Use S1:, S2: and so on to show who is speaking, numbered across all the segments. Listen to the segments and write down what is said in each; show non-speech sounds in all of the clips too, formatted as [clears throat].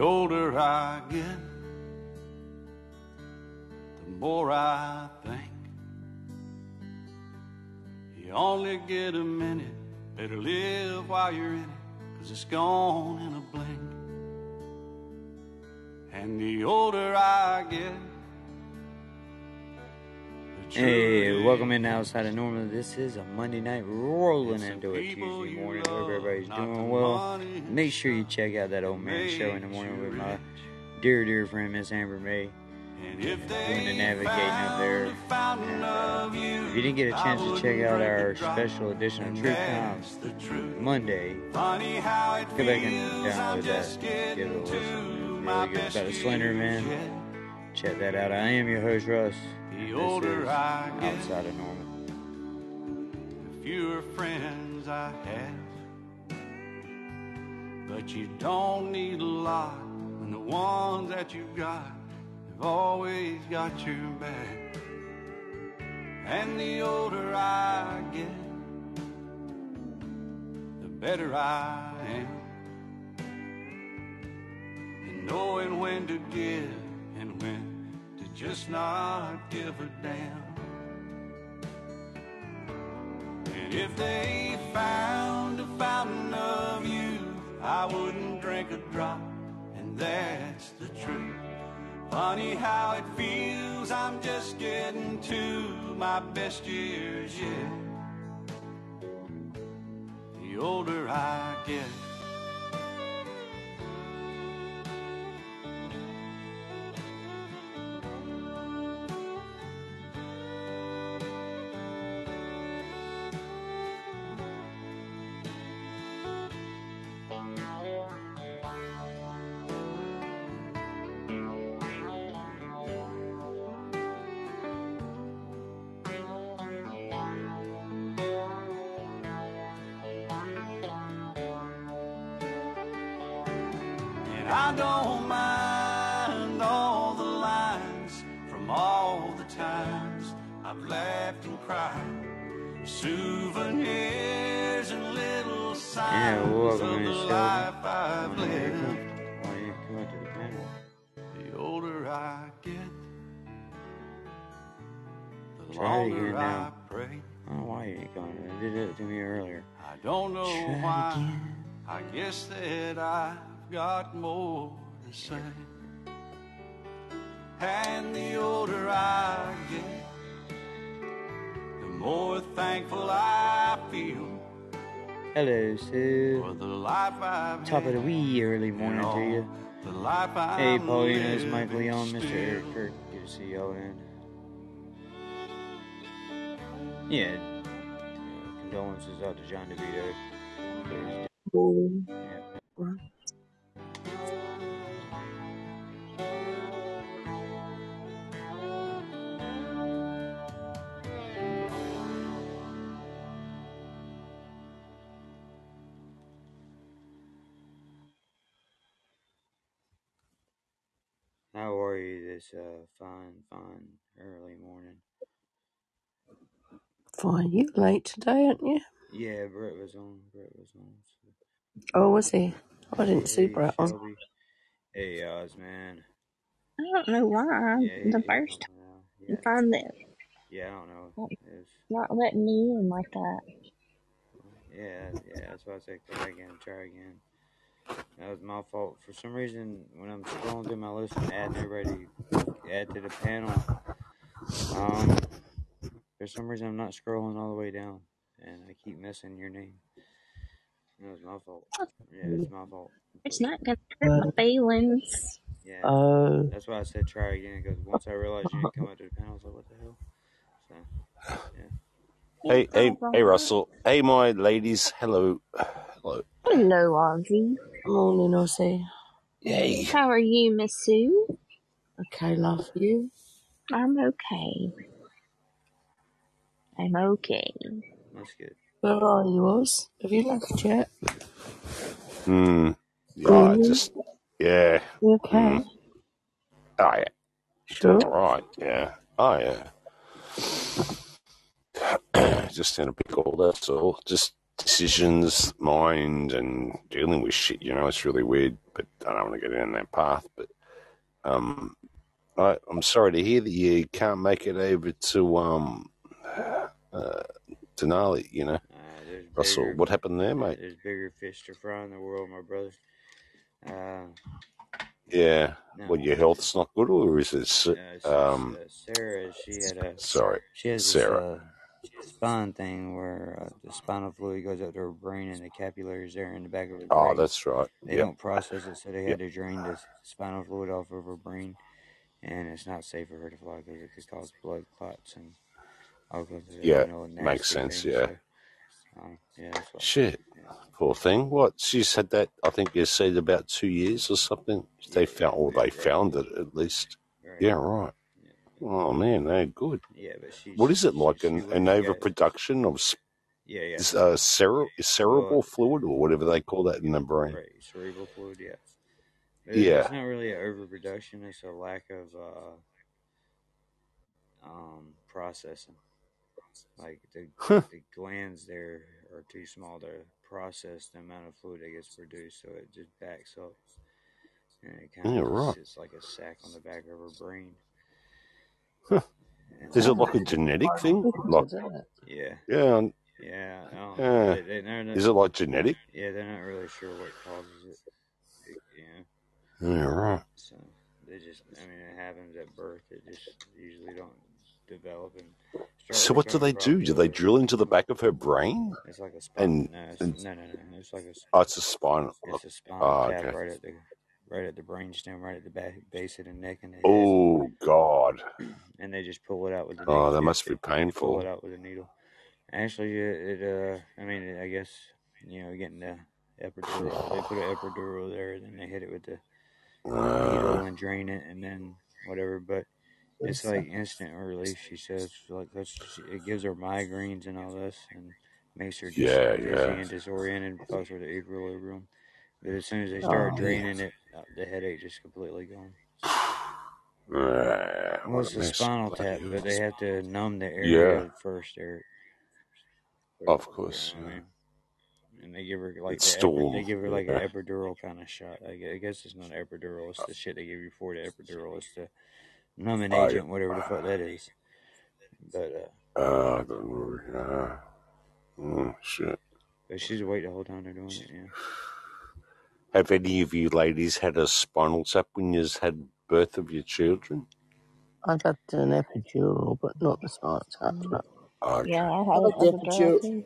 S1: the older I get, the more I think. You only get a minute, better live while you're in it, cause it's gone in a blink. And the older I get,
S2: Hey, welcome in outside of normal. This is a Monday night rolling into a Tuesday morning. Hope everybody's doing well. Make sure you check out that old man show in the morning with my dear, dear friend Miss Amber May.
S1: And if
S2: Doing the navigating up there.
S1: a of youth,
S2: If you didn't get a chance to check out our special edition of
S1: and
S2: Truth Times. Monday,
S1: Funny how it
S2: go back and download that. Give it a listen.
S1: to
S2: It's
S1: my
S2: really good. About the Slender Man. Check that out. I am your host, Russ.
S1: The older I get,
S2: outside of normal.
S1: the fewer friends I have. But you don't need a lot when the ones that you've got have always got your back. And the older I get, the better I am. And knowing when to give and when just not give a damn. And if they found a fountain of youth, I wouldn't drink a drop, and that's the truth. Funny how it feels, I'm just getting to my best years yet. The older I get.
S2: Yeah, welcome in,
S1: the life I've
S2: oh, Why you
S1: lived.
S2: Oh, why you come to the panel?
S1: The older I get, the
S2: Try
S1: longer
S2: again
S1: I
S2: now.
S1: pray.
S2: I don't know why you ain't going. You did it to me earlier.
S1: I don't know
S2: Try
S1: why.
S2: again.
S1: I guess that I've got more to say. And the older I get, the more thankful I feel
S2: Hello, Sue.
S1: for the life I've
S2: Top of the wee early morning to you.
S1: The life I'm
S2: Hey, Paulina, it's Mike Leon, Mr. Eric Kirk. Good to see y'all in. Yeah, yeah, condolences out to John DeVito. for. Yeah. This uh, fine, fine early morning?
S3: Fine, you late today, aren't you?
S2: Yeah, Brett was on. Brett was on. So.
S3: Oh, was he? I didn't see
S2: Hey,
S3: Brett on.
S2: Shelby. Hey, Oz, man.
S4: I don't know why.
S2: Yeah, he-
S4: the
S2: he's
S4: first
S2: on now.
S4: time
S2: Yeah,
S4: I find that
S2: yeah, I don't know. It's,
S4: not letting me in like that.
S2: yeah, yeah, that's why I said go back in and try again. That was my fault. For some reason, when I'm scrolling through my list and adding everybody, add to the panel, um, for some reason I'm not scrolling all the way down, and I keep missing your name. That was my fault. Yeah, it's my fault.
S4: It's not gonna hurt my feelings.
S2: Yeah,
S3: Oh,
S2: that's why I said try again. Because once I realized you didn't come up to the panel, I was like, what the hell? So, yeah.
S5: Hey, hey, hey, Russell. Hey, my ladies. Hello. Hello.
S4: Hello, Ozzy.
S3: Morning, Ozzy.
S5: Yay.
S4: How are you, Miss Sue?
S3: Okay, love you.
S4: I'm okay. I'm okay.
S2: That's good.
S3: Where are you, Oz? Have you left yet?
S5: Hmm. Yeah, I
S3: Really?
S5: just, yeah.
S3: You okay?
S5: Mm. Oh, yeah.
S3: Sure.
S5: All right. Yeah. Oh, yeah. [clears throat] just in a pickle, that's all. Just decisions, mind, and dealing with shit. You know, it's really weird, but I don't want to get down that path. But um, I, I'm sorry to hear that you can't make it over to um, uh, Denali. You know,
S2: Uh,
S5: Russell,
S2: bigger,
S5: what happened there, mate?
S2: there's bigger fish to fry in the world, my brother. Uh,
S5: Yeah, well, your health's not good, or is it? Um,
S2: Sarah, she had a
S5: sorry,
S2: she has this
S5: Sarah.
S2: uh, spine thing where uh, the spinal fluid goes up to her brain and the capillaries there in the back of her
S5: Oh, that's right.
S2: They
S5: Yep.
S2: don't process it, so they
S5: Yep.
S2: had to drain the spinal fluid off of her brain, and it's not safe for her to fly because it could cause blood clots and all kinds of
S5: Yeah,
S2: you know
S5: makes sense.
S2: things.
S5: Yeah.
S2: So, um, yeah, why.
S5: Shit,
S2: Yeah,
S5: poor thing. What? She's had that. I think you said about two years or something. They found, or they found it at least.
S2: right.
S5: Yeah, right.
S2: Yeah,
S5: Oh man, they're good.
S2: yeah, but she
S5: What is it like? An, an overproduction of
S2: yeah yeah
S5: uh, cere- cerebral fluid or whatever they call that in the brain?
S2: right cerebral fluid yeah. But it, it's not really an overproduction. It's a lack of uh, um, processing. Like the
S5: Huh.
S2: the glands there are too small to process the amount of fluid that gets produced, so it just backs up, and it kind
S5: Yeah,
S2: of
S5: right.
S2: sits like a sack on the back of her brain.
S5: Huh. Is it
S2: so,
S5: like a genetic thing? Like,
S3: difficult,
S2: yeah,
S5: yeah, and-
S2: yeah, no,
S5: yeah.
S2: they, they, not,
S5: Is it like genetic?
S2: yeah, they're not really sure what causes it. it yeah,
S5: Yeah, right.
S2: so they just, I mean, it happens at birth. It just usually don't develop and start
S5: So what do they do? Do they drill into the back of her brain?
S2: It's like a spinal.
S5: And,
S2: No, it's,
S5: and
S2: no, no, no. It's like a. s-
S5: oh, it's a spinal.
S2: It's a spinal
S5: Oh, okay.
S2: right at the, right at the brainstem, right at the back, base of the neck and head,
S5: Oh God. [clears throat]
S2: and they just pull it out with the
S5: Oh, that must be
S2: they pull it out with a needle. Actually, it, it uh, I mean, I guess you know, getting the epidural. They put an epidural there, then they hit it with the needle
S5: Uh,
S2: and drain it, and then whatever. But it's like instant relief. She says, like that's it gives her migraines and all this, and makes her just
S5: yeah,
S2: dizzy
S5: yeah.
S2: and disoriented, fucks with the equilibrium. But as soon as they
S3: Oh,
S2: start
S3: yeah.
S2: draining it, uh, the headache just completely gone. [sighs] It's
S5: a
S2: a spinal tap, but they have to numb the
S5: Yeah,
S2: area first, Eric.
S5: Of
S2: you
S5: course.
S2: know I mean? And they give her like
S5: It's
S2: the epi- they give her like an epidural kind of shot. I guess it's not epidural. It's the shit they give you for the epidural. It's the numbing
S5: I,
S2: agent, whatever the fuck that is. But uh,
S5: uh, I don't. Uh, oh, shit.
S2: but she's awake the whole time they're doing it. Yeah.
S5: Have any of you ladies had a spinal tap when you had birth of your children?
S3: I've had an epidural, but not the spinal tap. No.
S5: Okay.
S4: Yeah, I
S3: I
S4: had
S3: had
S4: an epidural
S3: epidural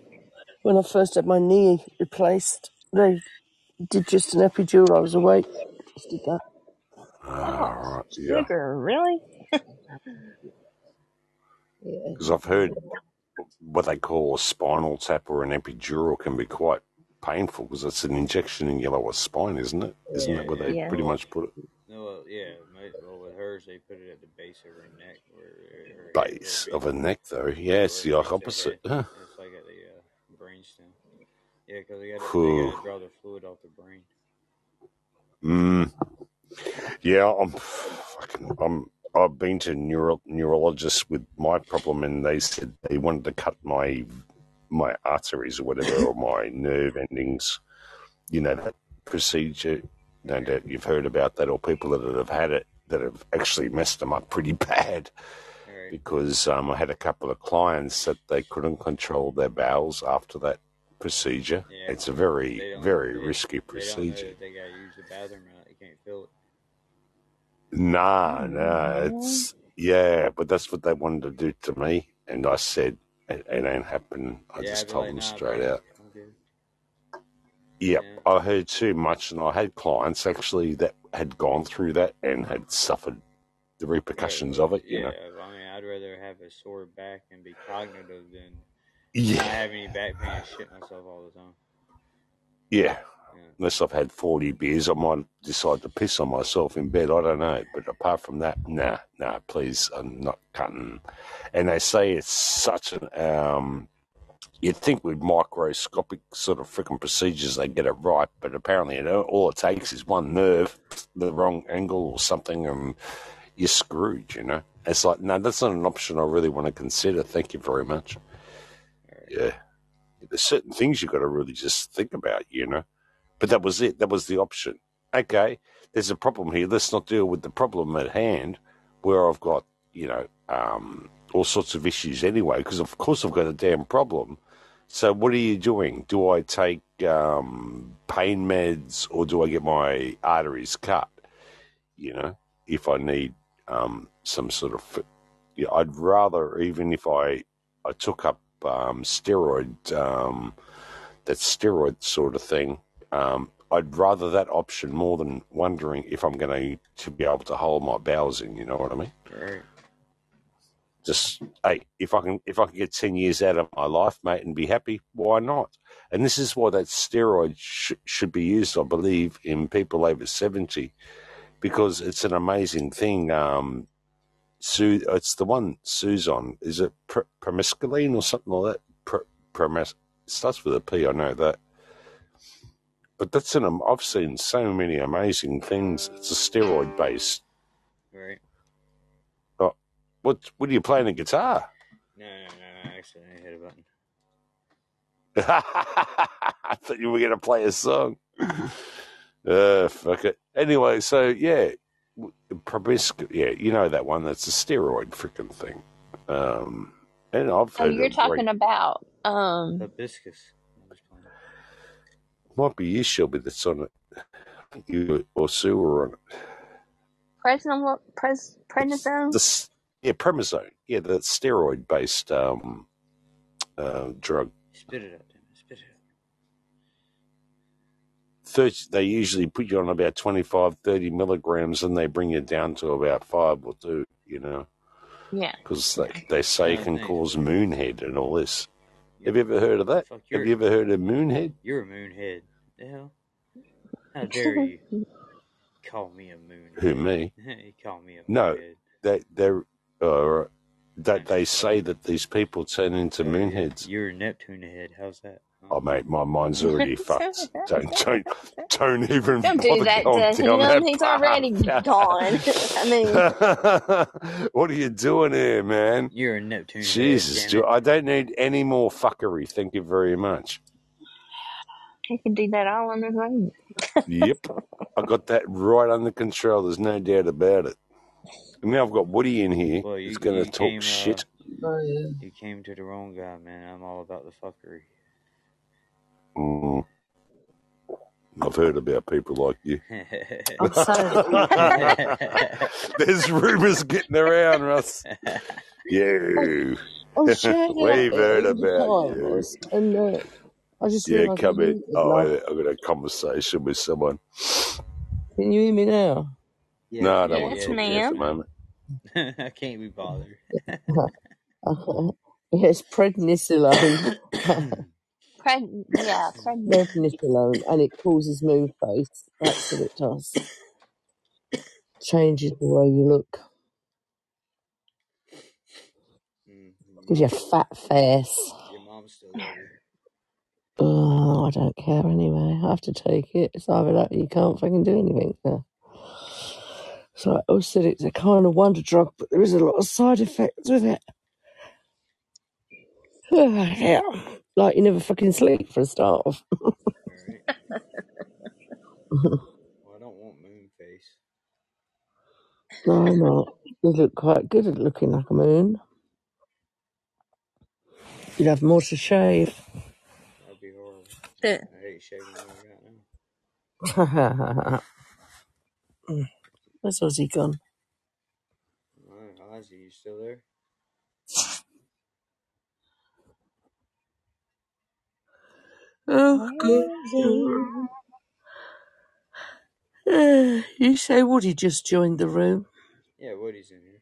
S3: when I first had my knee replaced. They did just an epidural. I was awake. Just did that.
S5: Ah,
S4: Oh,
S5: right. Yeah.
S4: sugar, really? [laughs]
S3: Yeah.
S5: Because I've heard what they call a spinal tap or an epidural can be quite painful because it's an injection in your lower spine, isn't it? Isn't
S2: Yeah,
S5: that where they
S4: Yeah.
S5: pretty much put it?
S2: no, well, yeah. Well, with hers, they put it at the base of her neck, where her
S5: Base
S2: it
S5: of
S2: her
S5: neck, though. Yeah,
S2: Yeah,
S5: it's the
S2: it
S5: like
S2: beats the
S5: opposite.
S2: head.
S5: Huh.
S2: It's like at the uh, brainstem. Yeah, because they got to they got to draw the fluid off the brain.
S5: Mm. Yeah, I'm fucking. I'm. I've been to neuro, neurologists with my problem, and they said they wanted to cut my my arteries or whatever, or my nerve endings. You know that procedure. No doubt you've heard about that, or people that have had it that have actually messed them up pretty [laughs] bad.
S2: Right.
S5: Because um, I had a couple of clients that they couldn't control their bowels after that procedure.
S2: Yeah.
S5: It's a very, very
S2: They,
S5: risky
S2: they
S5: procedure.
S2: that they got to use the bathroom. They can't feel it.
S5: Nah, nah, it's yeah, but that's what they wanted to do to me, and I said it, it ain't happening. I
S2: Yeah,
S5: just told them straight out. Yep,
S2: Yeah.
S5: I heard too much, and I had clients actually that had gone through that and had suffered the
S2: Right.
S5: repercussions of it. You
S2: Yeah.
S5: know.
S2: I mean, I'd rather have a sore back and be cognitive than not have any back pain and shit myself all the time.
S5: yeah. Unless I've had forty beers, I might decide to piss on myself in bed. I don't know, but apart from that, nah, nah. Please, I'm not cutting. And they say it's such an um. You'd think with microscopic sort of freaking procedures they get it right, but apparently you know, all it takes is one nerve, the wrong angle or something, and you're screwed. You know, it's like no, that's not an option I really want to consider. Thank you very much. Yeah, There's certain things you've got to really just think about, you know. But that was it. That was the option. Okay, there's a problem here. Let's not deal with the problem at hand, where I've got, you know, um, all sorts of issues anyway. Because of course I've got a damn problem. So what are you doing? Do I take um, pain meds or do I get my arteries cut? You know, if I need um, some sort of, yeah, I'd rather even if I I took up um, steroid, um, that steroid sort of thing. Um, I'd rather that option more than wondering if I'm going to be able to hold my bowels in. You know what I mean?
S2: Right.
S5: Just hey, if I can if I can get ten years out of my life, mate, and be happy, why not? And this is why that steroid sh- should be used, I believe, in people over seventy, because it's an amazing thing. Um, Su- it's the one Sue's on. Is it pr- or something like that? Pr- starts with a P. I know that. But that's an. I've seen so many amazing things. It's a steroid based.
S2: Right.
S5: Oh, what? What are you playing a guitar?
S2: No, no, no, no. Actually, I hit a button. [laughs]
S5: I thought you were going to play a song. [laughs] Uh, fuck it. Anyway, so yeah, w- promiscu- yeah, you know that one. That's a steroid freaking thing. Um, and I've
S4: Oh, you're talking
S5: great.
S4: about um
S2: Hibiscus. I'm just playing.
S5: Might be you, Shelby, that's on it. You or Sue are on it.
S4: prednisone, pres,
S5: It's
S4: prednisone.
S5: the yeah, prednisone. Yeah, the steroid based um, uh, drug.
S2: Spit it out, Tim. Spit it out.
S5: 30, they usually put you on about 25, 30 milligrams and they bring you down to about five or two, you know,
S4: Yeah.
S5: because they, they say it can cause moonhead and all this. Have
S2: You're,
S5: ever heard of that?
S2: fuck,
S5: Have
S2: you're,
S5: ever heard of moonhead?
S2: you're a moonhead. The hell? How [laughs] dare you call me a Moonhead?
S5: Who, me? [laughs]
S2: you call me a Moonhead?
S5: No,
S2: moonhead.
S5: they, they're, uh, that they say that these people turn into moonheads.
S2: you're a Neptune head. How's that? Huh?
S5: Oh, mate, my mind's [laughs] already fucked. Don't, don't, don't even
S4: Don't do
S5: bother
S4: that to
S5: down
S4: him.
S5: that
S4: He's already [laughs] gone. [laughs] I mean,
S5: what are you doing here, man?
S2: You're a Neptune head,
S5: Jesus,
S2: damn
S5: dude. I don't need any more fuckery. Thank you very much.
S4: he can do that all on his own.
S5: Yep, I got that right under control. There's no doubt about it. And now I've got Woody in here.
S2: Well,
S5: He's going to talk
S2: came uh
S5: shit.
S3: Oh, yeah.
S2: you came to the wrong guy, man. I'm all about the fuckery.
S5: Mm, I've heard about people like you. [laughs]
S3: I'm sorry. [laughs] [laughs]
S5: There's rumours getting around, Russ. You.
S3: I was shouting out
S5: We've heard about you.
S3: Ross, and uh, I just
S5: Yeah,
S3: realised I was
S5: come in. Oh. I- I've got a conversation with someone.
S3: Can you hear me now?
S2: yeah,
S5: No, I don't
S2: yeah,
S5: want to talk to you at the moment.
S2: I can't be bothered.
S3: yes, prednisolone.
S4: Pred, yeah, [laughs] pred,
S3: prednisolone, and it causes moon face. That's what it does. Changes the way you look.
S2: Mm, your
S3: Gives you a
S2: mom,
S3: fat face.
S2: your mom's still there.
S3: Oh, I don't care anyway. I have to take it. It's either that or you can't fucking do anything now. So I always said it's a kind of wonder drug, but there is a lot of side effects with it. [sighs] yeah. Like you never fucking sleep for a start off.
S2: Alright. [laughs] Well, I don't want moon face.
S3: no, I'm not. You look quite good at looking like a moon. You'd have more to shave.
S2: That'd be horrible.
S4: the,
S2: I hate shaving what I got now. [laughs]
S3: Where's Ozzy gone?
S2: Alright, Ozzy, you still there?
S3: Oh, good. Uh, you say Woody just joined the room.
S2: Yeah, Woody's in here.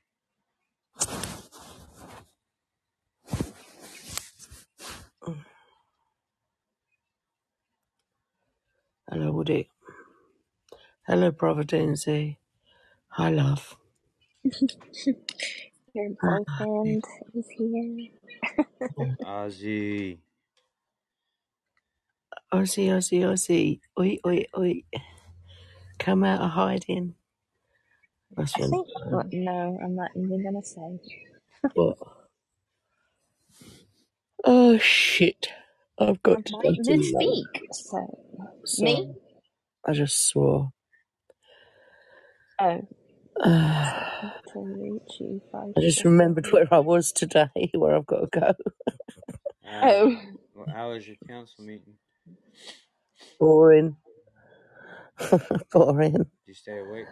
S3: Hello, Woody. Hello, Providence. Hi, love. [laughs]
S4: Your
S3: Hi.
S4: boyfriend is here. [laughs]
S2: Ozzy.
S3: Ozzy, Ozzy, Ozzy. Oi, oi, oi. Come out of hiding. That's
S4: I
S3: when.
S4: think. Well, no, I'm not even gonna say.
S3: What? Oh, shit. I've got to
S4: I'm
S3: go
S4: waiting
S3: to
S4: to
S3: London.
S4: speak. So
S3: Sorry,
S4: me?
S3: I just swore.
S4: Oh, [sighs]
S3: I
S4: to reach you first.
S3: just remembered where I was today, [laughs] where I've got to go.
S2: Uh,
S4: Oh,
S2: well, how was your council meeting?
S3: Boring. [laughs] Boring.
S2: Did you stay awake?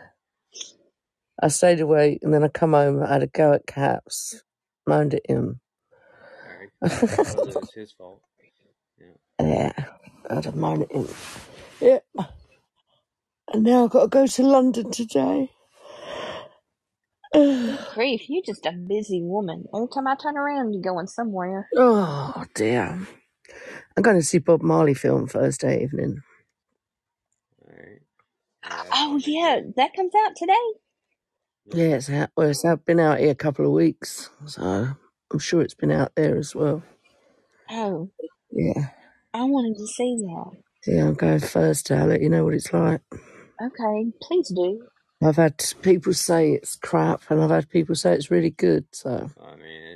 S3: I stayed awake and then I come home. I had a go at Caps, moaned at him.
S2: Alright, I told you his fault. Yeah.
S3: yeah, I had a moan at him. Yeah. And now I've got to go to London today. [sighs]
S4: grief, you're just a busy woman. Every time I turn around, you're going somewhere.
S3: Oh dear. I'm going to see Bob Marley film Thursday evening.
S2: Alright. Oh, yeah, that's
S4: Oh,
S2: gonna
S4: yeah,
S2: good.
S4: that comes out today?
S3: Yeah, it's out. Well, it's out, been out here a couple of weeks, so I'm sure it's been out there as well.
S4: Oh,
S3: Yeah,
S4: I wanted to see that.
S3: yeah. I'm going Thursday. I'll let you know what it's like.
S4: Okay, please do.
S3: I've had people say it's crap, and I've had people say it's really good. So
S2: I mean, it, you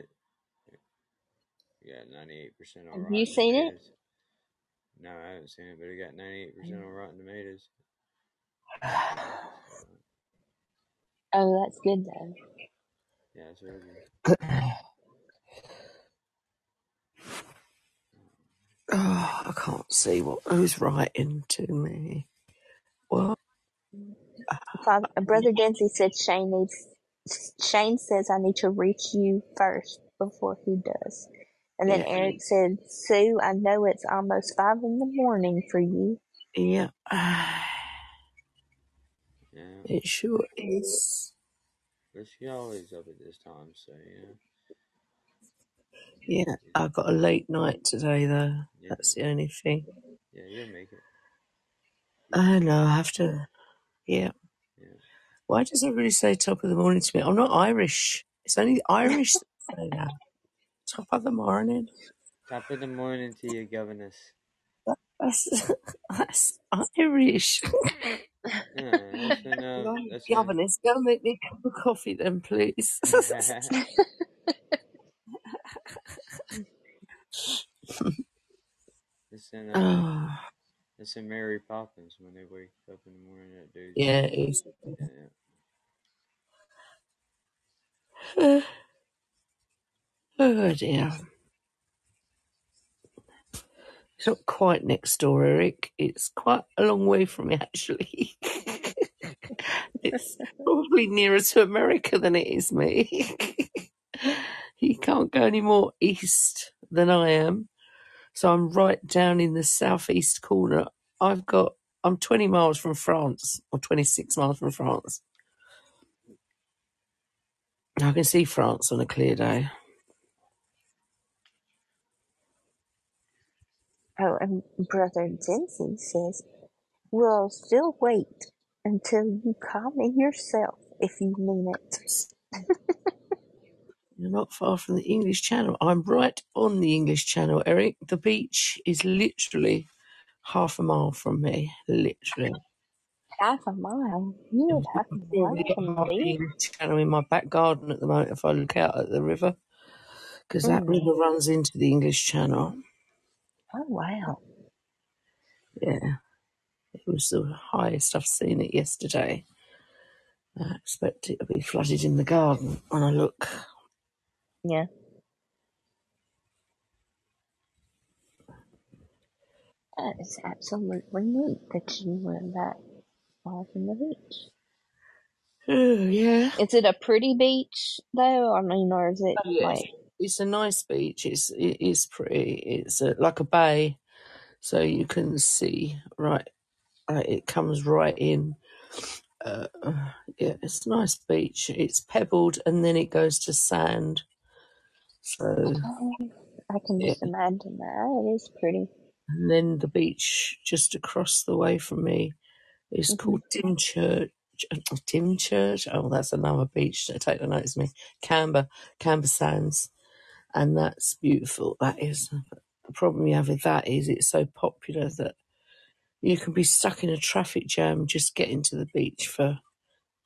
S2: got 98% on
S4: Have
S2: Rotten
S4: you seen it?
S2: No, I haven't seen it, but it got 98% on Rotten Tomatoes. [sighs]
S4: Oh, that's good though.
S2: Yeah, it's really good.
S3: oh, [sighs] I can't see what who's writing to me. What?
S4: Father, uh, Brother Dempsey said Shane needs. Shane says I need to reach you first before he does. And then
S3: Yeah,
S4: Eric said, Sue, I know it's almost five in the morning for you.
S3: yeah. [sighs]
S2: Yeah.
S3: It sure is.
S2: But she always up at this time, so yeah.
S3: Yeah, I got a late night today though.
S2: Yeah,
S3: That's the only thing.
S2: yeah, you'll make it.
S3: I know. I have to. Yeah.
S2: Yeah.
S3: Why does everybody say top of the morning to me? I'm not Irish. It's only the Irish that say that. Top of the morning.
S2: Top of the morning to you, governess.
S3: That's, that's Irish. [laughs]
S2: Yeah, that's [laughs] when, uh, that's when,
S3: governess, go and make me a cup of coffee then, please. [laughs]
S2: that's in, uh, [sighs]
S3: oh,
S2: that's in Mary Poppins when they wake up in the morning, that dude.
S3: yeah, it is.
S2: Yeah, [sighs]
S3: Oh dear. It's not quite next door, Eric. It's quite a long way from me, actually. [laughs] it's probably nearer to America than it is me. [laughs] you can't go any more east than I am. So I'm right down in the southeast corner. I've got, I'm 20 miles from France, or 26 miles from France. I can see France on a clear day.
S4: Oh, and Brother Dempsey says, We'll still wait until you come in yourself if you mean it. [laughs]
S3: You're not far from the English Channel. I'm right on the English Channel, Eric. The beach is literally half a mile from me. Literally.
S4: Half a mile. You would have mile
S3: Probably
S4: from
S3: the
S4: me.
S3: English Channel in my back garden at the moment if I look out at the river. Because that
S4: Mm.
S3: river runs into the English Channel.
S4: Oh, wow.
S3: Yeah. It was the highest I've seen it yesterday. I expect it to be flooded in the garden when I look.
S4: Yeah. That is absolutely neat that you went that far from the beach.
S3: Oh, yeah.
S4: Is it a pretty beach, though? I mean, or is it
S3: Oh, yes.
S4: like.
S3: It's a nice beach. It's it is pretty. It's a, like a bay, so you can see right. Uh, it comes right in. Uh, yeah, it's a nice beach. It's pebbled and then it goes to sand. So
S4: I can
S3: yeah,
S4: just imagine that. It is pretty.
S3: and then the beach just across the way from me is
S4: hmm
S3: called Dymchurch. Dymchurch. Oh, that's another beach. Take the notice of me. Camber, Camber Sands, and that's beautiful. That is. The problem you have with that is it's so popular that you can be stuck in a traffic jam just getting to the beach for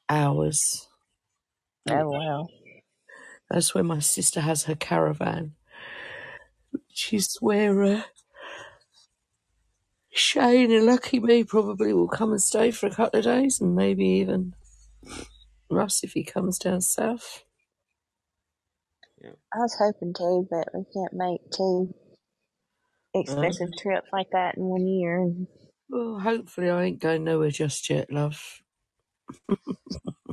S3: hours.
S4: Oh, wow.
S3: That's where my sister has her caravan, which is where uh, Shane and Lucky Me probably will come and stay for a couple of days, and maybe even Russ if he comes down south.
S4: I was hoping to, but we can't make two
S3: Uh,
S4: expensive trips like that in one year.
S3: well, hopefully, I ain't going nowhere just yet, love.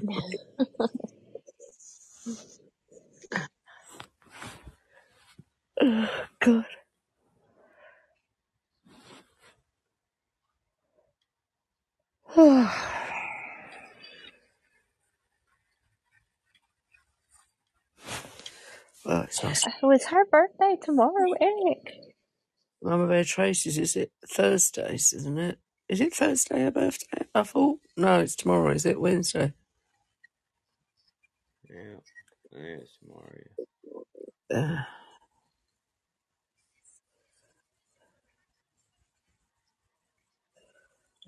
S3: oh, [laughs] [sighs] God. [sighs] [sighs] well, it's nice.
S4: Oh, it's her birthday tomorrow, Eric.
S3: Mama Bear Tracy's, is it Thursdays, isn't it? Is it Thursday her birthday? I thought. No, it's tomorrow, is it? Wednesday?
S2: Yeah. Yeah, it's tomorrow.
S3: Uh,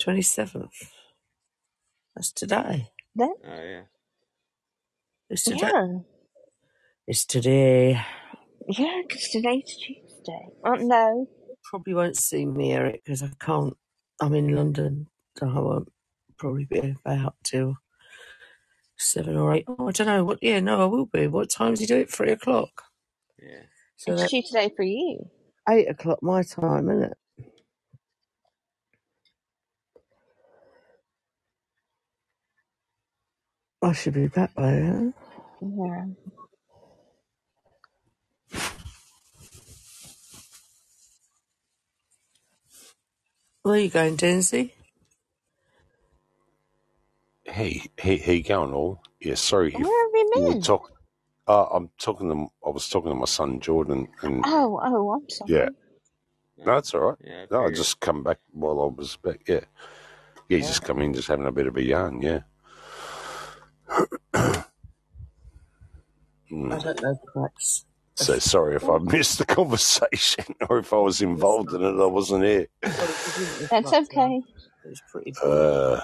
S3: 27th. That's today.
S4: That
S2: Oh yeah.
S3: It's today.
S4: yeah,
S3: It's today.
S4: yeah, because today's Tuesday. Oh no,
S3: Probably won't see me, Eric, because I can't. I'm in London, so I won't probably be about till seven or eight. Oh, I don't know. What? Yeah, no, I will be. What time does he do it? Three o'clock.
S2: Yeah.
S3: So
S4: it's
S3: that's
S4: Tuesday for you.
S3: eight o'clock my time, isn't it? I should be back by then.
S4: Yeah.
S3: Where are you going, Denzi?
S5: Hey, hey, how you going, all? Yeah, sorry if
S4: Where have you
S5: you were
S4: been?
S5: talk. Uh, I'm talking to. I was talking to my son Jordan, and
S4: Oh, oh, I'm
S5: yeah,
S4: sorry.
S5: no,
S2: No.
S5: that's all right.
S2: Yeah, I
S5: No, I
S2: figured.
S5: just come back while I was back. Yeah, yeah,
S4: Yeah.
S5: just come in, just having a bit of a yarn. Yeah.
S3: I
S5: Mm.
S3: don't know cracks.
S5: So sorry if I missed the conversation [laughs] or if I was involved in it. I wasn't here.
S3: Well, it wasn't as
S4: That's. Okay.
S3: it was pretty boring.
S5: Uh,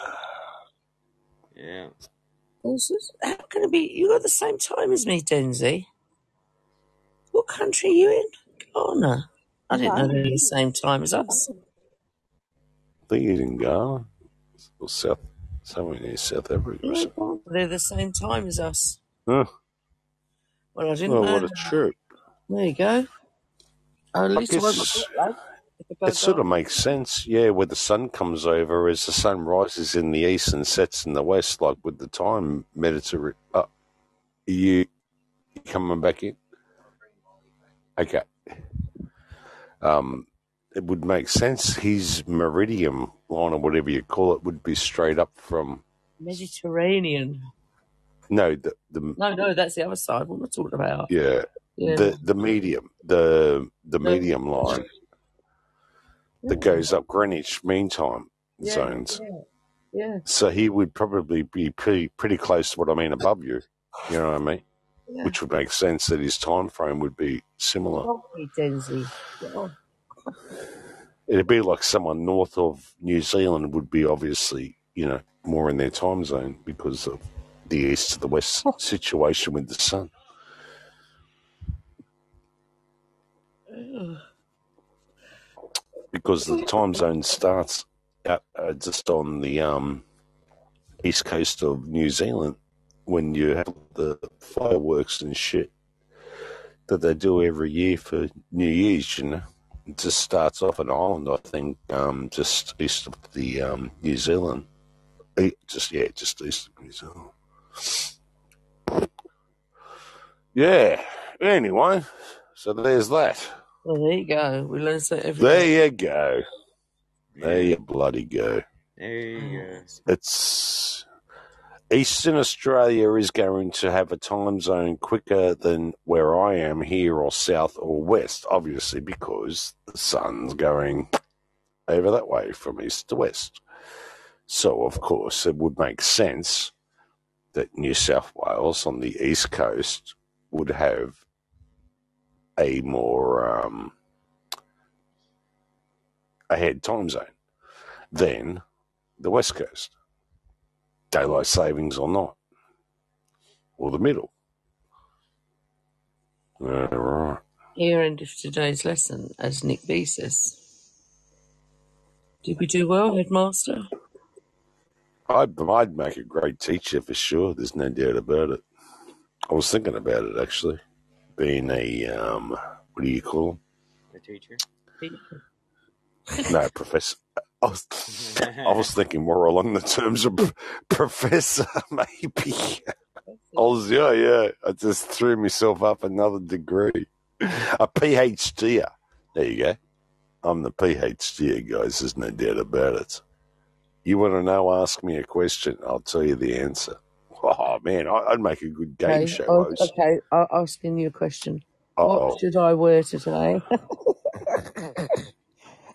S2: Yeah.
S3: How can it be? You got the same time as me, Denzi. What country are you in? Ghana. I didn't know
S4: Ghana.
S3: they were the same time as us.
S5: I think he's in Ghana or South, somewhere near South Africa or
S3: Yeah,
S5: something.
S3: They're the same time as us.
S5: Huh.
S3: Well, I didn't
S5: Oh,
S3: know.
S5: what a trip!
S3: There you go. Oh, at
S5: I
S3: least I won't
S5: guess
S3: regret that. If I
S5: it sort of makes sense. Yeah, where the sun comes over as the sun rises in the east and sets in the west, like with the time Mediterranean. Uh, you you coming back in? Okay. Um, it would make sense. His meridian line or whatever you call it would be straight up from
S3: Mediterranean.
S5: no the the
S3: No, no, that's the other side. What am I talking about?
S5: yeah
S3: Yeah.
S5: the the medium the the medium line that goes up Greenwich Mean Time
S3: Yeah.
S5: zones.
S3: Yeah. Yeah.
S5: So he would probably be pretty pretty close to what I mean above you. You know what I mean?
S3: Yeah.
S5: Which would make sense that his time frame would be similar.
S3: Lovely, Denzi. Get on.
S5: It'd be like someone north of New Zealand would be obviously, you know, more in their time zone because of the east to the west situation with the sun. Because the time zone starts out, uh, just on the um, east coast of New Zealand when you have the fireworks and shit that they do every year for New Year's, you know. It just starts off an island, I think, um, just east of the um, New Zealand. Eh, Just yeah, just east of New Zealand. Yeah. Anyway, so there's that.
S3: Well, there you go. We learn something every
S5: There
S3: day.
S5: you go. There
S2: Yeah.
S5: you bloody go.
S2: There you go.
S5: It's Eastern Australia is going to have a time zone quicker than where I am here or south or west, obviously, because the sun's going over that way from east to west. So, of course, it would make sense that New South Wales on the east coast would have a more um, ahead time zone than the west coast, daylight savings or not, or the middle. Uh, right.
S3: Here endeth today's lesson, as Nick B says. Did we do well, headmaster?
S5: I'd, I'd make a great teacher for sure. There's no doubt about it. I was thinking about it actually, being a um, what do you call
S2: a teacher.
S5: No, professor. I was, [laughs] I was [laughs] thinking more along the terms of professor, [laughs] maybe. I was, yeah, yeah. I just threw myself up another degree. A PhD. There you go. I'm the PhD, guys. There's no doubt about it. You want to know? Ask me a question. I'll tell you the answer. Oh, man. I- I'd make a good game
S3: Okay,
S5: show
S3: oh,
S5: host.
S3: okay. I'm asking you a question. What
S5: oh.
S3: should I wear today? [laughs] [laughs]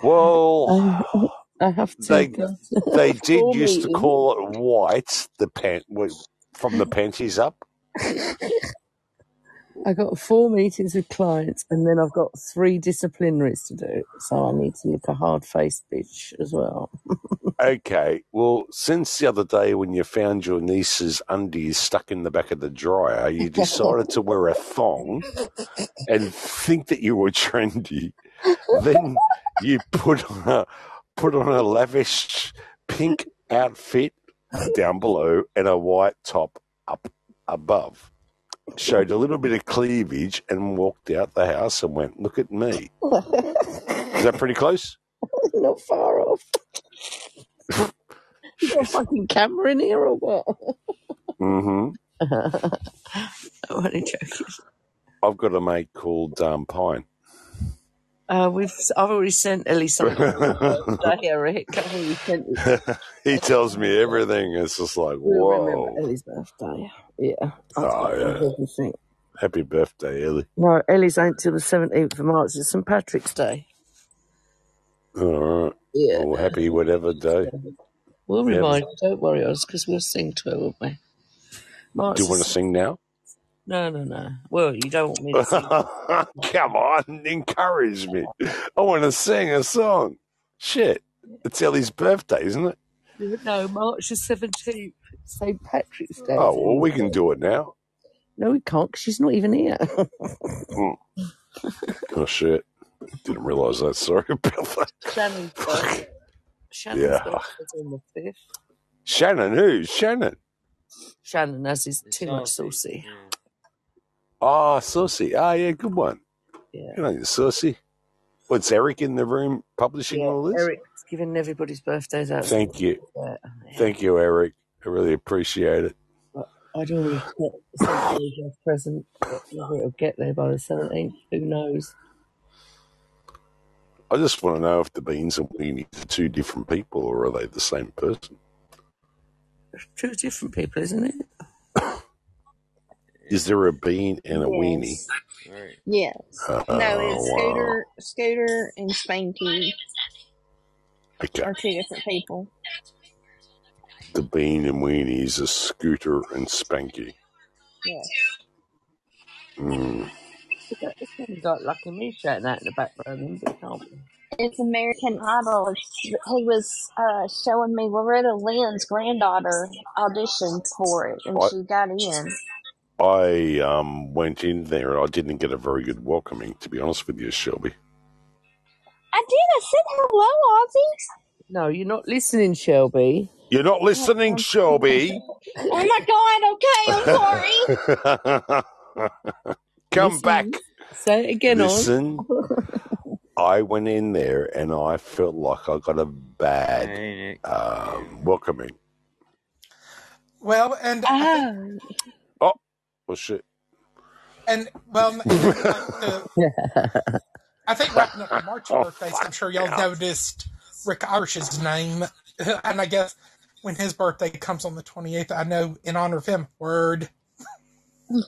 S5: Well,
S3: Um, I have to
S5: they [laughs] they did used to call it white, the pant from the panties up.
S3: I got four meetings with clients, and then I've got three disciplinaries to do. So I need to look a hard faced bitch as well. [laughs]
S5: Okay, well, since the other day when you found your niece's undies stuck in the back of the dryer, you [laughs] decided to wear a thong and think that you were trendy. Then you put on a put on a lavish pink outfit down below and a white top up above. Showed a little bit of cleavage and walked out the house and went, "Look at me." Is that pretty close? [laughs]
S3: Not far off. [laughs] You got a fucking camera in here or what?
S5: Mm-hmm.
S3: I'm only joking.
S5: I've got a mate called um, Pine.
S3: Uh, we've I've already sent Ellie something for Eric. I've already sent it. [laughs]
S5: he tells me everything. It's just like,
S3: We'll remember
S5: whoa.
S3: Ellie's birthday. Yeah, I
S5: Oh,
S3: told her
S5: yeah.
S3: everything.
S5: Happy birthday, Ellie.
S3: No, Ellie's ain't till the seventeenth of March. It's St Patrick's Day.
S5: All right.
S3: Yeah,
S5: Well, happy whatever day.
S3: we'll
S5: Yeah.
S3: remind you. Don't worry, us, because we'll sing to her, won't we? March.
S5: Do you want to
S3: is-
S5: sing now?
S3: No, no, no. Well, you don't want me to sing. [laughs]
S5: Come on, encourage me. I want to sing a song. Shit. It's Ellie's birthday, isn't it?
S3: no, March the seventeenth, St Patrick's Day.
S5: Oh, well, we can do it now.
S3: No, we can't. 'cause she's not even here. [laughs]
S5: Oh, shit. Didn't realise that. Sorry [laughs] about that.
S3: Shannon's birthday. Shannon's
S5: Yeah.
S3: birthday's on the fifth.
S5: Shannon, who? Shannon.
S3: Shannon has his
S2: It's
S3: too much
S2: saucy.
S3: saucy.
S2: Yeah.
S5: Oh, Saucy. Ah, yeah, good one.
S3: Yeah.
S5: Good on you, Saucy. What's Eric in the room publishing
S3: Yeah,
S5: all this?
S3: Eric's giving everybody's birthdays out.
S5: Thank you.
S3: Yeah.
S5: Thank you, Eric. I really appreciate it.
S3: I'd already get something as present, whether it'll get there by the 17th, who knows?
S5: I just want to know if the beans and weenies are two different people or are they the same person?
S3: Two different people, isn't it?
S5: Is there a bean and a weenie?
S4: Yes.
S2: Right.
S4: Yes.
S5: Oh,
S4: No, it's
S5: wow.
S4: Scooter, Scooter, and Spanky
S5: Okay.
S4: are two different people.
S5: The bean and weenies are Scooter and Spanky.
S4: Yes.
S5: Mm.
S3: It sounds like Lucky Me shouting out in the background, it can't be.
S4: It's American Idol. He was uh, showing me Loretta Lynn's granddaughter auditioned for it, and
S5: What?
S4: she got in.
S5: I um, went in there I didn't get a very good welcoming, to be honest with you, Shelby.
S4: I did. I said hello, Ozzy.
S3: No, you're not listening, Shelby.
S5: You're not listening, Shelby.
S4: Oh my God. Okay, I'm sorry. [laughs]
S5: Come
S3: Listen.
S5: back.
S3: Say it again, on.
S5: Listen, I went in there and I felt like I got a bad um, welcoming.
S6: Well, and I think,
S4: Ah,
S5: Well, shit.
S6: and well, and the, I think wrapping up the March
S5: Oh, [laughs]
S6: birthdays, I'm sure y'all
S5: yeah.
S6: noticed Rick Irish's name, [laughs] and I guess when his birthday comes on the 28th, I know in honor of him. Word.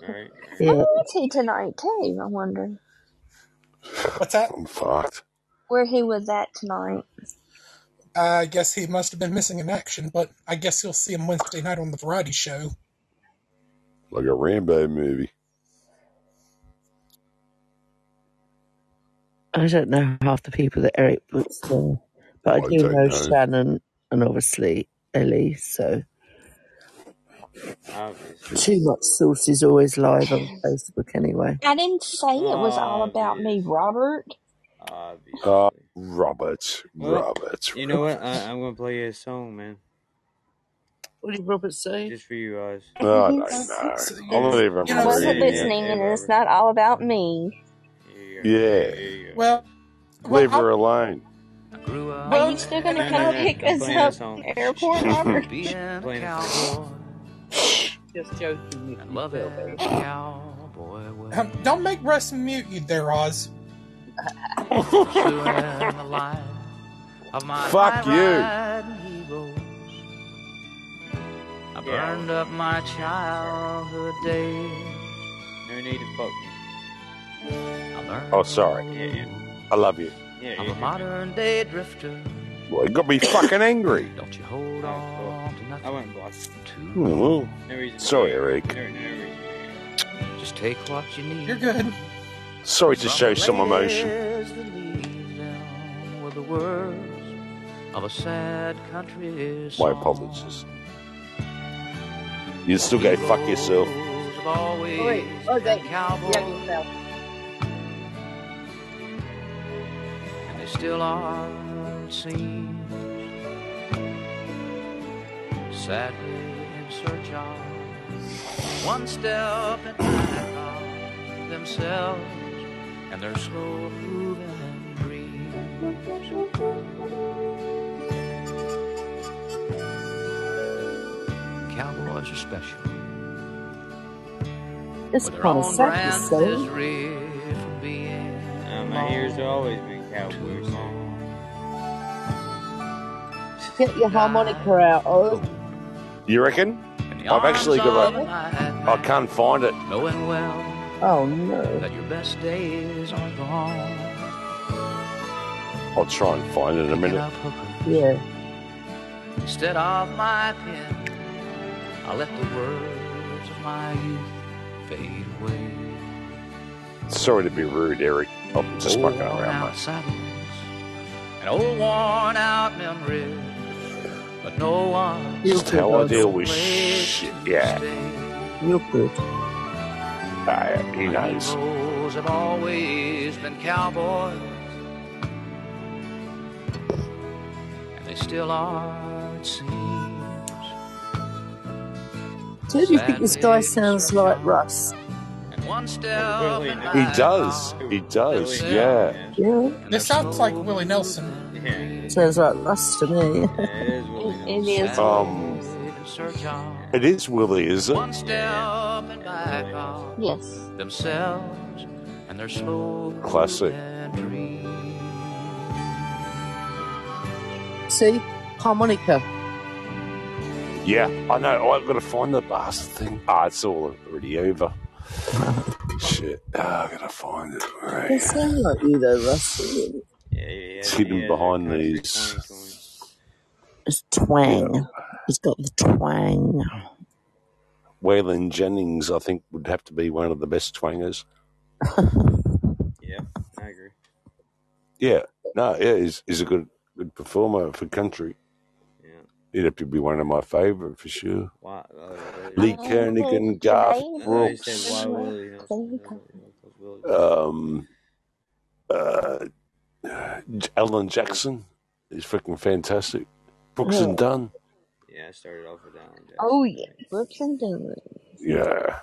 S2: Right.
S3: Yeah.
S4: where is he tonight too? I wonder
S6: What's that?
S5: I'm fucked.
S4: where he was at tonight.
S6: I guess he must have been missing in action, but I guess you'll see him Wednesday night on the variety show.
S5: Like a Rambo movie.
S3: I don't know half the people that Eric puts there, but I
S5: I
S3: do
S5: don't
S3: know
S5: know.
S3: Shannon and obviously Ellie, so
S2: Obviously.
S3: too much sauce is always live on Facebook anyway.
S4: I didn't say it was all
S2: Oh,
S4: about
S2: dude.
S4: me, Robert.
S2: Obviously.
S5: Uh, Robert,
S2: Well,
S5: Robert.
S2: you know what? I, I'm gonna play you a song, man,
S3: What did Robert say?
S2: just for you guys.
S5: Oh, I don't
S6: He's-
S5: know. I'm
S6: you're-
S5: not even
S6: you
S4: I wasn't
S2: Yeah, yeah,
S4: listening,
S2: yeah,
S4: and it's
S2: Robert.
S4: not all about me.
S2: Here you go.
S5: Yeah.
S2: Here you go.
S6: Well, well,
S5: Leave
S6: I-
S5: her alone.
S7: I grew up
S4: Are you still gonna come
S2: no, no,
S4: pick us up
S2: song.
S4: at the airport, Robert?
S7: being a
S2: Playing a
S7: cowboy
S3: Just joking.
S7: and loving cowboy way.
S6: um, don't make Russ mute you there, Oz.
S7: Pursuing [laughs] the life of my
S5: Fuck you.
S7: high-riding. I
S2: Yeah.
S7: burned up my childhood days.
S2: No need to fuck me.
S5: Oh, sorry.
S2: Yeah, yeah.
S5: I love you.
S2: Yeah,
S7: I'm
S2: yeah.
S7: a modern day drifter.
S5: Well, you got me fucking angry. [coughs]
S7: Don't you hold
S2: Oh,
S7: on to nothing.
S2: I
S7: nothing
S2: went boss.
S7: too
S5: Oh,
S7: long.
S2: No reason.
S5: Sorry,
S2: be-
S5: Eric.
S2: No, no reason.
S7: Just take what you need.
S6: You're good.
S5: Sorry to show some emotion.
S7: Ladies that leads down with the words of a sad country
S5: My apologies. You still go fuck yourself.
S7: Heroes have always
S3: Wait, okay.
S7: been cowboys,
S3: Yeah, yourself.
S7: Still are, it seems. Sadly in search of one step in back of themselves and their slow moving dreams. Cowboys are special.
S3: It's
S7: With their
S3: kind of
S7: own
S3: sad to
S7: brand
S3: say.
S7: misery from being
S2: Uh, my ears have always been cowboys.
S3: Get your harmonica out, Oz.
S5: You reckon? I've actually got
S7: of
S5: a-
S7: a
S5: I can't find it.
S7: knowing well
S3: Oh no.
S7: that your best days are gone.
S5: I'll try and find it in a minute.
S3: Yeah.
S7: instead of my pen, I let the words of my youth fade away.
S5: Sorry to be rude, Eric. I'm just
S7: old
S5: fucking
S7: worn
S5: around,
S7: out saddles and old worn out memories, but no one
S3: You're
S5: Just how I
S3: good,
S5: deal
S3: Oz.
S5: with shit. Yeah,
S3: You're good.
S5: uh, he knows.
S7: Heroes have always been cowboys, and they still are, it seems.
S3: Do you think this guy sounds like Russ?
S5: He does. He does.
S2: Willie
S5: Yeah.
S2: Nelson,
S3: Yeah.
S6: This sounds like Willie Nelson.
S2: Yeah,
S3: Sounds like us to me.
S2: it [laughs] is Willie
S4: It- it
S2: Nelson.
S5: Um,
S7: in search of
S5: It is Willie, is it?
S7: one step in back
S4: Yes.
S7: themselves and their slow
S5: Classic.
S3: See? Harmonica.
S5: Yeah, I know. I've got to find the bastard thing. Ah, it's all already over. Shit. Ah, I gotta find it.
S3: They
S5: Right.
S3: sound like you though, Russ.
S2: Yeah, yeah, yeah.
S5: It's hidden
S2: yeah,
S5: behind
S2: country
S5: these-
S2: twang twang.
S3: It's twang. He's got the twang.
S5: Waylon Jennings, I think, would have to be one of the best twangers. [laughs]
S2: Yeah, I agree.
S5: Yeah. No, yeah, he's, he's a good good performer for country.
S2: Yeah.
S5: He'd have to be one of my favourite for sure.
S2: Why? Uh,
S5: Lee
S4: Oh,
S5: Kernaghan,
S4: okay.
S5: Garth
S2: I thought you
S5: Brooks,
S2: said why Willie Nelson.
S4: There you
S2: Willie-
S5: um, uh, Alan Jackson is freaking fantastic. Brooks
S3: Yeah.
S5: and Dunn.
S2: Yeah, I started off with Alan Jackson.
S4: Oh yeah, Brooks and Dunn.
S5: Yeah.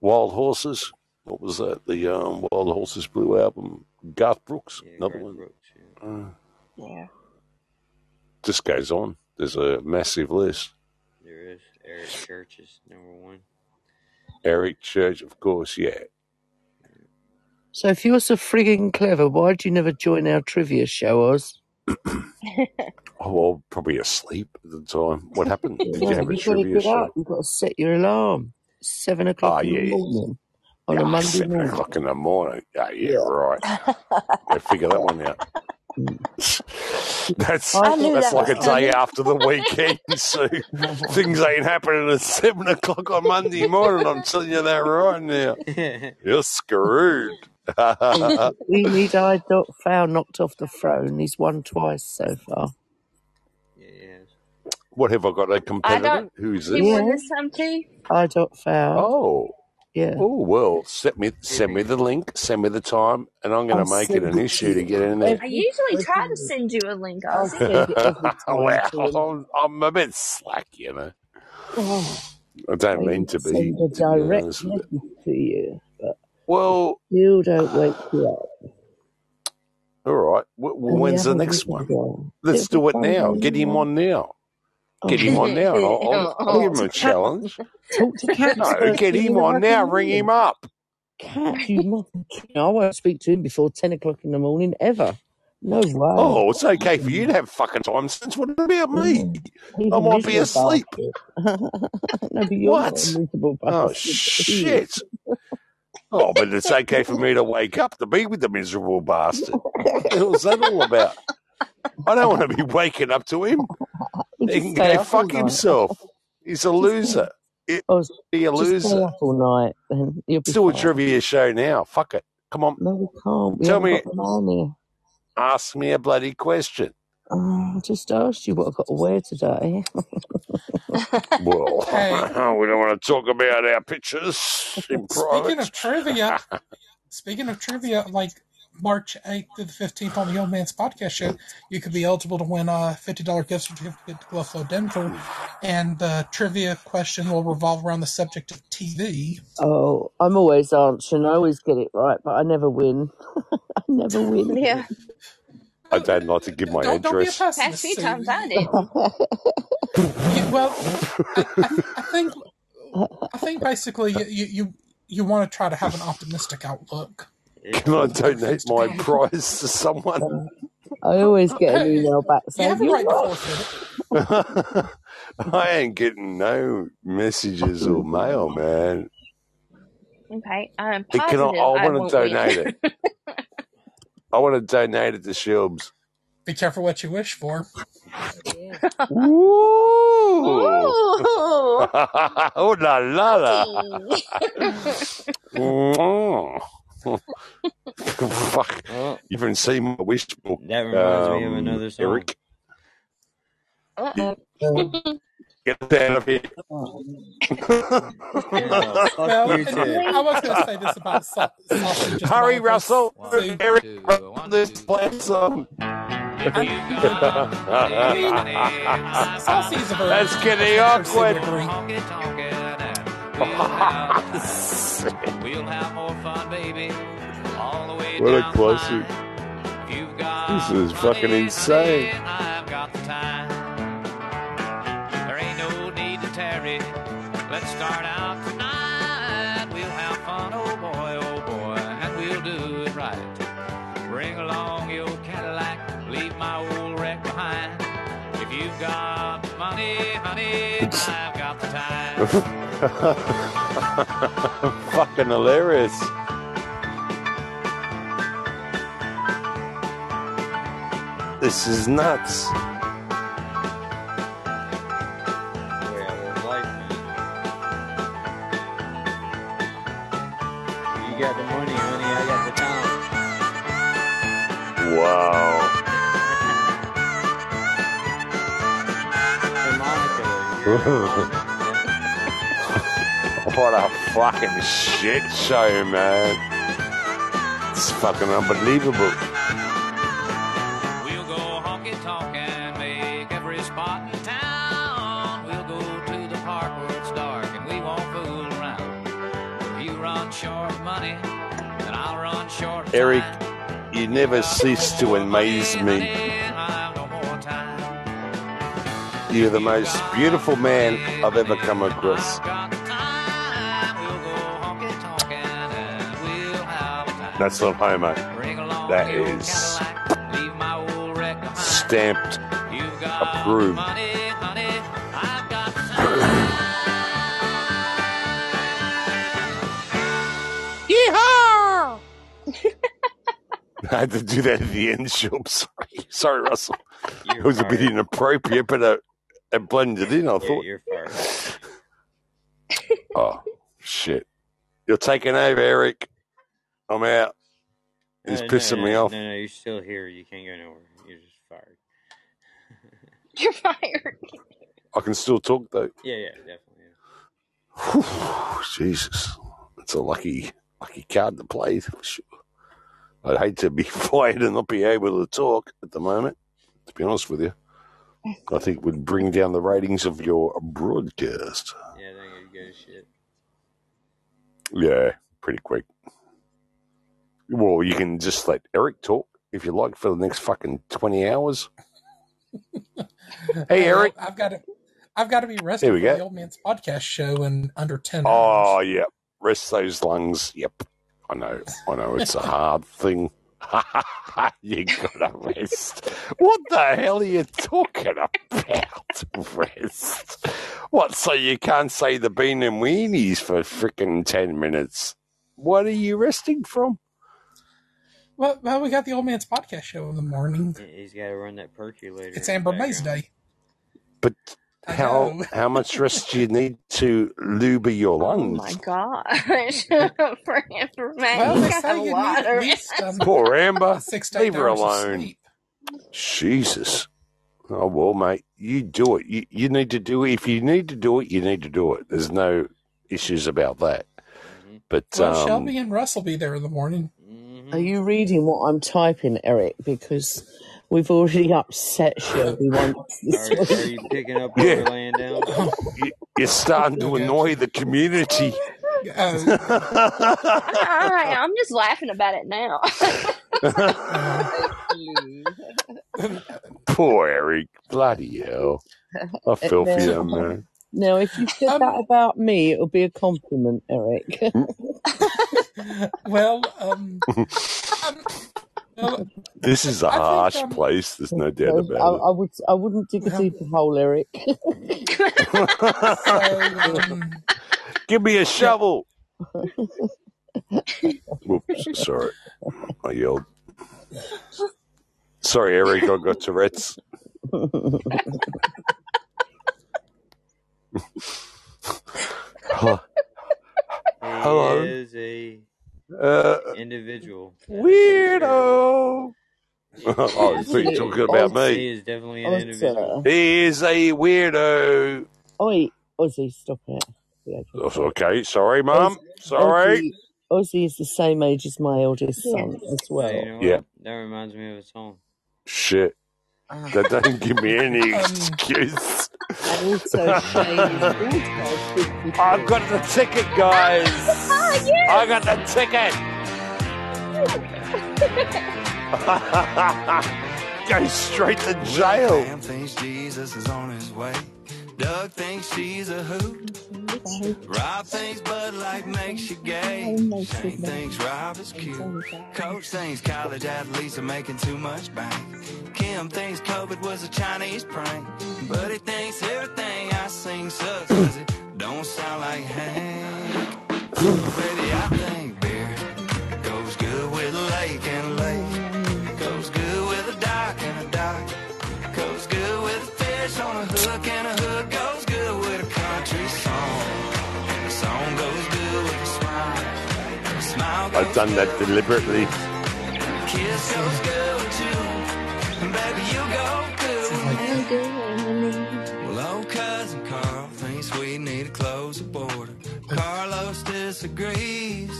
S5: Wild Horses. What was that? The um, Wild Horses Blue album. Garth Brooks,
S2: Yeah,
S5: another
S2: Garth
S5: one.
S2: Brooks, yeah.
S5: Uh,
S4: Yeah.
S5: just goes on. There's a massive list.
S2: There is Eric Church is number one.
S5: Eric Church, of course, yeah.
S3: So if you're so frigging clever, why'd you never join our trivia show, Oz? [coughs]
S5: Oh, well, probably asleep at the time. What happened? [laughs] Did you have a
S3: you've got to
S5: trivia
S3: get
S5: show?
S3: up. You've got to set your alarm. Seven o'clock
S5: Oh,
S3: in
S5: yeah.
S3: the morning on a
S5: Yeah,
S3: Monday
S5: seven
S3: morning.
S5: o'clock in the morning. Yeah, yeah,
S3: Yeah.
S5: right. [laughs] I figure that one out. Mm. [laughs] that's
S3: I
S4: knew
S5: that's
S4: that
S5: like a day
S4: coming.
S5: after the weekend, [laughs] so things ain't happening at seven o'clock on Monday morning. I'm telling you that right now. [laughs] You're screwed.
S3: we need I dot foul knocked off the throne. He's won twice so far.
S2: Yeah, yeah.
S5: what have I got? A competitor?
S4: don't-
S5: Who's this?
S3: Yeah.
S4: won this time too.
S3: I dot foul.
S5: Oh,
S3: Yeah.
S5: Oh well, send me send me the link, send me the time, and I'm going to make it an
S3: it
S5: issue to get in there.
S4: I usually try to send you a link,
S3: I'll
S4: Ozzy.
S3: send it every [laughs] time to
S5: wow. I'm, I'm a bit slack, you know.
S3: Oh, [sighs]
S5: I
S3: I
S5: don't mean to be,
S3: send a
S5: to be
S3: direct
S5: honest you.
S3: to you, but
S5: Well,
S3: still don't wake you up.
S5: all right. W-
S3: And the
S5: when's the next one?
S3: girl,
S5: Let's
S3: it'll
S5: do it now. Get him on now. Get him on now, and I'll, [laughs] I'll, I'll give him a
S3: Cat.
S5: challenge.
S3: Talk to Cat
S5: No,
S3: first
S5: get him on now. Ring him up.
S3: Cat, you mustn't. I won't speak to him before ten o'clock in the morning ever. No way.
S5: Oh, it's okay for you to have fucking time since. What about me?
S3: Yeah. He's
S5: might be asleep. [laughs]
S3: no, but you're
S5: What? Oh
S3: bastard. He is.
S5: shit. Oh, but it's okay for me to wake up to be with the miserable bastard. What the hell's that all about? I don't want to be waking up to him. [laughs] He can
S3: stay
S5: go fuck himself. He's a loser. It,
S3: I was
S5: be a loser.
S3: up all night, then you'll be
S5: Let's a trivia show now. Fuck it. Come on.
S3: No, we can't. We
S5: Tell me,
S3: got the money.
S5: ask me a bloody question.
S3: Oh, I just asked you what I've got to wear today. [laughs]
S5: Well, [laughs]
S6: Hey,
S5: we don't want to talk about our pictures in private.
S6: speaking of trivia, speaking of trivia, like March 8th to the 15th on the Old Man's Podcast Show, you could be eligible to win a $50 gift certificate to Buffalo, Denver. And the trivia question will revolve around the subject of TV.
S3: oh, I'm always um, answering. I always get it right, but I never win. [laughs] I never win.
S4: Yeah,
S5: I don't like to give my
S6: Don't, don't be a
S5: address.
S4: past
S6: pessimist,
S4: times I
S6: You-
S4: didn't.
S6: well, I, I, I think I think basically you, you, you, you want to try to have an optimistic outlook
S2: It's
S5: Can I donate my prize to someone? [laughs]
S3: I always get an email back
S6: you
S3: saying,
S6: have a
S3: You're
S6: right to
S3: right.
S6: forfeit it.
S5: I ain't getting no messages or [laughs] mail, man.
S4: Okay, I'm
S5: Can I?
S4: positive
S5: I
S4: I
S5: want to donate
S4: win.
S5: it. [laughs] I want to donate it to Shilbs.
S6: Be careful what you wish for.
S5: Woo!
S4: Ooh,
S5: oh la la la!
S4: Ozzy.
S5: Fuck!
S2: well,
S5: You haven't seen my wish book,
S2: that reminds me of
S5: um,
S2: another song.
S5: Eric.
S4: Uh-oh.
S5: Get out of here.
S2: Yeah,
S6: Well,
S2: you
S6: and
S2: too.
S6: I was going to say this about sau- sausage just a
S5: Hurry,
S6: moment ago.
S5: Russell.
S6: See,
S5: Eric,
S7: two,
S5: run
S7: one,
S5: this
S7: two.
S5: play song.
S6: I mean, saucy is a
S5: That's getting
S6: I'm sure Sue would
S5: awkward.
S7: We'll have more fun, baby. All the way
S5: What a classic.
S7: you've got
S5: This is fucking insane.
S7: I've got the time. There ain't no need to tarry. Let's start out tonight. We'll have fun, oh boy, oh boy, and we'll do it right. Bring along your Cadillac, leave my old wreck behind. If you've got money, honey, I've got the time. [laughs]
S5: fucking hilarious. This is nuts.
S2: Way [laughs] [laughs]
S5: what a fucking shit show, man. It's fucking unbelievable.
S7: We'll go honky tonk and make every spot in town. We'll go to the park where it's dark and we won't fool around. If you run short money, then I'll run short
S5: Eric,
S7: time.
S5: you never cease to amaze me.
S7: I've no more time.
S5: You're the most beautiful man I've ever come across. That's not homo.
S7: Bring along
S5: That
S7: your
S5: is
S7: Cadillac, leave my old wreck behind.
S5: stamped, approved.
S7: I've got time. [coughs]
S5: Yeehaw! I had to do that at the end, Shub. [laughs] Sorry, sorry, Russell. It
S2: You're
S5: was a bit inappropriate, but uh, it blended in. I
S2: Yeah,
S5: thought,
S2: you're fired. [laughs]
S5: oh shit, you're taking over, Eric. I'm out. It's
S2: Uh, no,
S5: pissing
S2: no,
S5: me
S2: no,
S5: off.
S2: No, no, you're still here. You can't go nowhere. You're just fired. [laughs]
S4: You're fired.
S5: I can still talk though.
S2: Yeah, yeah, definitely. Yeah.
S5: Whew, Jesus, it's a lucky lucky card to play for sure. I'd hate to be [laughs] fired and not be able to talk at the moment. To be honest with you, I think it would bring down the ratings of your broadcast.
S2: Yeah, I think it'd go to shit.
S5: Yeah, pretty quick. Well, you can just let Eric talk if you like for the next fucking twenty hours. [laughs] Hey,
S6: Oh,
S5: Eric.
S6: I've got to, I've got to be rested for
S5: go.
S6: the old man's podcast show in under ten
S5: Oh,
S6: hours.
S5: yeah, Rest those lungs. Yep. I know. I know. It's a [laughs] hard thing. [laughs] you gotta rest. What the hell are you talking about? Rest. What? So you can't say the bean and weenies for frickin' ten minutes? What are you resting from?
S6: Well, well, we got the old man's podcast show in the morning.
S2: He- He's got to run that percolator.
S6: It's Amber May's day.
S5: But how how much rest do you need to lube your lungs?
S4: Oh my gosh. [laughs] For information,
S6: Well, they
S4: got [laughs]
S6: say
S4: a
S6: you
S4: lot
S6: need
S4: of
S6: least um,
S5: Poor Amber. [laughs]
S6: six to
S5: Leave her alone. Jesus. Oh well, mate, you do it. You, you need to do it. If you need to do it, you need to do it. There's no issues about that.
S2: Mhm.
S5: But
S6: Well,
S5: um,
S6: Shelby and Russ will be there in the morning.
S2: Mhm.
S3: Are you reading what I'm typing, Eric? Because we've already upset Shelby once this
S2: Are, are you picking up what
S5: Yeah.
S2: we're laying down? [laughs]
S5: you, you're starting to annoy the community.
S6: Uh,
S4: I, I'm just laughing about it now. [laughs]
S5: Poor Eric. Bloody hell. I [laughs] feel for you, man.
S3: Now, if you said
S6: Um,
S3: that about me, it would be a compliment, Eric. [laughs]
S6: well, um, um, well,
S5: This is a
S6: I think,
S5: harsh
S6: um,
S5: place. There's no doubt
S3: I,
S5: about
S3: I would, I wouldn't dig a
S6: Well-
S3: deeper hole, Eric. [laughs] [laughs]
S6: so, um,
S5: Give me a shovel. Whoops, sorry. I yelled. Sorry, Eric, I got Tourette's. Huh.
S2: He
S5: Hello.
S2: is a
S5: Uh,
S2: individual.
S5: weirdo. oh, I thought you were talking about
S2: He
S5: me.
S2: is definitely an individual.
S5: He is a weirdo.
S3: Oi, Ozzy, stop it. Yeah,
S5: okay. Sorry, Mum. Sorry.
S3: Ozzy, Ozzy is the same age as my eldest son
S4: Yes.
S3: as well.
S2: you know?
S5: Yeah.
S2: That reminds me of a song.
S5: Shit. [laughs] That doesn't give me any
S6: Um,
S5: excuse.
S3: And also, Shane is also 54.
S5: I've got the ticket, guys. [laughs] I got the ticket. [laughs] Go straight to jail.
S8: Sam thinks Jesus is on his way. Doug thinks she's a hoot. Rob thinks Bud Light makes you gay. Shane thinks Rob is cute. Coach thinks college athletes are making too much bank. Kim thinks COVID was a Chinese prank. Buddy thinks everything I sing sucks 'cause it don't sound like Hank. Baby, I to close the border. Carlos disagrees.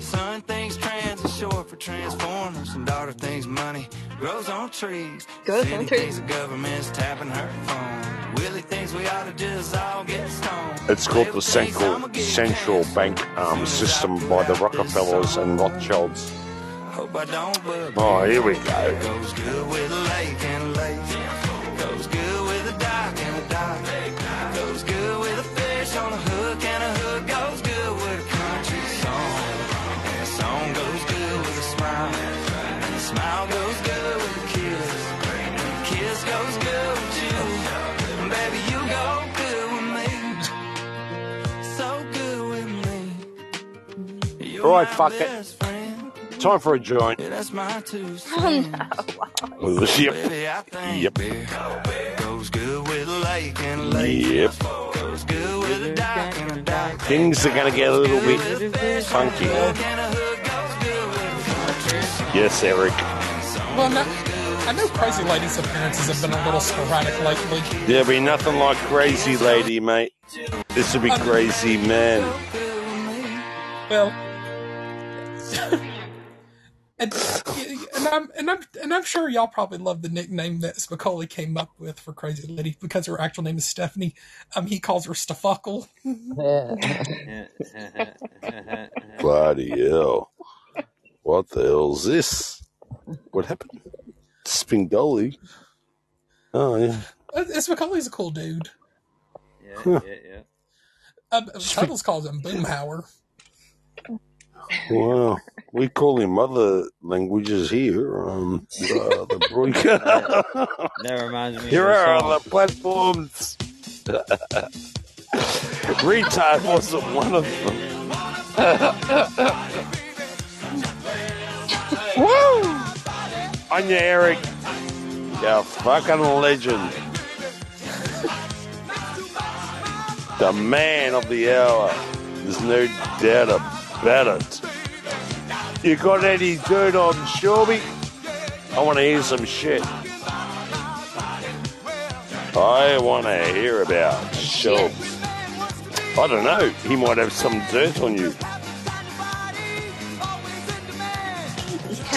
S8: Son thinks trans is short for transformers. And daughter thinks money grows on trees.
S4: Grows on
S8: Cindy
S4: trees.
S8: the government's tapping her phone. Willie thinks we ought to just all get stoned.
S5: It's called the central central bank um, system by the Rockefellers and Rothschilds.
S8: Hope I don't
S5: Oh, here we
S8: you.
S5: go. Right, fuck it. Time for a joint.
S8: Yeah, that's my.
S3: Oh,
S5: Yep.
S8: Baby, I think
S5: Yep.
S8: beer goes good with a lake and a lake.
S5: Yep.
S8: Goes good with a dock and a dock.
S5: Things are going to get a little bit
S8: With a fish on a
S5: funky.
S8: hook and a hook goes good with a country song.
S5: Yes, Eric.
S6: well, no, I know Crazy Lady's appearances have been a little sporadic lately.
S5: There'll be nothing like Crazy Lady, mate. This will be um, Crazy Man.
S6: Well, and, and I'm and I'm and I'm sure y'all probably love the nickname that Spicoli came up with for Crazy Lady because her actual name is Stephanie. Um, he calls her Stefuckle. [laughs]
S5: Bloody hell. What the hell's this? What happened? Spingoli. Oh, yeah.
S6: Uh, Spicoli's a cool dude.
S2: yeah,
S5: Huh.
S2: yeah, yeah.
S6: Um, Tuttles calls him Boomhauer.
S5: Wow. We call him other languages here. Um, uh, the broadcast. [laughs]
S2: That reminds me
S5: Here
S2: of
S5: are
S2: song.
S5: other platforms. [laughs] Retard wasn't one of them. [laughs] Woo! Anya Eric, you fucking legend. The man of the hour. There's no doubt about it. You got any dirt on Shelby? I want to hear some shit. I want to hear about Shelby. I don't know. He might have some dirt on you.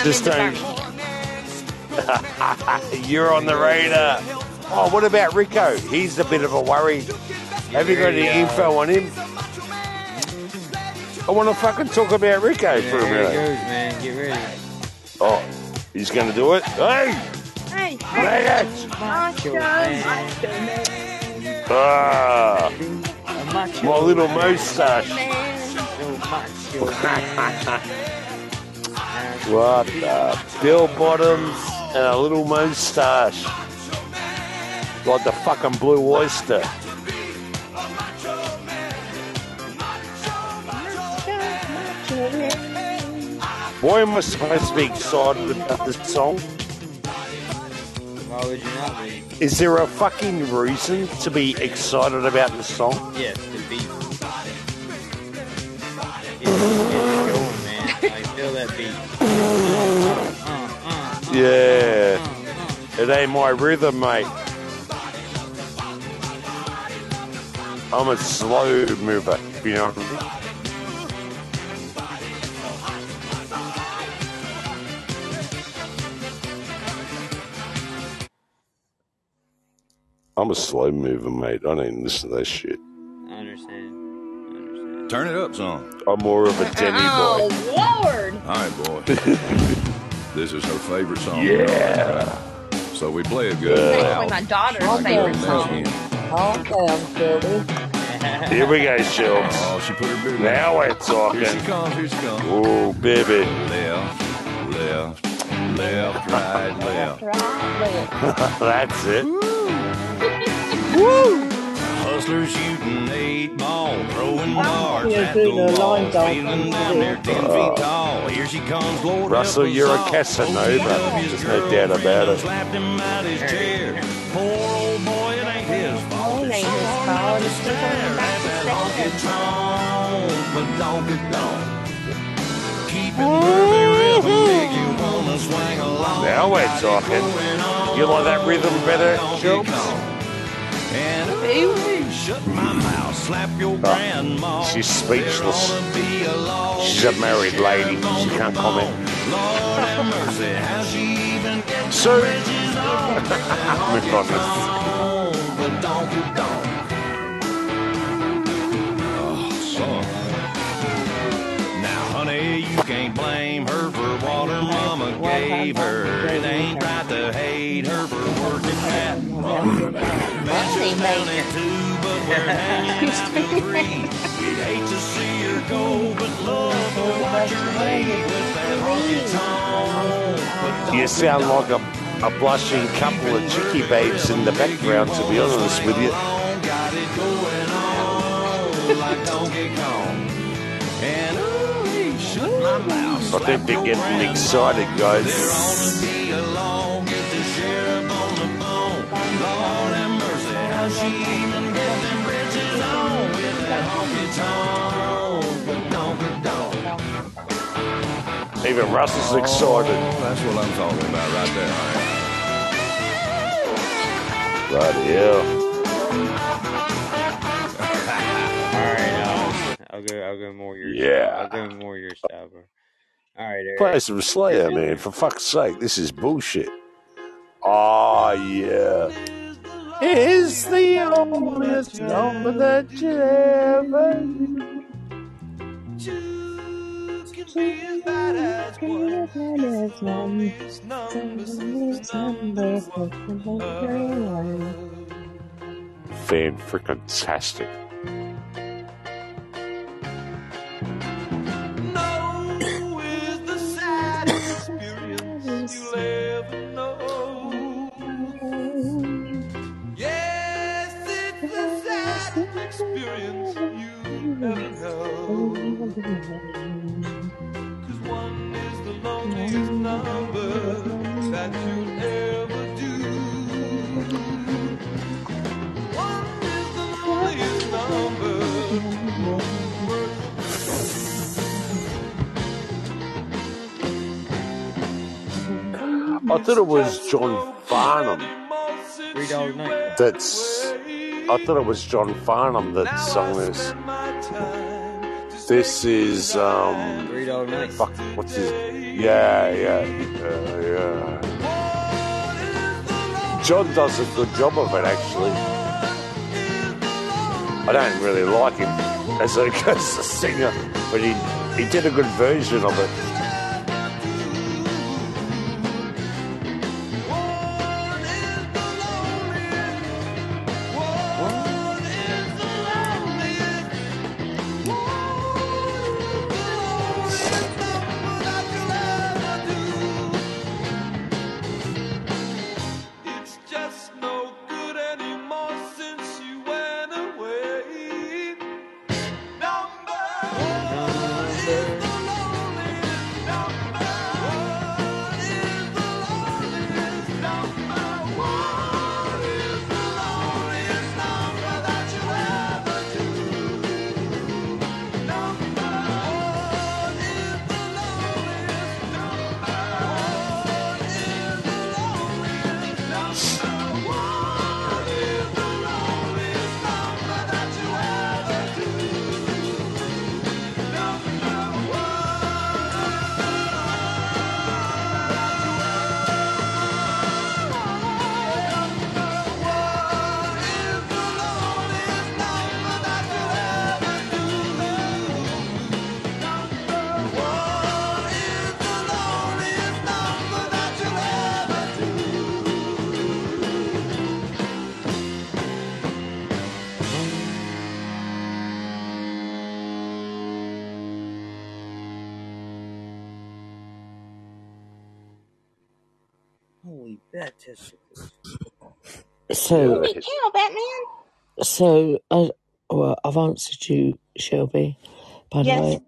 S5: Just don't- [laughs] You're on the radar. Oh, what about Rico? He's a bit of a worry. Have you got any info on him? I want to fucking talk about Rico
S2: Yeah,
S5: for a
S2: here it
S5: minute.
S2: goes, man. Get ready.
S5: Oh, he's going to do it? Hey,
S4: Hey,
S5: maggots!
S2: Macho man.
S5: Ah, my little moustache.
S4: man.
S2: So macho man.
S5: What the? Bill bottoms and a little moustache. Like the fucking blue oyster. Why am I supposed to be excited about this song?
S2: Why would you not be?
S5: Is there a fucking reason to be excited about this song?
S2: Yes, the beat. It's, it's going, man. I feel that beat. Uh, uh, uh,
S5: Yeah. It ain't my rhythm, mate. I'm a slow mover, you know what I mean? I'm a slow mover, mate. I don't listen to that shit.
S2: I understand. I understand.
S9: Turn it up son.
S5: I'm more of a [laughs] Denny oh, boy.
S4: Oh, Lord.
S9: All right, boy. [laughs] this is her favorite song.
S5: Yeah.
S9: So we play it good.
S4: That's
S9: Now,
S4: my daughter's
S3: Okay.
S4: favorite song.
S9: in.
S3: Calm down, Shelby.
S5: Here we go, Shelbs.
S9: Oh, she put her boot
S5: Now we're
S9: Here she
S5: talking.
S9: comes, here she comes.
S5: Oh, baby.
S9: Left, left, left, right, left. [laughs]
S5: That's it.
S10: Hustlers shooting eight ball, throwing
S3: I'm
S10: darts at the wall, feeling down there
S3: video.
S10: ten feet tall. Here she comes, Lord
S5: Russell,
S10: help
S5: you're a
S10: all.
S5: Casanova.
S10: OVW's
S5: There's no doubt about it.
S10: Slapped him out his chair. Poor old boy, it ain't his fault.
S4: Oh, it
S10: It's
S4: ain't
S10: so
S4: his
S10: hard
S4: fault.
S10: not to
S4: It's just
S10: stare at that honky tonk, but don't get gone.
S5: Now we're talking. You like that rhythm better,
S10: Donkey
S5: Schultz?
S10: Kong. And ooh, shut my mouth, slap your grandma.
S5: she's speechless.
S10: There ought to be a law
S5: She's a married lady. She can't comment.
S10: Lord have mercy, how she even
S5: So-
S10: bridges on with
S5: Move on.
S10: honky tonk, the donkey donk. Oh, son. Honey, you can't blame her for what her mama gave her. It ain't right to hate her for working at Mansion down at two, but we're hanging out till three. We'd hate to see her go, but love to watch her leave with that honky tonk.
S5: You sound like a, a blushing couple of chicky babes in the background, to be honest with you.
S10: Got it going on like Donkey Kong. And
S5: I think they're getting excited, guys.
S10: to be a law, get the sheriff on the phone. Lord have mercy, how she even get them bridges on with that honky tonk, but donkey donk.
S5: Even Russell's excited.
S9: Oh, that's what I'm talking about right there. Right.
S5: Bloody
S2: I'll go. I'll go more your
S11: Yeah.
S2: style. I'll go more your style, bro. All right, Eric.
S11: Play some Slayer, man. For fuck's sake, this is bullshit. Oh, yeah. It's the loneliest number that you ever
S4: Two can be experience you'll ever know. Yes, it's the saddest experience you ever know. Cause one is the loneliest number that you'll
S11: I thought it was John Farnham. That's. I thought it was John Farnham that sung this. This is um. Fuck. What's his? Yeah, yeah, yeah, yeah. John does a good job of it, actually. I don't really like him as a, [laughs] as a singer, but he he did a good version of it.
S3: So,
S5: Holy cow, Batman!
S3: so I well, I've answered you, Shelby. By the
S5: Yes.
S3: way,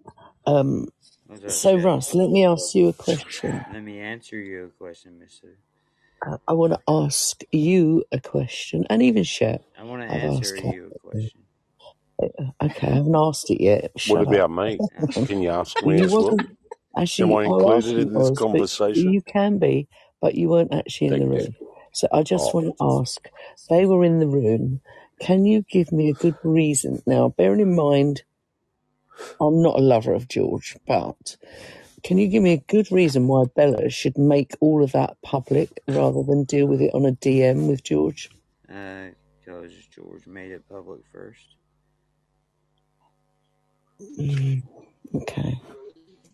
S3: um,
S2: What's
S3: so
S2: Shep?
S3: Russ, let me ask you a question. [laughs]
S2: Let me answer you a question, Mister.
S3: Uh, I want to ask you a question, and even Shep.
S2: I want to
S3: I've
S2: answer
S3: asked
S2: you a question.
S3: Okay, I haven't asked it yet.
S11: What
S3: Shut up.
S11: about me? [laughs] Can you ask me
S3: You
S11: as well?
S3: wasn't actually.
S11: Am I
S3: I asked
S11: included
S3: you,
S11: in this
S3: Oz, but
S11: conversation?
S3: you can be, but you weren't actually in the
S11: Thank you.
S3: room. So I just
S11: Oh,
S3: want to ask. They were in the room. Can you give me a good reason? Now, bearing in mind, I'm not a lover of George, but can you give me a good reason why Bella should make all of that public rather than deal with it on a DM with George?
S2: Uh, because George made it public first.
S3: Mm, okay.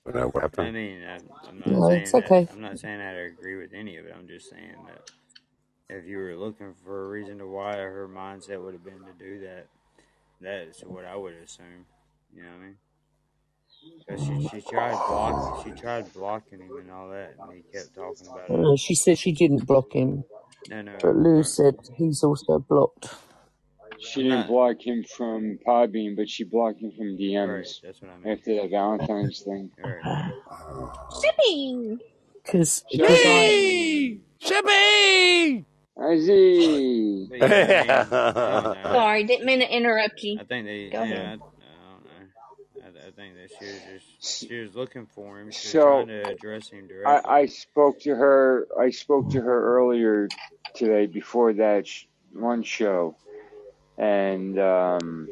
S11: I know what
S2: I
S11: happened.
S2: mean, I, I'm not
S3: No,
S2: saying
S3: it's
S2: that.
S3: okay.
S2: I'm not saying that I agree with any of it. I'm just saying that if you were looking for a reason to why her mindset would have been to do that, that's what I would assume. You know what I mean? Because she, she tried block, she tried blocking him and all that, and he kept talking about it.
S3: She said she didn't block him,
S2: No, no,
S3: but Lou
S2: no,
S3: said he's also blocked.
S12: She didn't
S2: not.
S12: block him from Podbean, but she blocked him from
S2: Right,
S12: DMs
S2: that's what I mean.
S12: after the Valentine's thing. [laughs]
S2: Right.
S5: Shipping!
S3: Because
S12: Shippy!
S11: Shippy!
S12: Izzy!
S2: But yeah, I see. I. [laughs]
S5: Sorry, didn't mean to interrupt you.
S2: I think they,
S5: Go
S2: yeah, I, I don't know. I, I think that she was just, she was looking for him. She was
S12: So
S2: trying to address him
S12: I,
S2: directly.
S12: I spoke to her. I spoke to her earlier today before that sh- one show, and um,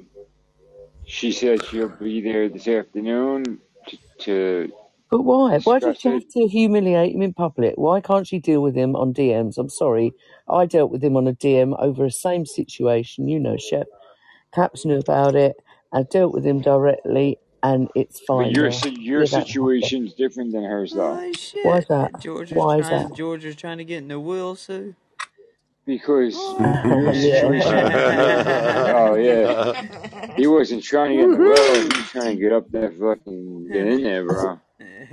S12: She said she'll be there this afternoon to, to
S3: But why? Why does
S12: discuss
S3: she have to humiliate him in public? Why can't she deal with him on DMs? I'm sorry, I dealt with him on a DM over the same situation. You know, Shep. Caps knew about it. I dealt with him directly, and it's fine.
S12: But
S3: fine
S12: your
S3: now.
S12: si- your
S3: don't have to.
S12: situation's different than hers, though,
S2: Oh
S3: Why is
S2: shit!
S3: that?
S2: George
S3: Why is
S2: trying.
S3: that?
S2: George was trying to get in the will, Sue.
S12: because
S2: Oh. [laughs]
S12: your situation. [laughs] oh yeah, he wasn't trying to get in the well. He was trying to get up there, fucking get in there, bro.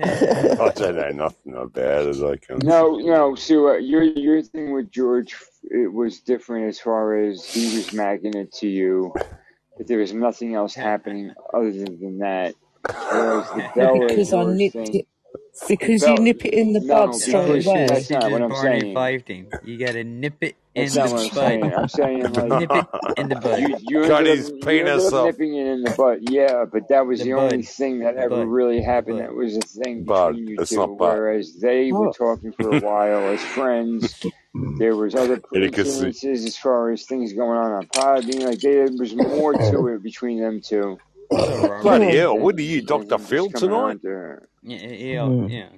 S5: I don't know nothing about as I can.
S12: No, no. So uh, your your thing with George, it was different as far as he was magging it to you, but there was nothing else happening other than that. Whereas the [laughs]
S3: Well,
S12: Bella
S3: because I
S12: George
S3: nipped
S12: thing,
S3: it. Because you
S12: Bell,
S3: nip it in the
S12: no,
S3: bud straight
S12: because
S3: away.
S12: that's
S2: She
S12: not
S2: just
S12: what I'm
S2: Barney
S12: saying.
S2: fifed him. You gotta nip it in
S12: That's
S2: the
S12: not what I'm saying.
S2: bud.
S12: I'm saying [laughs] like
S2: Nip it in the bud.
S12: you you
S5: Cut
S12: ended
S5: his
S12: up you ended
S5: penis
S12: up
S5: off.
S12: nipping it in the butt, yeah, but that was
S2: The
S12: the only
S2: bud.
S12: thing that
S2: The
S12: ever
S2: bud.
S12: really
S2: The
S12: happened.
S2: bud.
S12: That was a thing
S5: But
S12: between you
S5: it's
S12: two.
S5: not but.
S12: Whereas they were
S3: Oh,
S12: talking for a while as friends. [laughs] There was other [laughs]
S5: Idiocy.
S12: incidences as far as things going on on Podbean. Like there was more to it between them two
S2: What's up, Robert?
S5: Bloody hell!
S12: than
S5: What are you,
S12: than
S5: Doctor Phil tonight?
S12: on to her.
S2: Yeah, yeah, yeah.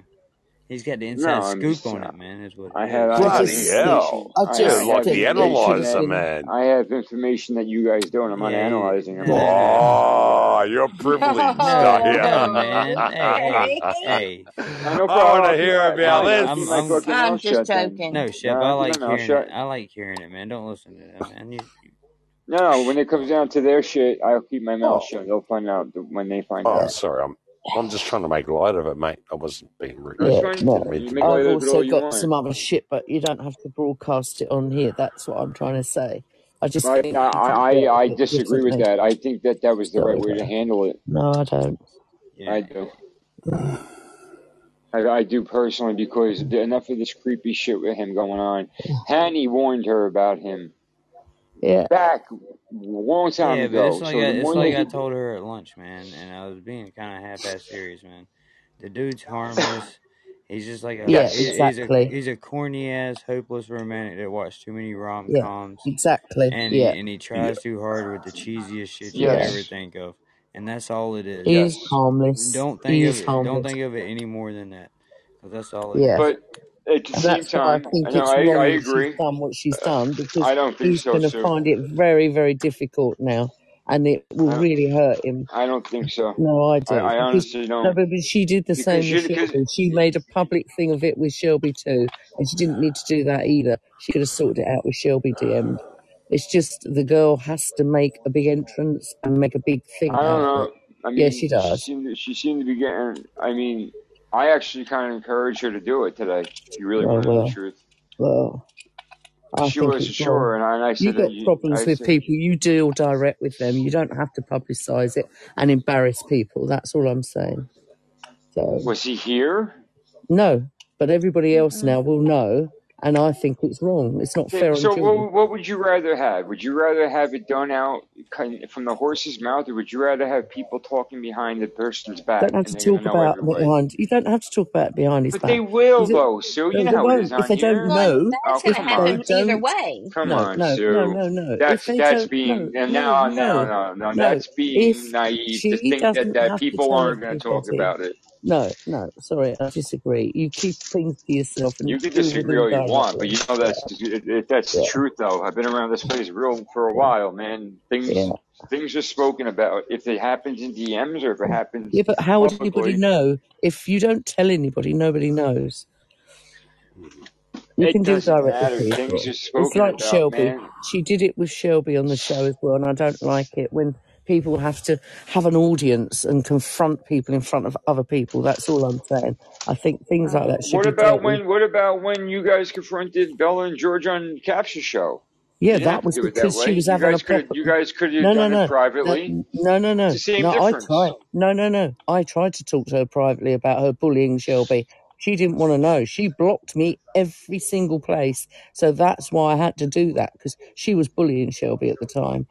S2: He's got the inside
S12: I'm
S2: scoop
S12: just.
S2: on it, man. Is what
S12: I have
S2: is.
S12: I
S3: I
S12: have
S5: Bloody
S3: just
S12: information.
S5: hell!
S3: I
S12: I,
S3: just
S12: I
S5: like the
S3: they should have
S12: information
S5: analyzer,
S12: that
S5: man.
S12: I have information that you guys don't. I'm not
S2: Yeah, yeah.
S12: analyzing them.
S2: No,
S12: I'm
S2: no,
S12: asking
S5: Oh, you're [laughs] privileged, are
S2: no, no, man. Hey, [laughs] hey, hey.
S12: No, no
S5: I
S12: problem.
S5: want
S12: I'll
S5: to
S12: keep
S5: hear
S12: my
S5: about
S12: fine. I'll
S5: this.
S2: I'm,
S12: keep my
S2: I'm.
S4: I'm just joking.
S2: No, Shep.
S12: No,
S2: I like
S12: my
S2: hearing
S12: shut.
S2: it. I like hearing it, man. Don't listen to that, man. You,
S12: No, no. When it comes down to their shit, I'll keep my mouth
S5: Oh,
S12: shut. They'll find out when they find out.
S5: oh,
S12: out.
S5: sorry. I'm I'm just trying to make light of it, mate. I wasn't being rude.
S3: Yeah,
S12: fine.
S3: No.
S5: mean
S12: You
S5: to
S12: make
S5: be.
S12: light
S3: I've
S12: of it
S3: also
S12: all
S3: got
S12: want.
S3: some other shit, but you don't have to broadcast it on here. That's what I'm trying to say. I just
S12: I,
S3: think
S12: I,
S3: you
S12: I, I disagree with that. I think that that was the right way to handle it.
S3: No, I don't.
S12: I do. I, I do personally because enough of this creepy shit with him going on. Hanny warned her about him
S3: Yeah.
S12: back a long time
S2: Yeah, but
S12: ago.
S2: it's like
S12: So
S2: I,
S12: the
S2: it's like I
S12: he,
S2: told her at lunch, man, and I was being kind of half-ass serious, man. The dude's harmless. [laughs] He's just like a
S3: Yeah,
S12: yes,
S2: he- he's a
S3: exactly.
S2: he's a corny ass, hopeless romantic that watched too many rom
S3: Yeah,
S2: coms,
S3: exactly.
S2: and he
S3: Yeah,
S2: and he
S5: Yeah.
S2: tries too hard with the cheesiest shit you could ever
S12: yes,
S2: think of, and that's all it is.
S3: he is
S12: yes.
S3: harmless.
S2: Don't think
S3: He
S2: of
S3: is
S2: it. Don't
S3: harmless.
S2: think of it any more than that, 'cause that's all it
S3: Yeah.
S2: is.
S12: But at the
S3: And
S12: same
S3: that's why I think
S12: I know
S3: it's
S12: I,
S3: wrong
S12: I
S3: that she's
S12: agree.
S3: done what she's uh, done because
S12: I don't think
S3: he's
S12: so,
S3: going to
S12: Sue.
S3: find it very, very difficult now, and it will
S12: I,
S3: really hurt him.
S12: I don't think so.
S3: No, I
S12: I,
S3: do
S12: I
S3: because
S12: honestly
S3: no,
S12: don't.
S3: but but she did the same
S12: Because
S3: with
S12: because
S3: Shelby. She made a public thing of it with Shelby too, and she didn't need to do that either. She could have sorted it out with Shelby DM'd. It's just the girl has to make a big entrance and make a big thing
S12: I don't
S3: out of
S12: know. I
S3: Yeah,
S12: mean,
S3: she
S12: she
S3: does.
S12: seemed to, she seemed to be getting. I mean, I actually kind of encouraged her to do it today. If you really
S3: Oh
S12: want to know the truth,
S3: well, I
S12: she
S3: think
S12: wasn't sure, and I, and I
S3: You
S12: said, that
S3: got
S12: you,
S3: problems
S12: I
S3: with
S12: said,
S3: people. You deal direct with them. You don't have to publicise it and embarrass people. That's all I'm saying. So
S12: was he here?
S3: no, but everybody else now will know, and I think it's wrong. It's not fair
S12: so
S3: children.
S12: what what would you rather have? Would you rather have it done out from the horse's mouth, or would you rather have people talking behind the person's back You
S3: don't have to talk about
S12: every
S3: behind. You don't have to talk about behind his back.
S12: But they will
S3: Is it?
S12: though, Sue. You know
S3: they
S12: how it is
S3: won't. If
S12: on
S3: they don't
S12: here.
S4: Well,
S3: know,
S12: Oh,
S4: that's going to
S12: come
S3: if they
S12: on,
S4: happen either
S3: don't,
S4: way.
S12: come
S3: no,
S12: on,
S3: no, no,
S12: Sue.
S3: no, no. If
S12: That's
S3: they
S12: that's
S3: don't,
S12: being
S3: no, no,
S12: now now
S3: no,
S12: no no
S3: no.
S12: that's being
S3: If
S12: naive to
S3: she
S12: think that
S3: doesn't
S12: that people aren't going to talk
S3: everybody,
S12: about it.
S3: No, no. Sorry, I disagree. You keep things to yourself
S12: You
S3: and
S12: can
S3: deal with
S12: disagree
S3: them
S12: all you want, but you know that's if that's the
S3: yeah,
S12: truth though. I've been around this place real for a while, man. Things
S3: yeah.
S12: things are spoken about. If it happens in DMs or if it happens
S3: Yeah, but how would anybody
S12: publicly,
S3: know if you don't tell anybody? Nobody knows. You
S12: it
S3: can deal
S12: doesn't
S3: direct with
S12: matter. Things are
S3: It's
S12: spoken
S3: like
S12: about,
S3: Shelby.
S12: man.
S3: She did it with Shelby on the show as well, and I don't like it when people have to have an audience and confront people in front of other people. That's all I'm saying. I think things like that should
S12: What
S3: be
S12: about
S3: with.
S12: when what about when you guys confronted Bella and George on Capture Show?
S3: Yeah, that was
S12: it that
S3: because she was having a pep.
S12: you guys could have
S3: No, no,
S12: done it
S3: no, no,
S12: privately.
S3: no, no, no.
S12: It's the same
S3: No, I
S12: difference.
S3: tried. No, no, no. I tried to talk to her privately about her bullying Shelby. She didn't want to know. She blocked me every single place. So that's why I had to do that because she was bullying Shelby at the time.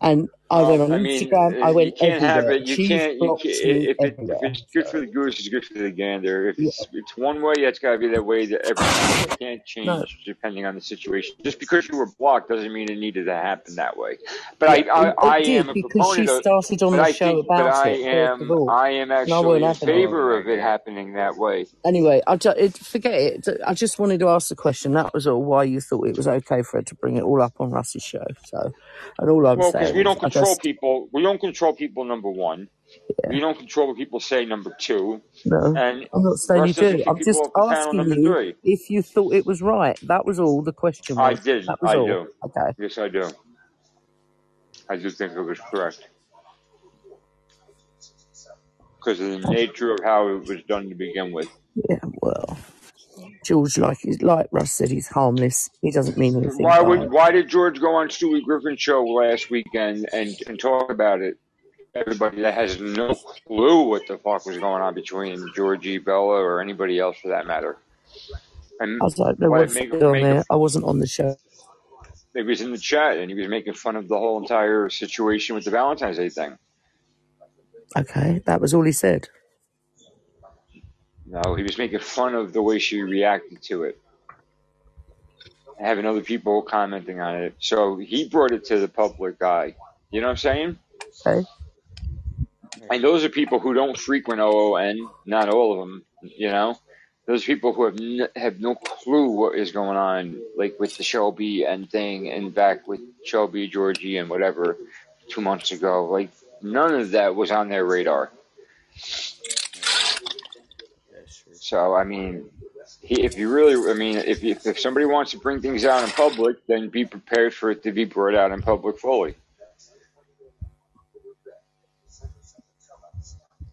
S3: And I went on
S12: I mean,
S3: Instagram. I
S12: eh, you
S3: went
S12: can't have
S3: everywhere.
S12: it. You
S3: She's
S12: can't. You can't. If it if it's good for the goose, it's good for the gander. If
S3: yeah,
S12: it's it's one way, it's got to be that way to every. Can't
S3: no,
S12: change depending on the situation. Just because you were blocked doesn't mean it needed to happen that way. But
S3: yeah,
S12: I I,
S3: it,
S12: I
S3: did
S12: am a
S3: because she started on
S12: But
S3: the
S12: I
S3: show
S12: think. But
S3: about
S12: I
S3: it
S12: am. I am
S3: I weren't
S12: actually in favor of it happening that way.
S3: Anyway, I forget it. I just wanted to ask the question. That was all. Why you thought it was okay for her to bring it all up on Russ's show? So, and all I'm
S12: Well,
S3: saying
S12: we don't
S3: I
S12: control
S3: just
S12: people. We don't control people. Number one,
S3: yeah,
S12: we don't control what people say. Number two,
S3: no,
S12: and
S3: I'm not saying you do. I'm just asking you
S12: three,
S3: if you thought it was right. That was all. The question
S12: I did.
S3: Was
S12: I
S3: all.
S12: do.
S3: Okay.
S12: Yes, I do. I do think it was correct because of the nature of how it was done to begin with.
S3: Yeah. Well, George, like like Russ said, he's harmless. He doesn't mean anything
S12: Why would
S3: it.
S12: Why did George go on Stewie Griffin's show last weekend and and talk about it? Everybody that has no clue what the fuck was going on between Georgie Bella or anybody else for that matter. And
S3: I don't know
S12: why
S3: what
S12: make
S3: on there. I wasn't on the show.
S12: he was in the chat and he was making fun of the whole entire situation with the Valentine's Day thing.
S3: Okay, that was all he said.
S12: No, he was making fun of the way she reacted to it, having other people commenting on it. So he brought it to the public eye. You know what I'm saying?
S3: Okay.
S12: And those are people who don't frequent OON. Not all of them. You know, those people who have n- have no clue what is going on, like with the Shelby and thing, and back with Shelby, Georgie, and whatever two months ago. Like none of that was on their radar. So I mean, he, if you really, I mean, if if if somebody wants to bring things out in public, then be prepared for it to be brought out in public fully.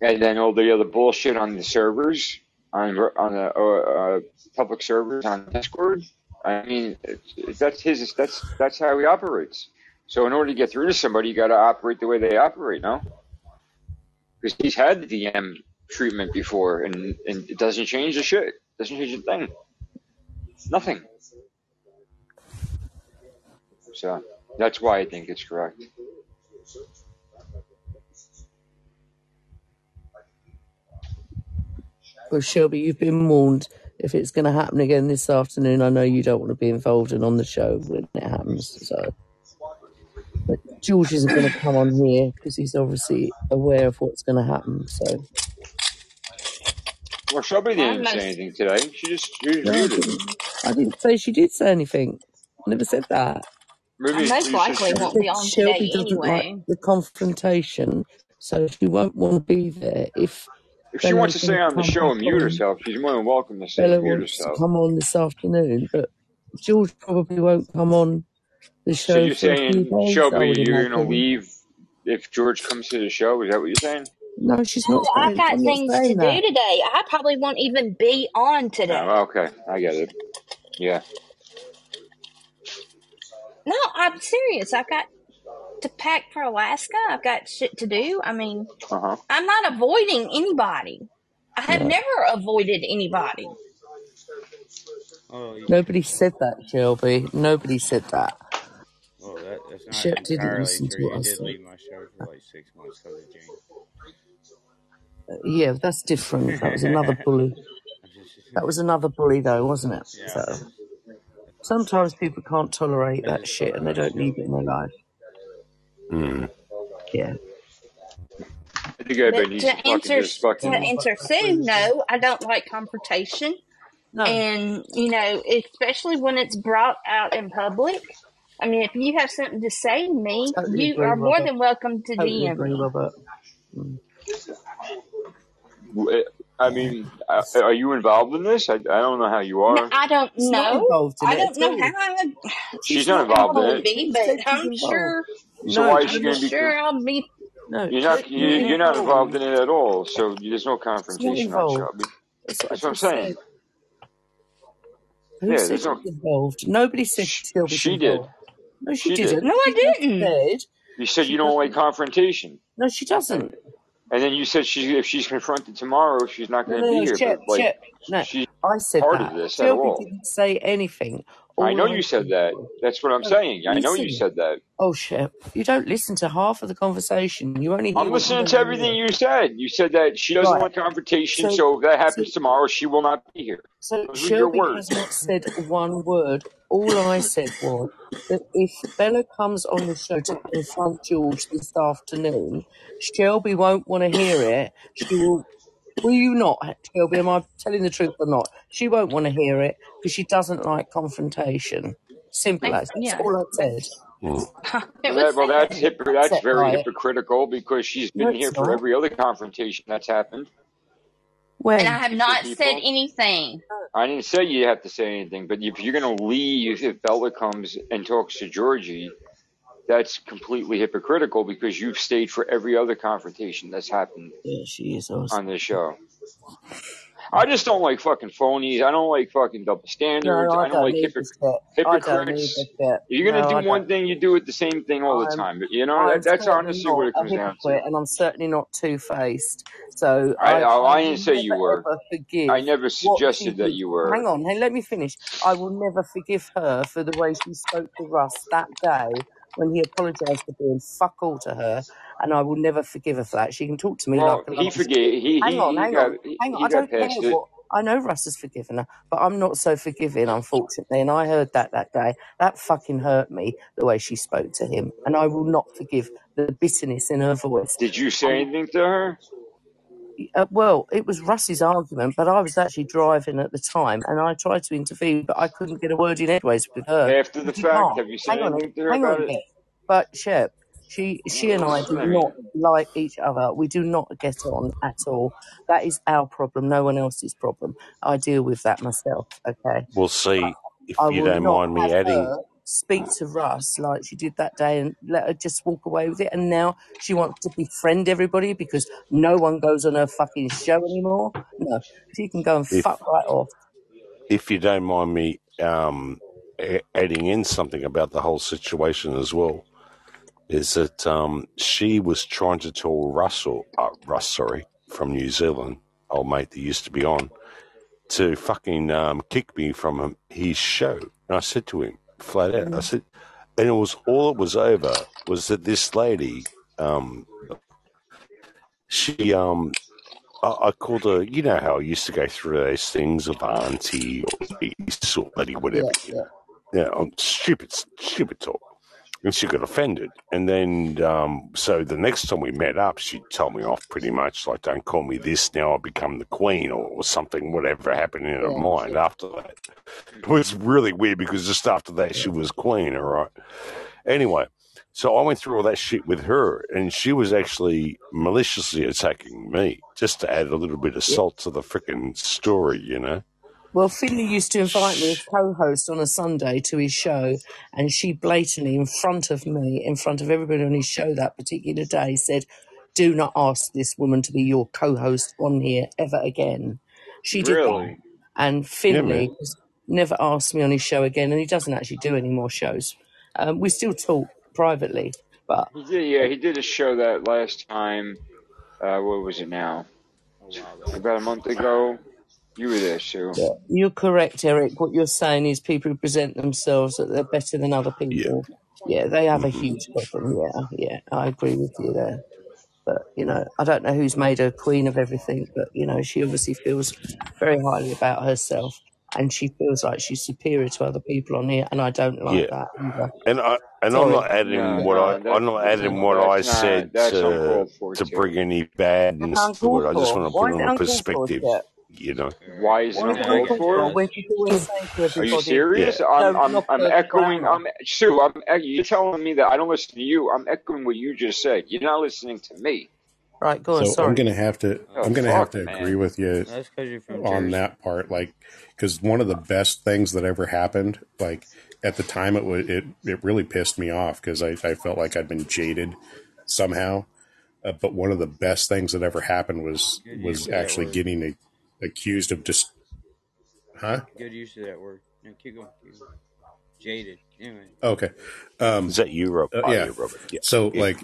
S12: And then all the other bullshit on the servers, on on the uh, uh, public servers on Discord. I mean, that's his. That's that's how he operates. So in order to get through to somebody, you got to operate the way they operate, no? Because he's had the DM treatment before, and and it doesn't change the shit. doesn't change a thing. It's Nothing. So that's why I think it's correct.
S3: Well, Shelby, you've been warned. If it's going to happen again this afternoon, I know you don't want to be involved and on the show when it happens. So, but George isn't going to come on here because he's obviously aware of what's going to happen. So,
S12: Well, Shelby didn't say anything today. She just she just
S3: no, I
S12: muted.
S3: didn't. I didn't say she did say anything. I never said that.
S12: Maybe
S4: most
S12: you said
S4: likely
S12: she.
S4: Won't be on
S3: Shelby
S4: today
S3: doesn't like the confrontation, so she won't want to be there. If
S12: If she wants to
S3: going
S12: stay on the
S3: come
S12: show
S3: back
S12: and mute
S3: on,
S12: herself, she's more than welcome to stay
S3: Bella
S12: and mute
S3: wants to
S12: herself.
S3: come on this afternoon, but George probably won't come on the show
S12: So
S3: show
S12: you're
S3: for a few
S12: saying,
S3: days, I
S12: Shelby,
S3: would
S12: you're gonna
S3: imagine.
S12: leave if George comes to the show? Is that what you're saying?
S3: No, she's
S4: No,
S3: not
S4: I've got
S3: I'm
S4: things to
S3: saying
S4: do
S3: that.
S4: today. I probably won't even be on today.
S12: Oh, okay, I get it. Yeah.
S4: No, I'm serious. I've got to pack for Alaska. I've got shit to do. I mean,
S12: Uh huh.
S4: I'm not avoiding anybody. I have
S3: No,
S4: never avoided anybody.
S2: Oh, you,
S3: nobody said that, Shelby. Nobody said that.
S2: well, that, that's not
S3: Shep didn't
S2: entirely
S3: listen to
S2: true.
S3: what I
S2: did
S3: said.
S2: leave my show for like six months because of Jane.
S3: Yeah, that's different. That was another [laughs] bully. That was another bully, though, wasn't it?
S2: yeah.
S3: So sometimes people can't tolerate that shit, and they don't need it in their life.
S5: Mm.
S3: Yeah.
S12: I think everybody
S4: But
S12: needs
S4: to
S12: to fucking
S4: answer
S12: just
S4: to
S12: fucking.
S4: answer Sue, no, I don't like confrontation,
S3: No,
S4: and you know, especially when it's brought out in public. I mean, if you have something to say to me,
S3: totally
S4: you
S3: agree,
S4: are more
S3: Robert.
S4: than welcome to
S3: Totally
S4: DM
S3: agree,
S4: me.
S3: Robert.
S12: I mean, are you involved in this? I, I don't know how you
S4: No,
S12: are.
S4: I don't
S3: She's not
S4: know.
S3: involved in
S4: I
S3: it
S4: don't know how I,
S12: She's
S3: She's
S12: not
S3: not
S12: involved in it.
S4: be, but
S3: she's
S4: I'm
S3: involved.
S4: sure
S12: So
S3: No,
S12: why is she
S4: I'm
S12: going to be?
S4: sure I'll be.
S3: no,
S12: You're not. You, you're not
S3: involved.
S12: involved in it at all. So there's no confrontation on. Shelby.
S3: That's what I
S12: That's what I'm saying.
S3: said. Who
S12: Yeah,
S3: said she's
S12: no.
S3: involved? Nobody said
S12: Sh-
S3: Shelby's
S12: she did.
S3: No, she
S12: She did.
S3: didn't.
S4: No, I didn't.
S3: She said
S12: You said
S3: she
S12: you don't like
S3: doesn't.
S12: confrontation,
S3: No, she doesn't.
S12: And then you said she if she's confronted tomorrow, she's not going to
S3: no,
S12: be
S3: no,
S12: here.
S3: Shep,
S12: But like
S3: Shep. No,
S12: she's
S3: I said
S12: part of
S3: that.
S12: this at
S3: Shelby
S12: all.
S3: didn't say anything.
S12: I know you said that. That's what I'm
S3: no,
S12: saying. I know you said that.
S3: Oh shit! You don't listen to half of the conversation. You only
S12: I'm listening to everything you said. You said that she doesn't
S3: Right.
S12: want confrontation,
S3: So,
S12: so if that
S3: so,
S12: happens tomorrow, she will not be here.
S3: so
S12: Those
S3: Shelby
S12: words.
S3: has not said one word. All I said was that if Bella comes on the show to confront George this afternoon, Shelby won't want to hear it. She will. Will you not, Shelby? Am I telling the truth or not? She won't want to hear it because she doesn't like confrontation. Simple as. That's
S4: yeah,
S3: all I said.
S5: Mm. [laughs]
S4: it
S12: Well,
S4: was
S12: that, well that's hip, that's very hypocritical because she's been
S3: it's
S12: here for
S3: not.
S12: every other confrontation that's happened
S4: And I have
S12: with
S4: not said anything.
S12: I didn't say you have to say anything, but if you're going to leave, if Bella comes and talks to Georgie, that's completely hypocritical because you've stayed for every other confrontation that's happened
S3: Yeah, she is awesome.
S12: on this show. I just don't like fucking phonies. I don't like fucking double
S3: No,
S12: standards.
S3: I
S12: I don't like
S3: either,
S12: hypoc-
S3: Shep. I don't either,
S12: hypocrites. You're gonna
S3: No,
S12: do one thing, you do it the same thing all the
S3: I'm
S12: time. But you know
S3: I'm
S12: that that's honestly what it comes down to.
S3: and I'm certainly not two faced. So
S12: I
S3: I,
S12: I,
S3: I
S12: I didn't say you were. I never suggested that you were.
S3: Hang on, hey, let me finish. I will never forgive her for the way she spoke to Russ that day when he apologised for being fuck all to her, and I will never forgive her for that. She can talk to me
S12: Well,
S3: like a
S12: he
S3: lovely
S12: forgave. He
S3: Hang
S12: he
S3: on,
S12: he
S3: hang
S12: got
S3: on,
S12: he,
S3: hang on.
S12: he
S3: I
S12: got
S3: don't care
S12: past it.
S3: what. I know Russ has forgiven her, but I'm not so forgiving, unfortunately. And I heard that that day. That fucking hurt me the way she spoke to him, and I will not forgive the bitterness in her voice.
S12: Did you say
S3: And
S12: anything to her?
S3: Uh, well, it was Russ's argument, but I was actually driving at the time, and I tried to intervene, but I couldn't get a word in edgeways with her.
S12: After the fact,
S3: can't.
S12: have you said
S3: Hang on,
S12: anything to her
S3: hang
S12: about
S3: on,
S12: it?
S3: Beth. But Shep, she she and I
S12: that's
S3: do
S12: what I mean.
S3: not like each other. We do not get on at all. That is our problem, no one else's problem. I deal with that myself. Okay.
S5: We'll see if
S3: I
S5: you
S3: will
S5: don't
S3: not
S5: mind me
S3: have
S5: adding.
S3: her speak to Russ like she did that day and let her just walk away with it. And now she wants to befriend everybody because no one goes on her fucking show anymore. No, she can go and
S5: If
S3: fuck right off.
S5: if you don't mind me um, a- adding in something about the whole situation as well, is that um, she was trying to tell Russell, uh, Russ, sorry, from New Zealand, old mate that used to be on, to fucking um, kick me from his show. And I said to him flat out, I said, and it was all it was over was that this lady, um, she um, I, I called her. You know how I used to go through those things of auntie or niece or lady,
S3: Yeah,
S5: whatever.
S3: yeah.
S5: Yeah, um, stupid, stupid talk. And she got offended. And then, um, so the next time we met up, she told me off pretty much like, don't call me this now, I'll become the queen or, or something, whatever happened in her
S3: Yeah.
S5: mind after that. It was really weird because just after that, she was queen, all right? Anyway, so I went through all that shit with her, and she was actually maliciously attacking me just to add a little bit of salt to the freaking story, you know?
S3: Well, Finley used to invite me as co-host on a Sunday to his show, and she blatantly, in front of me, in front of everybody on his show that particular day, said, "Do not ask this woman to be your co-host on here ever again." She did that,
S12: Really?
S3: and
S5: Yeah,
S3: Finley has never asked me on his show again, and he doesn't actually do any more shows. Um, we still talk privately, but
S12: He did. Yeah, he did a show that last time. Uh, what was it now? About a month ago. You were there, Sue.
S3: yeah, you're correct, Eric. What you're saying is people who present themselves that they're better than other people. Yeah, they have a
S5: hmm
S3: huge problem. Yeah, yeah, I agree with you there. But you know, I don't know who's made her queen of everything, but you know, she obviously feels very highly about herself, and she feels like she's superior to other people on here, and I don't like
S5: Yeah.
S3: that either.
S5: And I and I'm
S3: Sorry.
S5: not adding
S12: No,
S5: what I
S12: no, that,
S5: I'm not adding what I
S12: that's not.
S5: said
S12: That's
S5: to
S12: for
S5: to
S12: too.
S5: bring any
S3: It's
S5: badness to it. I just
S3: for.
S5: want to
S3: Why
S5: put
S3: is
S5: it
S3: it
S5: on
S3: uncalled for,
S5: perspective.
S3: Shep?
S5: You know.
S12: Why is it
S3: Why is it
S12: uncalled
S3: uncalled
S12: for?
S3: for when she's always saying to
S12: Are you serious?
S5: Yeah.
S12: I'm I'm I'm echoing. I'm? Sue. I'm you're telling me that I don't listen to you. I'm echoing what you just said. You're not listening to me.
S3: Right, go on.
S13: So I'm gonna have to
S12: Oh
S13: I'm gonna have
S12: fuck,
S13: to agree with you
S2: That's because you're from
S13: on that part, like because one of the best things that ever happened, like at the time, it was it it really pissed me off because I, I felt like I'd been jaded somehow. Uh, but one of the best things that ever happened was was actually getting a, accused of just, huh?
S2: Good use of that word. No, keep going. Keep going. Jaded. Anyway.
S13: Okay, um,
S5: Is that you, Rob?
S13: uh,
S5: Oh,
S13: yeah.
S5: yeah, Robert. Yeah.
S13: So
S5: yeah.
S13: like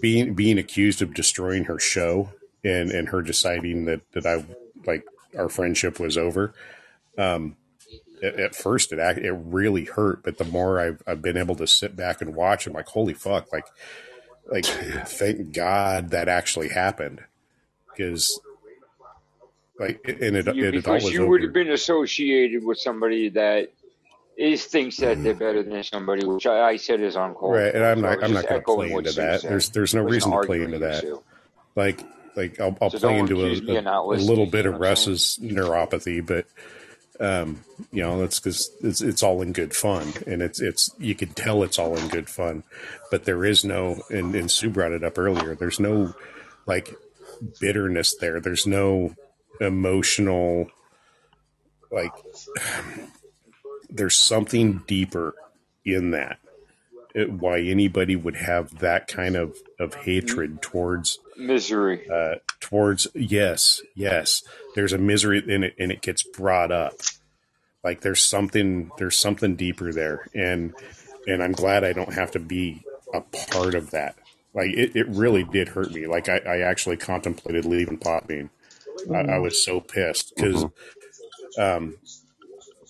S13: being being accused of destroying her show and and her deciding that that I like our friendship was over. Um, at, at first it it really hurt, but the more I've I've been able to sit back and watch, I'm like, holy fuck, like like [laughs] thank God that actually happened because like and it,
S12: You,
S13: it,
S12: because you would have been associated with somebody that is thinks that they're better than somebody, which I, I said is uncalled
S13: Right, and. I'm
S12: So
S13: not I'm not going to play into that.
S12: said.
S13: There's there's no reason to play into that.
S12: Sue.
S13: Like like I'll I'll
S12: So
S13: play into a, a, a little bit of
S12: what I'm saying?
S13: Russ's neuropathy, but um, you know that's because it's it's all in good fun, and it's it's you can tell it's all in good fun, but there is no and, and Sue brought it up earlier. There's no like bitterness there. There's no emotional like there's something deeper in that it, why anybody would have that kind of of hatred towards
S12: Misery.
S13: uh towards yes yes there's a misery in it and it gets brought up like there's something there's something deeper there and and i'm glad i don't have to be a part of that like it, it really did hurt me like i, I actually contemplated leaving Podbean. I, I was so pissed because um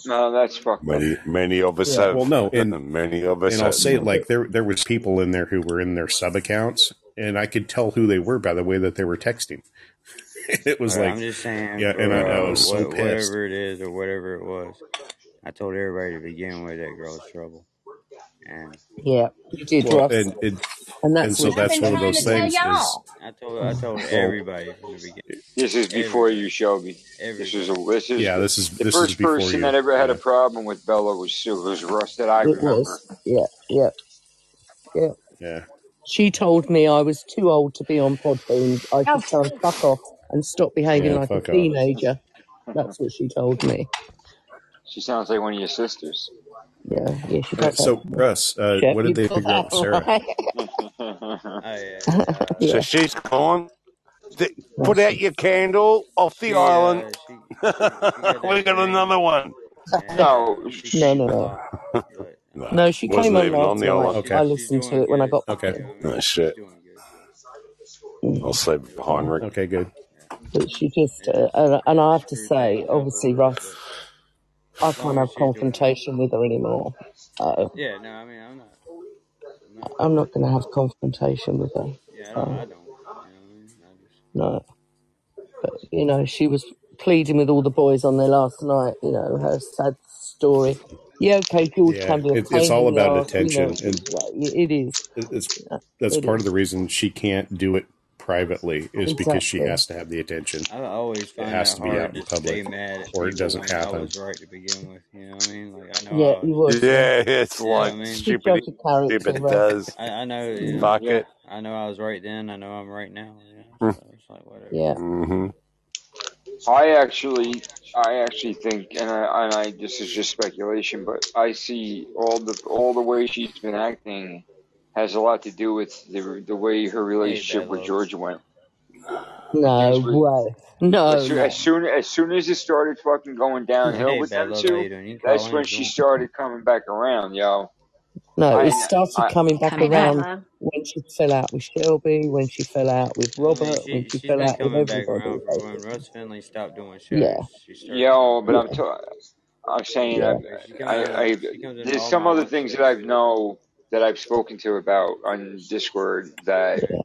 S12: No, that's fucked up.
S5: Many, many of us
S3: Yeah.
S5: have.
S13: well no and
S5: many of us
S13: and I'll
S5: have.
S13: say it like there there was people in there who were in their sub accounts, and I could tell who they were by the way that they were texting. [laughs] it was
S2: Well,
S13: like,
S2: I'm just saying,
S13: yeah, and I, I
S2: for,
S13: was so
S2: what,
S13: pissed.
S2: whatever it is or whatever it was, I told everybody to begin with that girl's trouble. And
S3: Yeah, you did,
S13: Well,
S3: Russ.
S13: and
S3: And
S13: and
S3: that's
S13: so that's one of those
S4: to tell
S13: things is.
S2: I told I told
S3: oh.
S2: everybody from the beginning.
S12: This is before
S2: Everybody.
S12: you, Shelby. This is a, this is
S13: yeah, this is
S12: the
S13: this
S12: first
S13: before
S12: person
S13: you.
S12: that ever had a problem with Bella was Sue. It was Russ that I
S3: it
S12: remember.
S3: was. Yeah, yeah, yeah.
S13: yeah.
S3: She told me I was too old to be on Podbean. I
S4: Oh,
S3: should tell her fuck off and stop behaving
S13: Yeah,
S3: like a
S13: fuck off.
S3: teenager. That's what she told me.
S12: She sounds like one of your sisters.
S3: Yeah, yeah, she does
S13: so
S3: that.
S13: Russ, uh,
S3: Chef,
S13: what did they figure out Sarah?
S2: Oh [laughs] [laughs] yeah, yeah.
S5: So she's gone. Th- Put out your candle off the
S2: She
S5: island.
S2: she [laughs] she, she
S5: we
S2: that
S5: got another one.
S12: No,
S2: she
S3: No, no, no.
S5: No,
S3: No, she came on
S5: even on the
S3: night.
S5: island.
S2: she's
S3: I listened to
S2: doing
S3: it when I
S2: good.
S3: got back
S13: okay,
S2: You know
S3: in.
S2: what I
S5: No
S2: mean? She's
S5: shit.
S2: doing good.
S5: I'll save it for Heinrich.
S13: okay, good.
S3: But she just, uh, and, and I have to say,
S2: one up a
S3: obviously, Russ,
S2: but
S3: I can't have
S2: as she's doing good.
S3: confrontation with her anymore. Uh,
S2: Yeah, no, I mean I'm not I'm not
S3: I'm not going to have confrontation with her.
S2: yeah, I don't I don't. You know what I mean? I just
S3: no. But, you know, she was pleading with all the boys on there last night, you know, her sad story. Yeah, okay, George
S13: Yeah,
S3: can be a
S13: it, it's
S3: pain
S13: all
S3: in the
S13: about
S3: ass, you know,
S13: attention, and
S3: it is.
S13: it- it's that's
S3: it
S13: part of
S3: is.
S13: the reason she can't do it privately is because she has to have the attention.
S2: I always find It has
S13: to be out in public, or it doesn't
S2: when I
S13: happen.
S2: was right to begin with. You know what I mean? Like I know
S3: Yeah,
S2: I
S3: you
S2: was. [laughs]
S3: yeah.
S5: Yeah, it's
S2: You know what I
S5: like
S2: mean?
S3: She
S5: stupid.
S3: judge a character,
S5: Stupid it
S3: Russ.
S5: does.
S2: I, I know. You know.
S5: Fuck
S12: yeah.
S5: it.
S2: I know I was right then. I know I'm right now. You know. So it's like whatever.
S3: Yeah.
S5: Mm-hmm.
S12: I actually, I actually think, and I, and I, this is just speculation, but I see all the all the way she's been acting has a lot to do with the the way her relationship with
S2: love.
S12: George went.
S3: No
S12: Things
S3: way. No,
S12: as soon
S3: no.
S12: as soon as soon as it started fucking going downhill
S2: Hey,
S12: with
S2: bad
S12: them two,
S2: you doing? You can call
S12: that's when she started coming back around, yo.
S3: No,
S12: I,
S3: it started
S12: I,
S3: coming back
S4: Coming
S3: around
S4: huh?
S3: when she fell out with Shelby, when she fell out with
S2: I mean,
S3: Robert, when
S2: she
S3: she fell out with
S2: coming
S3: everybody,
S2: around for when. Russ Finley stopped doing
S3: Yeah,
S2: shows. She
S12: yo, but
S2: back.
S12: I'm
S3: yeah,
S12: t- I'm saying
S3: yeah.
S12: I,
S2: Like
S12: I. I
S2: She comes into
S12: there's some other things that
S2: shows.
S12: I know that I've spoken to about on Discord that
S3: yeah.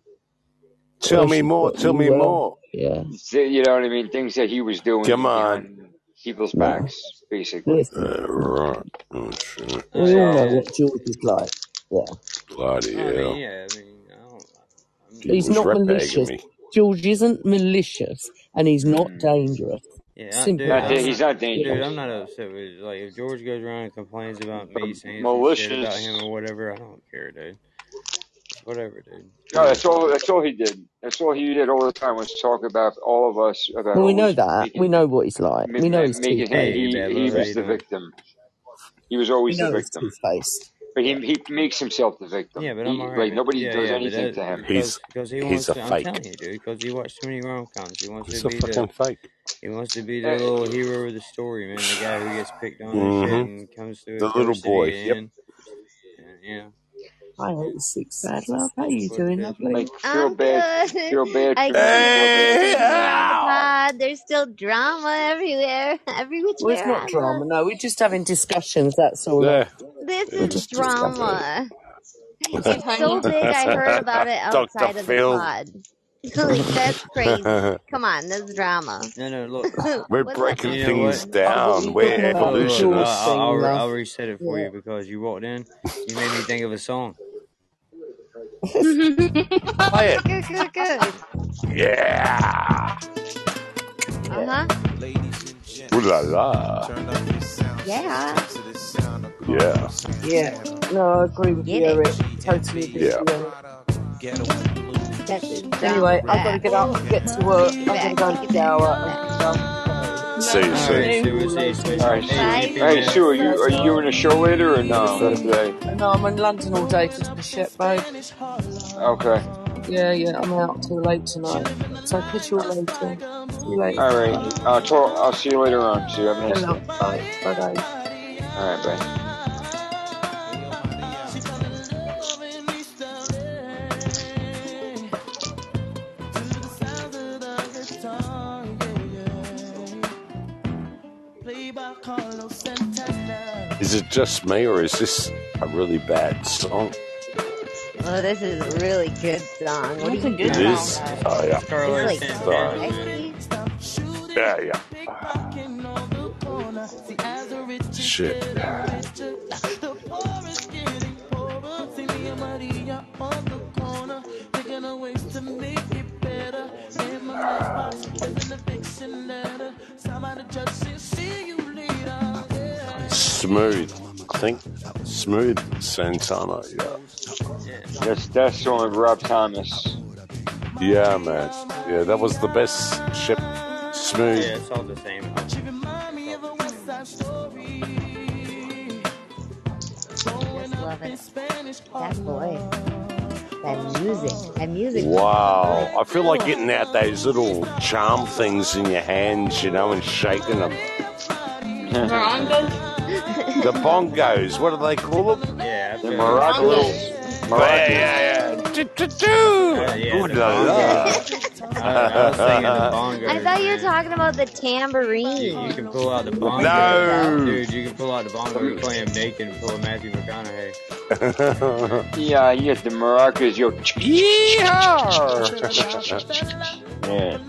S5: Tell me more. Tell me more.
S3: Yeah.
S12: you know what I mean, things that he was doing
S5: Come on.
S12: people's
S3: No.
S12: backs, basically.
S5: Uh, right. Oh shit.
S3: We all
S2: yeah,
S3: know what George is like. Yeah.
S5: Bloody
S2: No, I mean,
S5: hell.
S2: yeah. I mean, I don't. I'm,
S5: He
S3: He's not malicious.
S5: me.
S3: George isn't malicious and he's not
S12: mm,
S3: dangerous.
S2: Yeah, I,
S3: Simple
S2: dude.
S12: not
S2: I'm
S12: he's
S2: not.
S12: not dangerous.
S2: Dude, I'm not upset with like if George goes around and complains about
S12: But
S2: me saying some shit about him
S12: malicious.
S2: or whatever. I don't care, dude. Whatever, dude.
S12: No, that's all. That's all he did. That's all he did all the time was talk about all of us about
S3: Well, we know
S12: always
S3: that. We know what he's like.
S12: ma-
S3: We know he's
S12: making him.
S2: Hey.
S12: He he was the victim. He was always the
S3: know he's
S12: victim.
S3: Two-faced.
S12: But he he makes himself the victim.
S2: Yeah, but I'm
S12: He
S2: alright.
S12: like nobody
S2: Yeah,
S12: does
S2: yeah,
S12: anything
S2: that
S12: to him.
S2: because
S5: He's
S2: because he
S5: he's
S2: wants
S5: a
S2: to. I'm
S5: fake.
S2: telling you, dude. Because he watched too many rom coms. He wants
S5: He's
S2: to
S5: a
S2: be
S5: fucking
S2: the.
S5: fake.
S2: He wants to be the
S12: Uh,
S2: little hero of the story, man. The guy who gets picked on and shit
S5: Mm-hmm.
S2: and comes through
S5: The little boy. Yep.
S2: and, and yeah.
S3: Hi, 86 Bad Love. How you doing, lovely?
S12: Like feel
S14: I'm
S12: bad,
S14: good.
S12: feel bad
S14: I
S12: for
S14: keep
S12: me.
S14: listening the pod. There's still drama everywhere, every [laughs] which
S3: Well,
S14: way
S3: it's not
S14: look.
S3: drama, no. We're just having discussions, that's all.
S5: Yeah.
S14: This
S3: We're
S14: is
S3: just
S14: drama.
S4: Is it
S14: It's so big. I heard about it [laughs]
S5: Dr.
S14: outside of the
S5: Phil.
S14: pod. [laughs] like that's crazy. Come on, that's drama.
S2: No, no, look.
S5: We're
S14: What's
S5: breaking
S2: You know
S5: things
S2: what?
S5: down. We're
S3: talking about?
S2: Look, look,
S3: Sure.
S2: uh. I'll, I'll, I'll reset it for
S3: Yeah.
S2: you because you walked in. You made me think of a song.
S5: Play it.
S14: Good, good, good.
S5: Yeah.
S14: Uh huh.
S5: Ooh la la.
S14: Yeah.
S5: Yeah.
S3: Yeah. No, I agree with
S14: Get
S3: you. Eric. Totally agree
S5: Yeah.
S3: with you.
S14: That's.
S3: Anyway, I've got to get up, get to work. I'm going to go and shower. and
S5: See you
S2: All
S5: soon.
S2: right, so see you soon.
S12: All right,
S2: Hey,
S12: Sue. Are you are you doing a show later or no today?
S3: No, I'm in London all day for the shit, babe.
S12: Okay.
S3: Yeah, yeah, I'm out till late tonight. So catch you all later. See you later.
S12: All right. I'll talk. I'll see you later on. Sue. Have a nice
S3: Hello.
S12: day.
S3: Bye. Bye, bye.
S12: All right. Bye.
S5: Is it just me or is this a really bad song?
S14: Oh, this is a really good song. What do
S4: That's a
S14: you
S4: good
S5: It
S14: think?
S5: is. Oh yeah.
S2: Carlos
S14: It's like
S2: Santana.
S14: sexy.
S5: Yeah, yeah. Shit. Smooth. I think smooth Santana. Yeah.
S12: That's that's the one with Rob Thomas.
S5: Yeah, man. Yeah, that was the best ship. Smooth.
S2: Yeah, it's all the same.
S14: Just love it. That voice. That music. That music.
S5: Wow. I feel like getting out those little charm things in your hands, you know, and shaking them.
S4: Morongas?
S5: The bongos, what do they call them?
S2: Yeah,
S12: The
S2: after-
S12: maracas.
S5: Yeah,
S12: Maracas.
S5: yeah, yeah.
S2: Uh, yeah,
S5: Ooh
S2: the
S5: la la.
S2: I, I was thinking the bongos.
S14: I thought you were talking about the
S2: You,
S14: tambourine.
S2: you can pull out the bongo.
S5: No.
S2: Dude, you can pull out the bongo and play him naked and pull a Matthew McConaughey. [laughs]
S12: Yeah, you get the maracas. Yo. Yeah.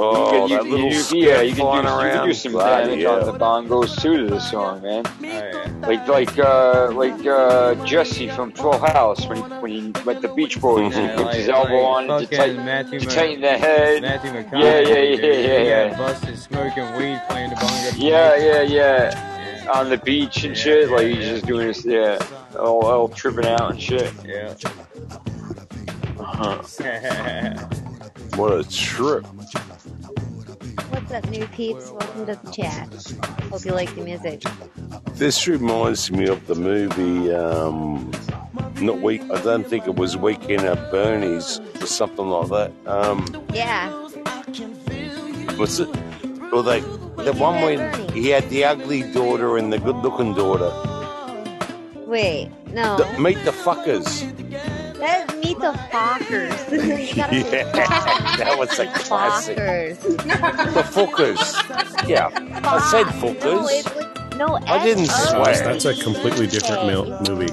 S5: Oh,
S12: you,
S5: that
S12: you,
S5: little
S12: you,
S5: skirt
S12: yeah, you can
S5: flying
S12: do, you can do some
S5: Bloody
S12: damage on the bongos too to the song, man.
S2: Oh, yeah.
S12: Like like uh like uh Jesse from Full House when when he like the Beach Boys, he
S2: Yeah,
S12: puts
S2: like,
S12: his elbow on
S2: like
S12: it to
S2: fucking
S12: tighten,
S2: Matthew,
S12: to
S2: Mc-
S12: tighten the head.
S2: Matthew McConaughey.
S12: Yeah, yeah, yeah,
S2: dude.
S12: yeah,
S2: He
S12: yeah.
S2: got busted smoking weed playing the bongo.
S12: Yeah, yeah, yeah.
S2: Yeah.
S12: On the beach and
S2: Yeah,
S12: shit,
S2: yeah,
S12: like he's
S2: yeah.
S12: just doing this, yeah, all, all tripping out and shit.
S2: Yeah.
S12: Uh-huh. [laughs]
S5: What a trip.
S14: What's up, new peeps? Welcome to the chat. Hope you like the music.
S5: This reminds me of the movie, um, not week, I don't think it was Weekend at Bernie's or something like that. Um,
S14: Yeah.
S5: what's it? Well, they, the one when he had the ugly daughter and the good looking daughter.
S14: Wait, no.
S5: The, meet the fuckers.
S14: That's Meet the Fockers. [laughs] You gotta say
S5: Yeah, that was a classic.
S14: Fockers.
S5: The fuckers. Yeah, I said Fockers.
S14: No,
S5: fuckers.
S14: it's like, no,
S5: I didn't swear.
S13: That's a completely different mil- movie.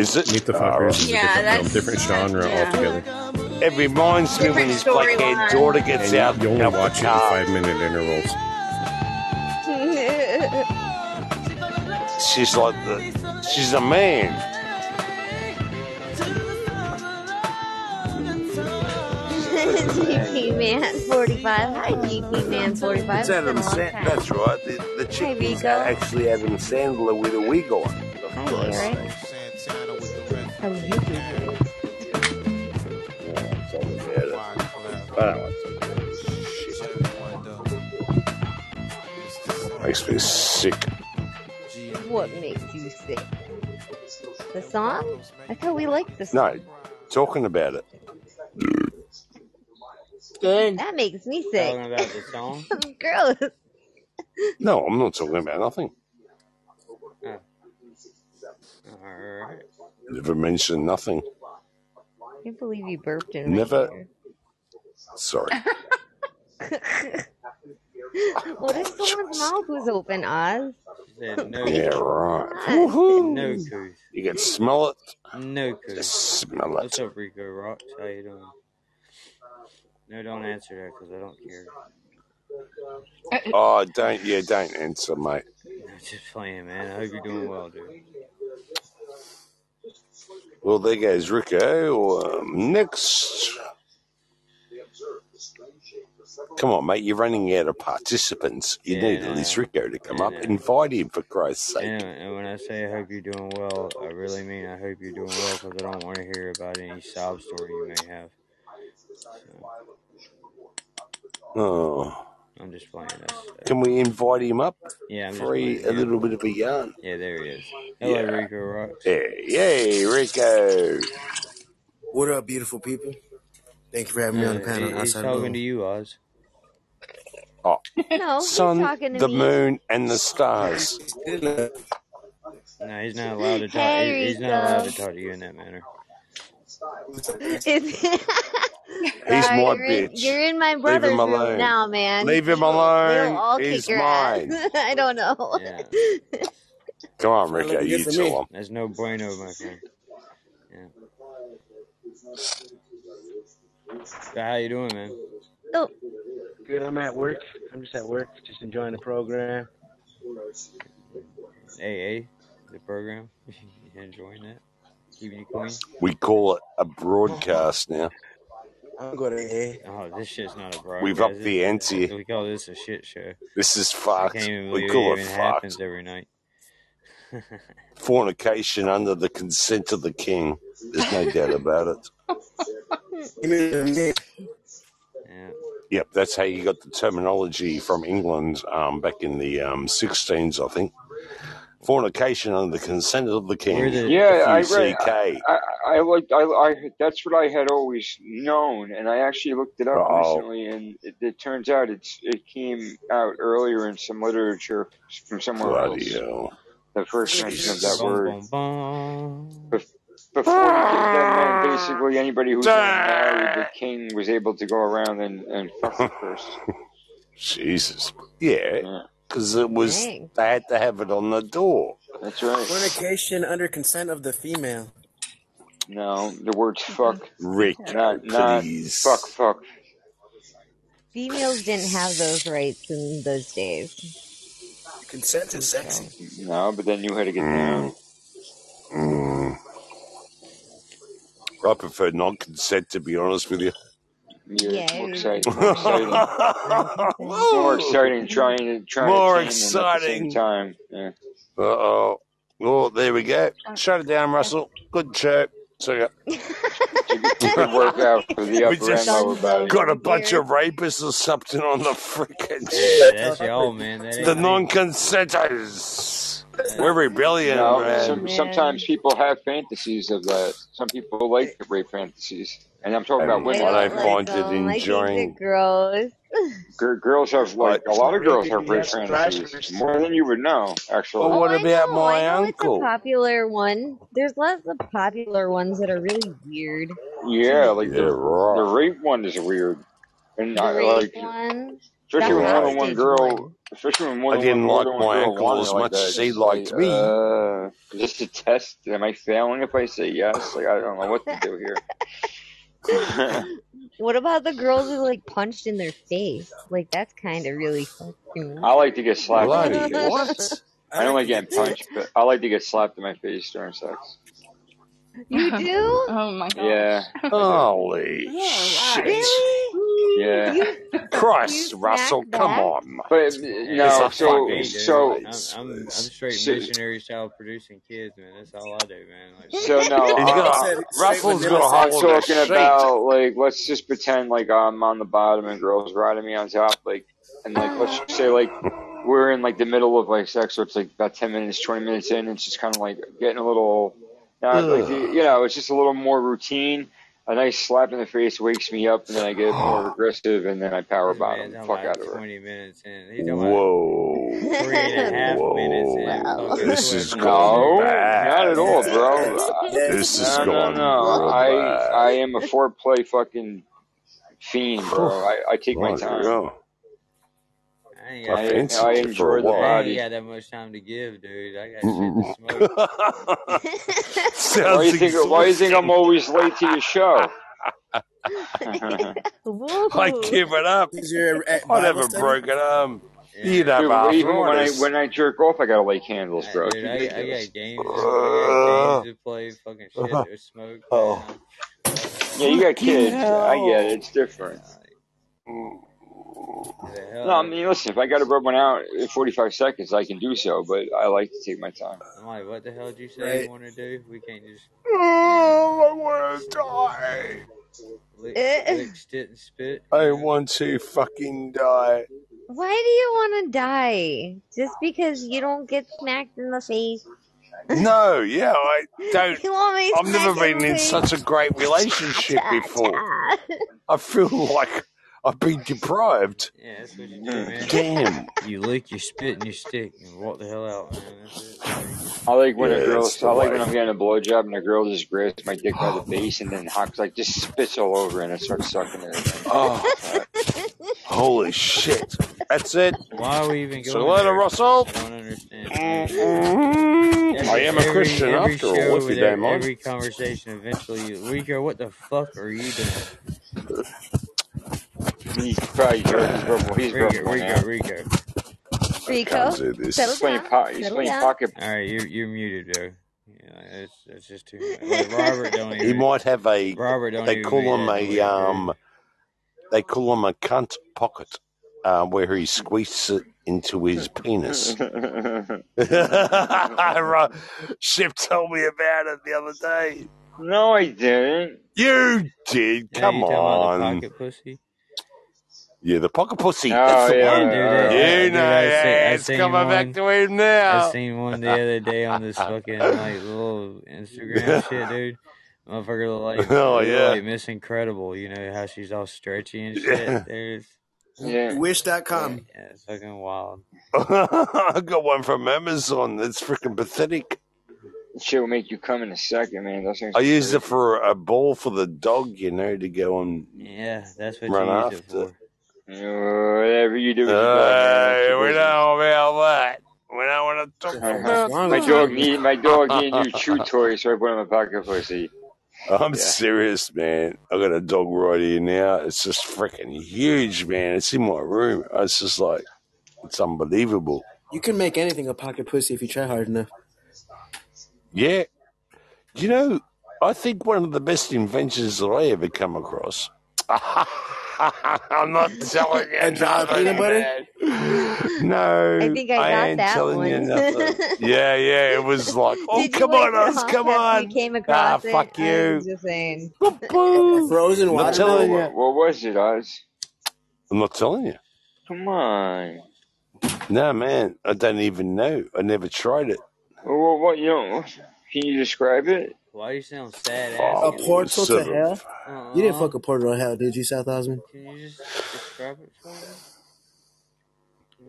S5: Is it?
S13: Meet the
S5: All right.
S13: Fuckers is a oh.
S4: Yeah,
S13: different film, different genre
S4: yeah.
S13: altogether.
S5: It reminds me when
S4: Different
S5: his black-haired daughter gets
S13: And
S5: out
S13: you, you only
S5: of the
S13: watch it in
S5: car.
S13: five minute intervals.
S5: She's like the, she's a man.
S14: GP Man 45. Hi, GP Man 45.
S5: It's Adam
S14: It's been a long
S5: Sandler.
S14: time.
S5: That's right. The, the
S14: Hi,
S5: chick is actually Adam Sandler with a wig on. Of
S14: Hi,
S5: course.
S14: Eric. How are you doing?
S5: Yeah, it's all about it. I don't like Shit. Makes me sick.
S14: What makes you sick? The song? I thought we liked the song.
S5: No, talking about it.
S4: Good.
S14: That makes me sick.
S2: Talking
S14: sick.
S2: about the song. [laughs]
S14: Gross.
S5: No, I'm not talking about nothing. Oh.
S2: Alright.
S5: Never mentioned nothing.
S14: I can't believe you burped in
S5: Never. Sorry.
S14: my [laughs] ear. what if someone's mouth was open, Oz?
S2: Said no,
S5: Yeah, right.
S14: Oz.
S2: no couth.
S5: You can smell it.
S2: No couth.
S5: Just smell
S2: What's up, Rico Rocks? How you doing? No, don't answer that because I don't care.
S5: Oh, don't. Yeah, don't answer, mate. [laughs]
S2: Just playing, man. I hope you're doing well, dude.
S5: Well, there goes Rico. Um, next. Come on, mate. You're running out of participants. You
S2: Yeah,
S5: need at least Rico to come up.
S2: no.
S5: Invite him, for Christ's sake.
S2: And, and when I say I hope you're doing well, I really mean I hope you're doing well because I don't want to hear about any sob story you may have. So,
S5: Oh.
S2: I'm just playing. That's, that's,
S5: Can we invite him up
S2: yeah, I'm just
S5: for a, a little bit of a yarn?
S2: yeah, there he is. Hello,
S5: Yeah.
S2: Rico Rocks.
S5: Hey, yay, Rico.
S15: What up, beautiful people? Thank you for having me on the
S2: Uh,
S15: panel.
S2: he- he's
S15: Outside
S2: talking to you, Oz.
S5: Oh,
S14: No,
S5: sun,
S14: talking to
S5: the
S14: me.
S5: moon, and the stars.
S2: No, he's not allowed to talk.
S14: Hey,
S2: he- He's not allowed to talk to you in that manner. [laughs] [laughs]
S5: He's
S14: Sorry,
S5: my
S14: you're in,
S5: bitch.
S14: you're in my brother's
S5: him
S14: room
S5: alone.
S14: now, man.
S5: Leave him
S14: They'll
S5: alone.
S14: all
S5: He's mine. [laughs]
S14: I don't know.
S2: Yeah,
S5: Come on,
S15: Ricky.
S5: Rico. You
S15: good me.
S5: tell him.
S2: that's no bueno, my friend. Yeah. So how you doing, man?
S14: Oh,
S16: Good. I'm at work. I'm just at work, just enjoying the program.
S2: AA, the program. [laughs] you enjoying that? Keeping you clean?
S5: We call it a broadcast now.
S15: I'm going to AA.
S2: Oh, this shit's not a broadcast.
S5: We've upped
S2: This-
S5: the ante.
S2: We call this a shit show.
S5: This is
S2: I
S5: fucked.
S2: can't even
S5: We
S2: believe
S5: call
S2: it
S5: it
S2: even
S5: fucked.
S2: happens every night.
S5: Fornication under the consent of the king. There's no doubt about it. [laughs]
S15: Give me the name.
S2: Yeah.
S5: Yep, that's how you got the terminology from England um, back in the um, 16s, I think. Fornication under the consent of the king.
S2: Where the
S12: Yeah, I read.
S5: F-U-C-K.
S12: I, I like. I, I. That's what I had always known, and I actually looked it up
S5: Uh-oh.
S12: recently, and it, it turns out it's it came out earlier in some literature from somewhere
S5: Bloody
S12: else.
S5: hell.
S12: The first mention of that
S5: Jesus.
S2: Bum,
S12: word.
S2: bum, bum.
S12: Bef- Before you get that, ah. man, basically anybody who was ah. married, the king was able to go around and, and fuck them first. [laughs]
S5: Jesus. Yeah,
S12: Yeah,
S5: because it was,
S14: dang.
S5: they had to have it on the door.
S12: that's right.
S15: Fornication under consent of the female.
S12: No, the word's fuck,
S5: Rick,
S12: not not
S5: please.
S12: fuck fuck.
S14: Females didn't have those rights in those days.
S15: Consent is sexy.
S12: No, but then you had to get down.
S5: Mm. mm. I prefer non-consent, to be honest with you.
S12: Yeah,
S14: Yeah,
S12: it's more exciting. More exciting. [laughs] more exciting trying to trying
S5: More
S12: to tame them at the same
S5: exciting.
S12: time. Yeah.
S5: Uh oh. Oh, there we go. Shut it down, Russell. Good show. So yeah. [laughs]
S12: Good workout for the [laughs]
S5: we
S12: upper and
S5: just
S12: lower
S5: got a bunch of rapists or something on the freaking
S2: Hey, that's y'all, man. That
S5: the non-consenters. We're rebellion,
S12: No,
S5: man.
S12: some, sometimes people have fantasies of that. Some people like rape fantasies, and I'm talking about
S5: And
S12: women.
S14: I
S5: I
S14: don't
S5: don't find it uh,
S14: them. I think they're
S5: enjoying.
S14: gross.
S12: Gir- girls have like a lot of girls have rape [laughs] fantasies, more than you would know, actually.
S5: Well,
S14: Oh,
S5: what
S14: I
S5: about
S14: know.
S5: my
S14: I know it's a
S5: uncle?
S14: popular one. There's lots of popular ones that are really weird.
S12: Yeah, like the the rape one is weird, and
S14: The
S12: I
S14: rape
S12: like
S14: one,
S12: especially
S14: the
S12: when more than one
S14: hostage
S12: girl,
S14: one.
S12: especially when more
S5: I didn't like my
S12: girl
S5: uncle as much as
S12: It's
S5: he liked me.
S12: uh, is this a test? Am I failing if I say yes? Like I don't know what to do here. [laughs]
S14: What about the girls who like punched in their face? Like that's kind of really fucking.
S12: I like to get slapped
S5: Bloody what?
S12: I don't like getting punched, but I like to get slapped in my face during sex.
S14: You [laughs] do?
S11: Oh my god.
S12: Yeah, [laughs]
S5: Holy
S11: wow.
S5: shit.
S14: Really?
S12: yeah.
S14: You you
S5: Christ, Russell, come
S14: back?
S5: on.
S12: But uh,
S5: It's
S12: no, so
S5: fucking
S2: Me,
S12: so
S2: I'm, I'm, I'm straight
S12: so,
S2: missionary style producing kids, man. That's all I do, man. Like,
S12: so no,
S5: He's [laughs]
S12: uh,
S5: got
S15: Said
S5: a,
S15: straight
S5: Russell's got
S15: vanilla
S5: a
S12: I'm
S5: hold of a
S12: talking
S5: sheet.
S12: about like let's just pretend like I'm on the bottom and girls riding me on top, like and like let's just say like we're in like the middle of like sex, so it's like about ten minutes, twenty minutes in, and it's just kind of like getting a little, uh, like
S5: Ugh.
S12: you know, it's just a little more routine. a nice slap in the face wakes me up, and then I get more [gasps] aggressive, and then I power bottom.
S2: Man,
S12: Fuck
S2: talking
S12: out of her.
S2: 20 minutes in. He's talking about
S5: Whoa.
S2: three and a half minutes in.
S14: Wow.
S5: This is
S2: sweat.
S5: going
S12: No,
S5: bad.
S12: not at all, bro. [laughs]
S5: This is
S12: No, no,
S5: going
S12: no.
S5: real
S12: I
S5: bad.
S12: I am a foreplay fucking fiend, bro. I, I take my
S5: Right,
S12: time.
S5: Yeah.
S2: I ain't
S5: I
S2: got,
S12: I,
S5: fancied
S12: I
S5: you for
S12: enjoy
S5: a
S12: the
S2: I ain't got that much time to give, dude. I got shit to smoke. [laughs]
S12: Why
S5: Sounds
S12: you think Why you think I'm always late to your show? [laughs]
S5: I give it up.
S15: Is your at
S5: I'd
S15: Bible
S5: have a broken arm.
S2: Yeah.
S5: You'd
S12: Dude, even when I when I jerk off, I gotta light candles, bro.
S2: Dude, I, I got games. I got games to play, fucking shit to smoke. [laughs]
S5: Oh.
S2: Man.
S12: Yeah, you got
S5: Fucking
S12: kids. I get it. It's different.
S2: Who the hell?
S12: No, I mean, listen, if I got to rub one out in 45 seconds, I can do so, but I like to take my time.
S2: I'm like, what the hell did you say
S15: Right.
S2: you want to do? We can't just
S5: Oh, I want to die.
S2: lick,
S14: Eh.
S2: lick, spit, and spit.
S5: I want to fucking die.
S14: Why do you want to die? Just because you don't get smacked in the face? [laughs]
S5: No, yeah, I don't.
S14: You want me
S5: I've never
S14: smacked in
S5: been in
S14: face?
S5: such a great [laughs] relationship before. I feel [laughs] like I've been deprived.
S2: Yeah, that's what you do, mm. man.
S5: Damn.
S2: You lick, you spit, and you stick, and walk the hell out, man. That's it.
S12: I like when
S5: Yeah,
S12: a girl,
S5: that's the
S12: I like when I'm getting a blowjob and a girl just grabs my dick by the base and then hawks like just spits all over and I start sucking it.
S5: Oh, holy shit. That's it.
S2: Why are we even going
S5: So
S2: going
S5: later,
S2: there?
S5: Russell.
S2: I don't understand.
S5: I am a
S2: every,
S5: Christian
S2: every
S5: after
S2: show
S5: all, if you
S2: with
S5: don't
S2: every,
S5: mind.
S2: every conversation, eventually, Rico, what the fuck are you doing?
S12: He's probably jerking. He's rubbing, he's
S2: Rico,
S12: rubbing one
S2: Rico,
S12: out.
S2: Rico.
S14: Rico,
S5: Can't do this.
S14: settle
S12: He's playing,
S14: down.
S12: po- he's
S14: Settle
S12: playing
S14: down.
S12: pocket.
S2: All right, you're you're muted, Joe. Yeah, that's that's just too much. Like, Robert don't
S5: He might have a.
S2: Robert don't
S5: They
S2: even
S5: call
S2: make
S5: him a um. They call him a cunt pocket, um, where he squeezes it into his penis. [laughs] [laughs] Right. Ship told me about it the other day.
S12: no, I didn't.
S5: You did.
S2: Yeah,
S5: Come
S2: you talking about the
S5: on.
S2: pocket pussy?
S5: Yeah, the pocket pussy.
S12: Oh,
S5: That's the
S12: yeah.
S5: one.
S2: Dude, I, I,
S5: You
S2: dude,
S5: know,
S2: I, see,
S5: yeah, it's
S2: seen
S5: coming back
S2: one.
S5: to him now.
S2: I seen one the other day on this fucking like little Instagram [laughs] shit, dude. Motherfucker look like [laughs]
S5: Oh, yeah.
S2: like Miss Incredible. You know how she's all stretchy and shit.
S5: Yeah.
S2: Dude, it's,
S12: Yeah.
S15: Wish.com.
S2: yeah, it's fucking wild. [laughs]
S5: I got one from Amazon. It's freaking pathetic.
S12: Shit will make you come in a second, man. Those things
S5: I
S12: are
S5: used it for a ball for the dog, you know, to go and
S2: Yeah, that's what
S5: run
S2: you used it
S5: after.
S2: For.
S12: Uh, whatever you do with your [laughs] dog, man. That's
S5: we
S12: business.
S5: know about that. We don't want to talk about
S15: wrong
S12: My dog
S15: you?
S12: need my dog need a new chew toy, so I put him in my pocket pussy.
S5: I'm
S12: Yeah.
S5: serious, man. I got a dog right here now. It's just freaking huge, man. It's in my room. It's just like, it's unbelievable.
S15: You can make anything a pocket pussy if you try hard enough.
S5: Yeah. You know, I think one of the best inventions that I ever come across. [laughs] [laughs] I'm not telling you
S15: A jar of peanut butter? [laughs]
S5: No,
S14: I think I got
S5: ain't
S14: that
S5: telling you
S14: one.
S5: nothing. [laughs] Yeah, yeah, it was like, oh,
S14: Did
S5: come on, us, come on.
S14: You came
S5: Ah,
S14: it.
S5: fuck
S14: I'm
S5: you.
S14: just saying.
S15: Frozen
S5: I'm not
S15: watermelon?
S5: telling
S12: What,
S5: you.
S12: what was it, Oz?
S5: I'm not telling you.
S12: Come on.
S5: No, man, I don't even know. I never tried it.
S12: Well, what, what you know? Can you describe it?
S2: Why you sound sad
S15: A
S2: ass?
S5: Fuck,
S15: portal to hell?
S2: Uh
S15: You didn't
S2: uh
S15: fuck a portal to hell, did you, South Osmond?
S2: Can you just describe it for me?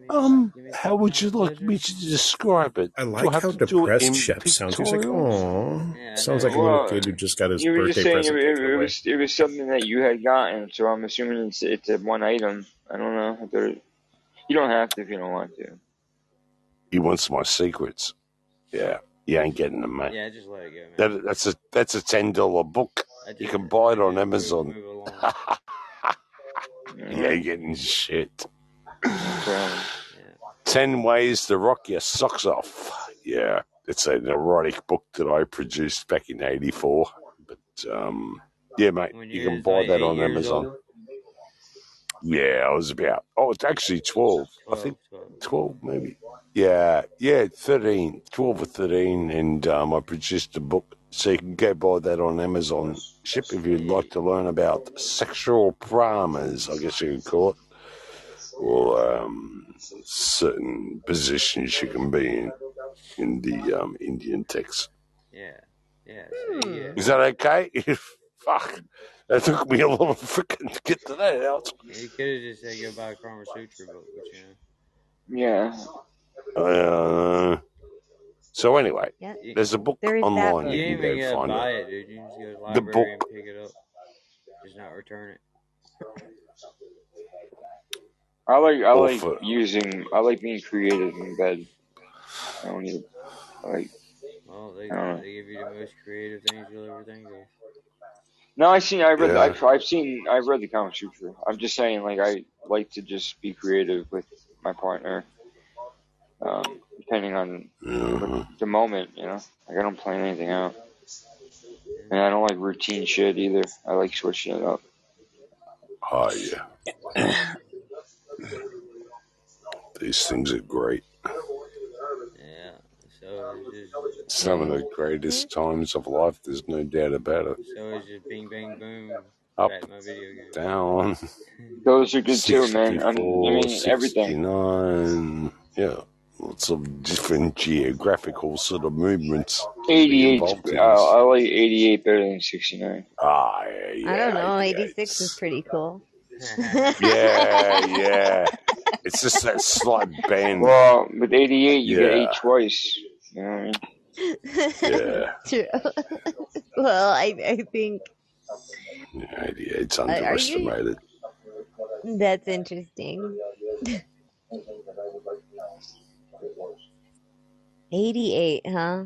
S5: Um,
S2: me
S5: how
S2: some
S5: would you like me to describe it?
S13: I like
S5: have
S13: how
S5: to
S13: depressed
S5: in
S13: Shep sounds. He's like, oh,
S2: Yeah,
S13: Sounds
S2: no,
S13: like a little
S12: Well,
S13: kid who just got his
S12: you were just saying it,
S13: present
S12: it, it was it was something that you had gotten, so I'm assuming it's it's a one item. I don't know. I it, you don't have to if you don't want to.
S5: He wants my secrets. Yeah, you ain't getting them, mate.
S2: Yeah, just let it go, man.
S5: That, that's a that's a ten dollar book. You can buy it on Amazon. [laughs] you ain't getting shit.
S2: Yeah.
S5: Ten ways to rock your socks off. Yeah, it's an erotic book that I produced back in '84. But um, yeah, mate, you
S2: you
S5: can buy
S2: like
S5: that on Amazon.
S2: old,
S5: Yeah, I was about. Oh, it's actually twelve. I think
S2: 12, 12.
S5: 12 maybe yeah yeah 13 12 or 13 and um, i produced a book so you can go buy that on amazon ship if you'd like to learn about sexual dramas i guess you could call it or um, certain positions you can be in in the um, indian text
S2: Yeah, yeah. See, yeah.
S5: is that okay [laughs] Fuck. That took me a little freaking to get to that out.
S2: You could have just said go buy a Kama Sutra book, but you know.
S12: Yeah.
S5: Uh, so anyway,
S14: Yeah.
S5: there's a book
S14: There is that
S5: online
S14: book.
S2: You
S5: you
S2: didn't
S5: can
S2: even
S5: go
S2: gotta
S5: find
S2: buy
S5: it.
S2: it, dude. You just go to the
S5: The book.
S2: and pick it up. Just not return it.
S12: I like I
S5: Or
S12: like
S5: for-
S12: using I like being creative in bed. I don't need like
S2: Well, they,
S12: I
S2: they give you the most creative things you'll ever think of.
S12: No, I seen I read the,
S5: Yeah.
S12: I've, I've seen I've read the Kama Sutra. I'm just saying like I like to just be creative with my partner. Um, depending on
S5: Mhm.
S12: the moment, you know. Like I don't plan anything out. And I don't like routine shit either. I like switching it up.
S5: Oh, yeah. These things are great.
S2: Yeah. So it's just
S5: Some of the greatest times of life, there's no doubt about it.
S2: so it's just bing bang boom.
S5: Up,
S2: Back to my video game.
S5: down, [laughs]
S12: Those are good too, man. I mean,
S5: 64,
S12: everything.
S5: 69. Yeah. Lots of different geographical sort of movements.
S12: 88. Uh. I like 88 better than 69.
S5: Ah, yeah, yeah.
S14: I don't know.
S5: 88.
S14: 86 is pretty cool. [laughs]
S5: Yeah, yeah. It's just that slight [laughs] bend.
S12: Well, with 88, you get
S5: Yeah.
S12: eight twice. You know what I mean?
S5: Yeah.
S14: True. well, I I think
S5: Yeah, 88's
S14: are you
S5: underestimated.
S14: that's interesting. 88, huh?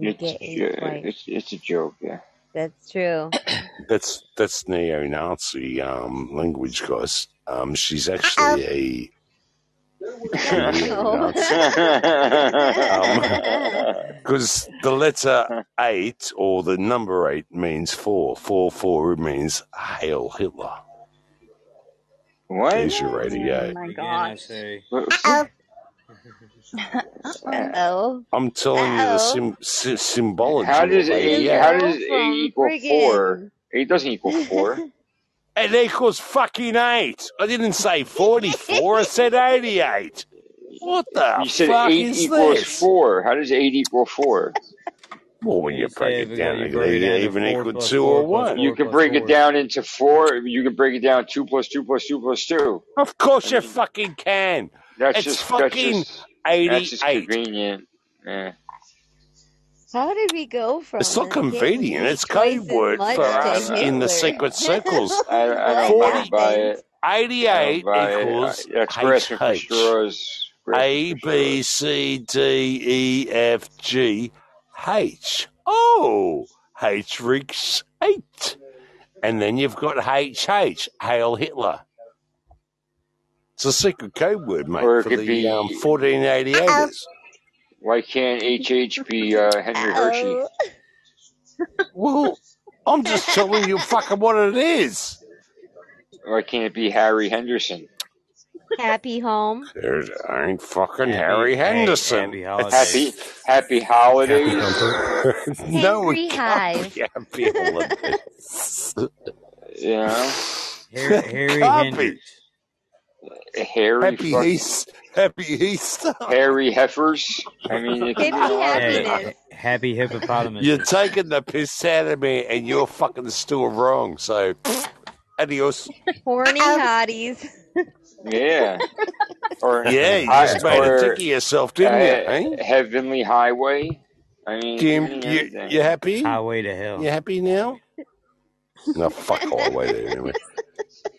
S12: It's, yeah, it's, it's a joke, yeah.
S14: That's true. [coughs]
S5: That's that's neo-Nazi um, language, guys. Um, she's actually a neo-Nazi. Um, [laughs] because the letter eight or the number eight means four. Four four means Hail Hitler.
S12: What?
S5: There's your radio.
S4: Oh my
S2: Again, I
S4: gosh.
S2: say. [laughs] [laughs]
S14: Uh-oh.
S5: I'm telling you the
S14: Uh-oh.
S5: sim- sy- symbology
S12: How does
S5: of
S12: eight?
S5: eight.
S12: How does eight
S14: from
S12: equal four? Eight doesn't equal four.
S5: It equals fucking eight. I didn't say 44, I said 88. What the
S12: You said
S5: fuck
S12: eight
S5: is
S12: equals
S5: this?
S12: four. How does eight equal four?
S5: Well, when
S2: You
S5: you break
S2: we
S5: it down,
S2: you
S5: it
S2: break it down to
S5: even
S2: four
S5: equal
S2: plus
S5: two
S2: four
S5: or
S2: plus
S5: one.
S2: four
S12: You can
S2: plus
S12: break it
S2: four.
S12: down into four. You can break it down two plus two plus two plus two.
S5: Of course you fucking can.
S12: That's
S5: It's
S12: just that's
S5: fucking
S12: just that's just
S5: 88.
S12: convenient. Yeah.
S14: How did we go from
S5: It's not
S14: getting
S5: convenient. It's
S14: twice
S5: code word for us in the secret circles. [laughs]
S12: I, I don't
S14: What
S12: I don't buy it.
S5: 88
S12: don't buy
S5: equals
S12: I- That's grasping for
S5: HH.
S12: straws.
S5: A,
S12: Grasping for
S5: B,
S12: straws.
S5: C, D, E, F, G, H. Oh, H reeks 8. And then you've got HH, Hail Hitler. It's a secret code word, mate,
S12: Or it
S5: for
S12: could
S5: the
S12: be.
S5: um, 1488ers.
S12: Why can't HH be uh, Henry Hershey? [laughs]
S5: Well, I'm just telling you fucking what it is.
S12: Why can't it be Harry Henderson?
S14: Happy home.
S5: There's ain't fucking
S2: Happy,
S5: Harry Henderson.
S2: happy
S12: Happy
S2: holidays.
S12: Happy [laughs] [laughs]
S13: Happy
S12: holidays.
S13: Humper.
S5: no,
S14: Henry
S5: it can't be Happy Holidays.
S12: You know,
S2: Harry, Harry
S5: Copy.
S2: Hendricks.
S12: Harry
S5: Happy
S12: fuck,
S5: Easter. Happy Easter.
S12: Harry heifers. I mean, it could be
S14: Hippie
S12: a lot of
S2: Hey,
S14: happiness.
S2: happy hippopotamus.
S5: You're taking the piss out of me and you're fucking still wrong. So, adios.
S14: Horny hotties.
S12: Yeah. Or [laughs]
S5: Yeah, you
S12: hi,
S5: just made a
S12: or
S5: dick of yourself, didn't you?
S12: uh,
S5: Eh?
S12: Heavenly Highway. I mean,
S5: Jim,
S12: I mean,
S5: you,
S12: everything.
S5: you happy?
S2: Highway to hell.
S5: You happy now? No, fuck all the way there anyway.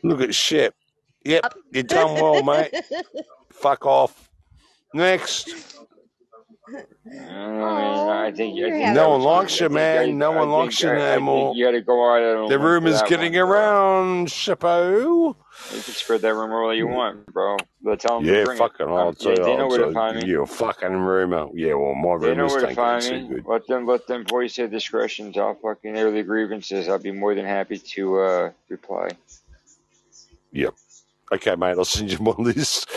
S5: Look at shit. Yep, you done well, mate. [laughs] Fuck off. Next.
S12: I don't know, man. I think, I think
S5: No one
S12: was
S5: likes you, man.
S12: I,
S5: No
S12: I
S5: one
S12: think
S5: likes you
S12: I, I
S5: no
S12: think
S5: more.
S12: you got to go out on
S5: The
S12: limb is
S5: getting
S12: one,
S5: around, Chapo.
S12: You can spread that rumor all you want, bro. But tell them to
S5: Yeah,
S12: bring it.
S5: fucking, I'll
S12: Um,
S5: tell
S12: yeah,
S5: you,
S12: they know where to find me.
S5: you, a fucking rumor. Yeah, well, my
S12: They know
S5: rumors
S12: where to find
S5: too
S12: me.
S5: good.
S12: Let them let them voice their discretions. I'll fucking air the grievances. I'll be more than happy to uh, reply.
S5: Yep. Okay, mate, I'll send you my [laughs] list.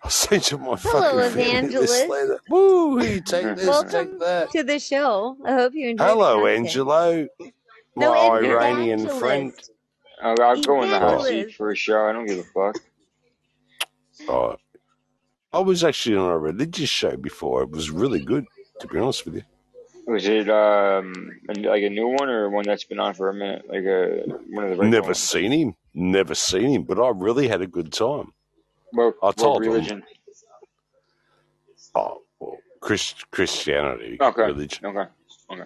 S5: [laughs] I'll send you my
S14: Hello,
S5: fucking
S14: Evangelist.
S5: Woo, take [laughs] this,
S14: Welcome
S5: take that.
S14: to the show. I hope you enjoy
S5: Hello,
S14: the.
S5: Angelo, my
S14: an
S5: Iranian friend.
S14: evangelist.
S12: I'll, I'll go in the hot seat
S14: Evangelist.
S12: for a show. I don't give a fuck.
S5: Oh, I was actually on a religious show before. It was really good, to be honest with you.
S12: Was it um like a new one or one that's been on for a minute? Like a one of the regular
S5: Never
S12: ones?
S5: seen him. Never seen him, but I really had a good time.
S12: What,
S5: I told him,
S12: religion?
S5: oh, well, Christ, Christianity,
S12: Okay.
S5: religion.
S12: Okay. Okay.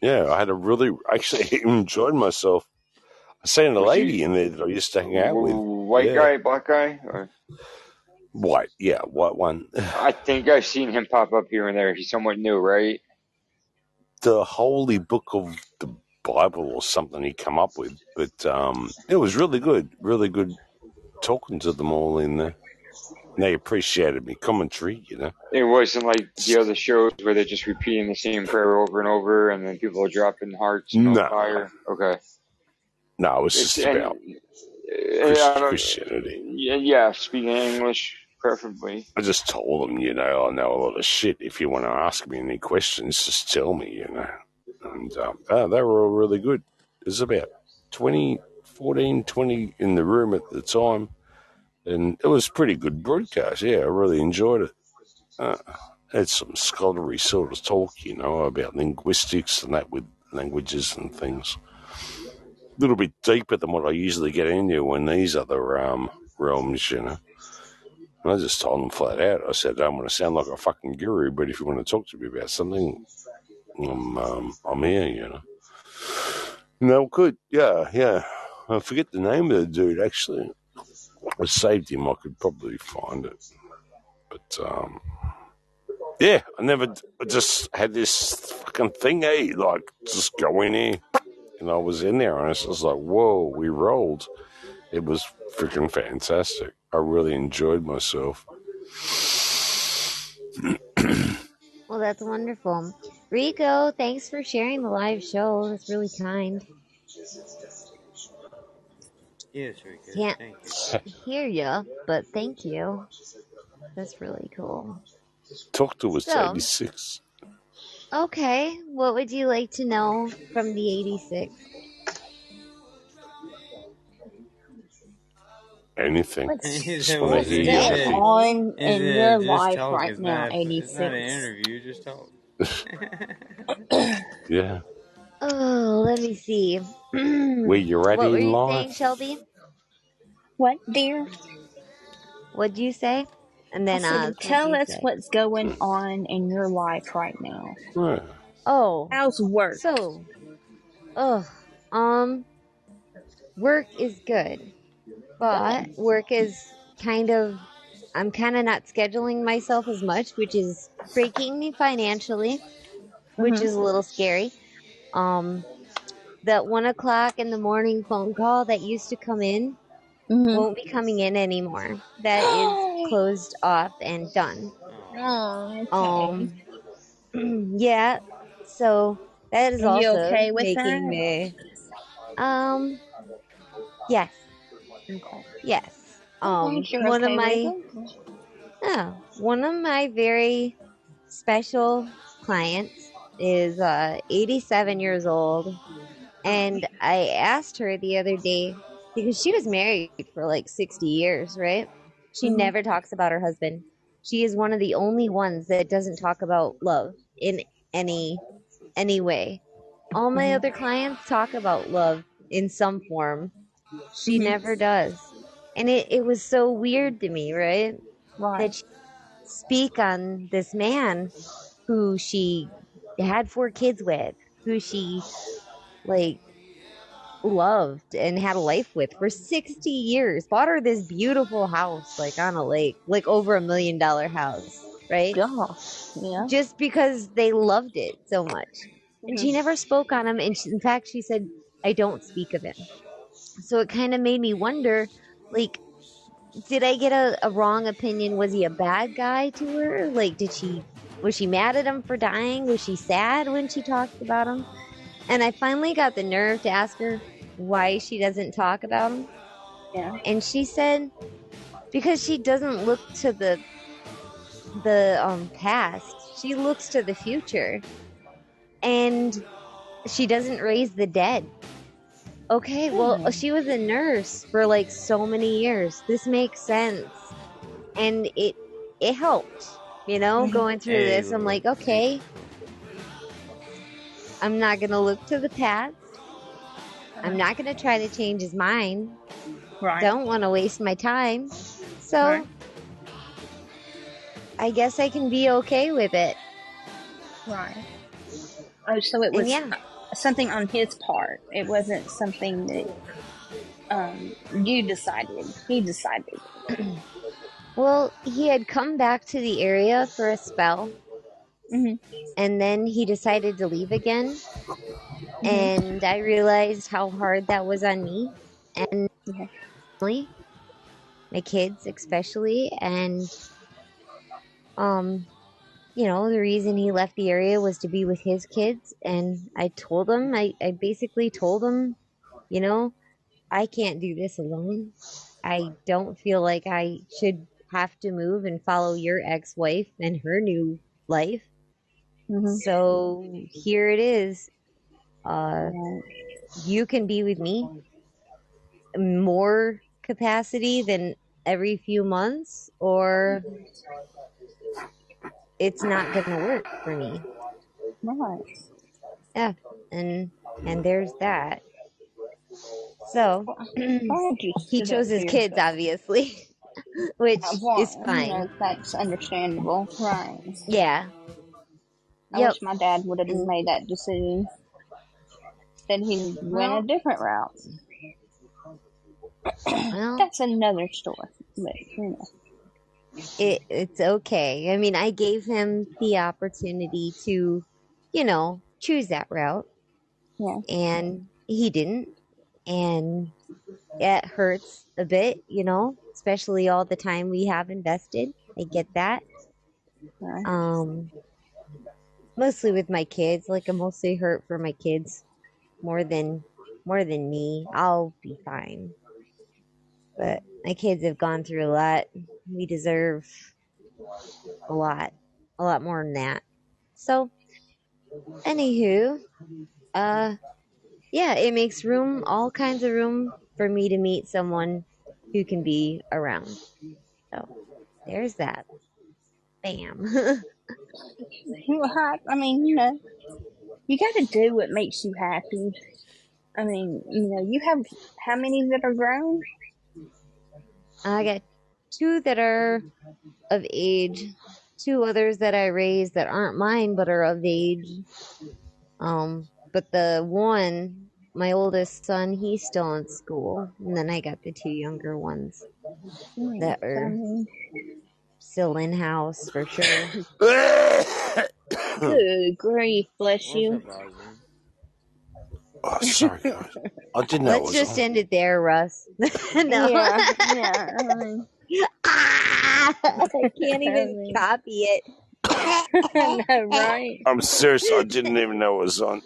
S5: Yeah, I had a really, actually [laughs] enjoyed myself. I seen a
S12: Was
S5: lady
S12: he
S5: in there that I used to hang out with.
S12: white
S5: Yeah.
S12: guy, black guy? Or
S5: White, yeah, white one. [laughs]
S12: I think I've seen him pop up here and there. He's somewhat new, right?
S5: The Holy Book of the Bible or something he come up with. But um, it was really good, really good talking to them all in there. And they appreciated me commentary, you know.
S12: It wasn't like the other shows where they're just repeating the same prayer over and over, and then people are dropping hearts
S5: No,
S12: fire. Okay.
S5: no, it was
S12: It's
S5: just
S12: and
S5: about
S12: uh, I
S5: Christianity.
S12: yeah, yeah, speaking English preferably.
S5: I just told them, you know, I know a lot of shit. If you want to ask me any questions, just tell me, you know. And um, oh, they were all really good. There's about 20, 14, 20 in the room at the time. And it was pretty good broadcast. Yeah, I really enjoyed it. Uh, had some scholarly sort of talk, you know, about linguistics and that with languages and things. A little bit deeper than what I usually get into in these other um, realms, you know. And I just told them flat out. I said, I don't want to sound like a fucking guru, but if you want to talk to me about something, I'm, um, I'm here, you know. No, good. Yeah, yeah. I forget the name of the dude, actually. I saved him. I could probably find it. But, um, yeah, I never, I just had this fucking thing, eh? Like, just go in here. And I was in there, and I was like, whoa, we rolled. It was freaking fantastic. I really enjoyed myself.
S14: Well, that's wonderful. Rico, thanks for sharing the live show. That's really kind.
S2: Yes, Rico.
S14: Can't [laughs] hear you, but thank you. That's really cool.
S5: Talk to us,
S14: So,
S5: 86.
S14: okay, what would you like to know from the 86?
S5: Anything.
S4: What's, [laughs]
S2: He
S5: Just
S2: said,
S5: want to
S4: what's
S2: "What
S5: hear
S2: he
S5: you.
S4: going on in
S2: said,
S4: your life right now,
S2: not. It's not an
S4: 86?
S2: interview. Just talk." [laughs]
S5: Yeah.
S14: Oh, let me see. [clears throat]
S5: Were you ready
S14: what were you
S5: life?
S14: saying, Shelby?
S4: What, dear?
S14: What'd you say? And
S4: I
S14: then,
S4: said,
S14: uh, what'd
S4: tell
S14: you
S4: us
S14: say?
S4: what's going on in your life right now.
S5: Yeah.
S14: Oh,
S4: How's work?
S14: so, ugh, um, work is good, but work is kind of, I'm kind of not scheduling myself as much, which is breaking me financially, which
S4: Mm-hmm.
S14: is a little scary. Um, that one o'clock in the morning phone call that used to come in
S4: Mm-hmm.
S14: won't be coming in anymore. That is closed off and done.
S4: Oh, okay.
S14: Um, [clears throat] yeah. So that is
S4: Are you
S14: also
S4: okay with
S14: making
S4: that?
S14: me. Um. Yes.
S4: Okay.
S14: Yes. Um.
S4: if you're
S14: One of my. Oh, one of my very special clients is uh 87 years old, and I asked her the other day because she was married for like 60 years, right? She
S4: Mhm.
S14: never talks about her husband. She is one of the only ones that doesn't talk about love in any any way. All my
S4: Mhm.
S14: other clients talk about love in some form. She
S4: Mhm.
S14: never does. And it, it was so weird to me, right?
S4: Right.
S14: That she speak on this man who she had four kids with, who she like loved and had a life with for 60 years. Bought her this beautiful house like on a lake, like over a million dollar house, right?
S4: Gosh. Yeah.
S14: Just because they loved it so much. And she
S4: Mhm.
S14: never spoke on him and she, in fact she said I don't speak of him. So it kind of made me wonder like did I get a, a wrong opinion? Was he a bad guy to her? Like, did she, was she mad at him for dying? Was she sad when she talked about him? And I finally got the nerve to ask her why she doesn't talk about him.
S4: Yeah.
S14: And she said, because she doesn't look to the, the, um, past. She looks to the future. And she doesn't raise the dead. Okay, well,
S4: Hmm.
S14: she was a nurse for like so many years. This makes sense. And it it helped, you know, [laughs] going through this. I'm like, okay. I'm not gonna look to the past. I'm not gonna try to change his mind.
S4: Right.
S14: Don't want to waste my time. So
S4: Right.
S14: I guess I can be okay with it.
S4: Right. Oh, so it was
S14: yeah.
S4: something on his part. It wasn't something that um, you decided. He decided. [clears throat]
S14: Well, he had come back to the area for a spell,
S4: Mhm.
S14: and then he decided to leave again.
S4: Mm-hmm.
S14: And I realized how hard that was on me and
S4: Okay.
S14: my kids especially. And, um, you know, the reason he left the area was to be with his kids. And I told him, I, I basically told him, you know, I can't do this alone. I don't feel like I should have to move and follow your ex wife and her new life.
S4: Mhm.
S14: So here it is. Uh, you can be with me more capacity than every few months, or it's not going to work for me.
S4: Right.
S14: Yeah, and and there's that. So
S4: Why don't you
S14: he chose his kids, obviously, [laughs] [laughs] which
S4: well,
S14: is
S4: you
S14: fine.
S4: know, that's understandable. Right.
S14: Yeah.
S4: I
S14: Yep.
S4: wish my dad would have made that decision. Then he went
S14: Well,
S4: a different route. [clears throat]
S14: well,
S4: That's another story. But, you know.
S14: it it's okay. I mean, I gave him the opportunity to, you know, choose that route,
S4: Yeah.
S14: and he didn't, and it hurts a bit, you know, especially all the time we have invested. I get that. Um, mostly with my kids. Like I'm mostly hurt for my kids more than more than me. I'll be fine. But my kids have gone through a lot. We deserve a lot. A lot more than that. So anywho, uh yeah, it makes room all kinds of room for me to meet someone who can be around. So there's that. Bam.
S4: Well, I mean, you know, you got to do what makes you happy. I mean, you know, you have how many that are grown?
S14: I got two that are of age, two others that I raised that aren't mine but are of age. Um, but the one, my oldest son, he's still in school, and then I got the two younger ones
S4: Hmm,
S14: that are
S4: mean,
S14: still in house for sure. [coughs]
S4: good grief, bless you.
S5: oh, sorry, guys. [laughs] I didn't know
S14: Let's
S5: was
S14: just
S5: on.
S14: end it there, Russ. [laughs] no.
S4: Yeah, yeah. I
S14: ah, I can't even [laughs] copy it.
S4: I know, right?
S5: I'm serious. I didn't even know it was on.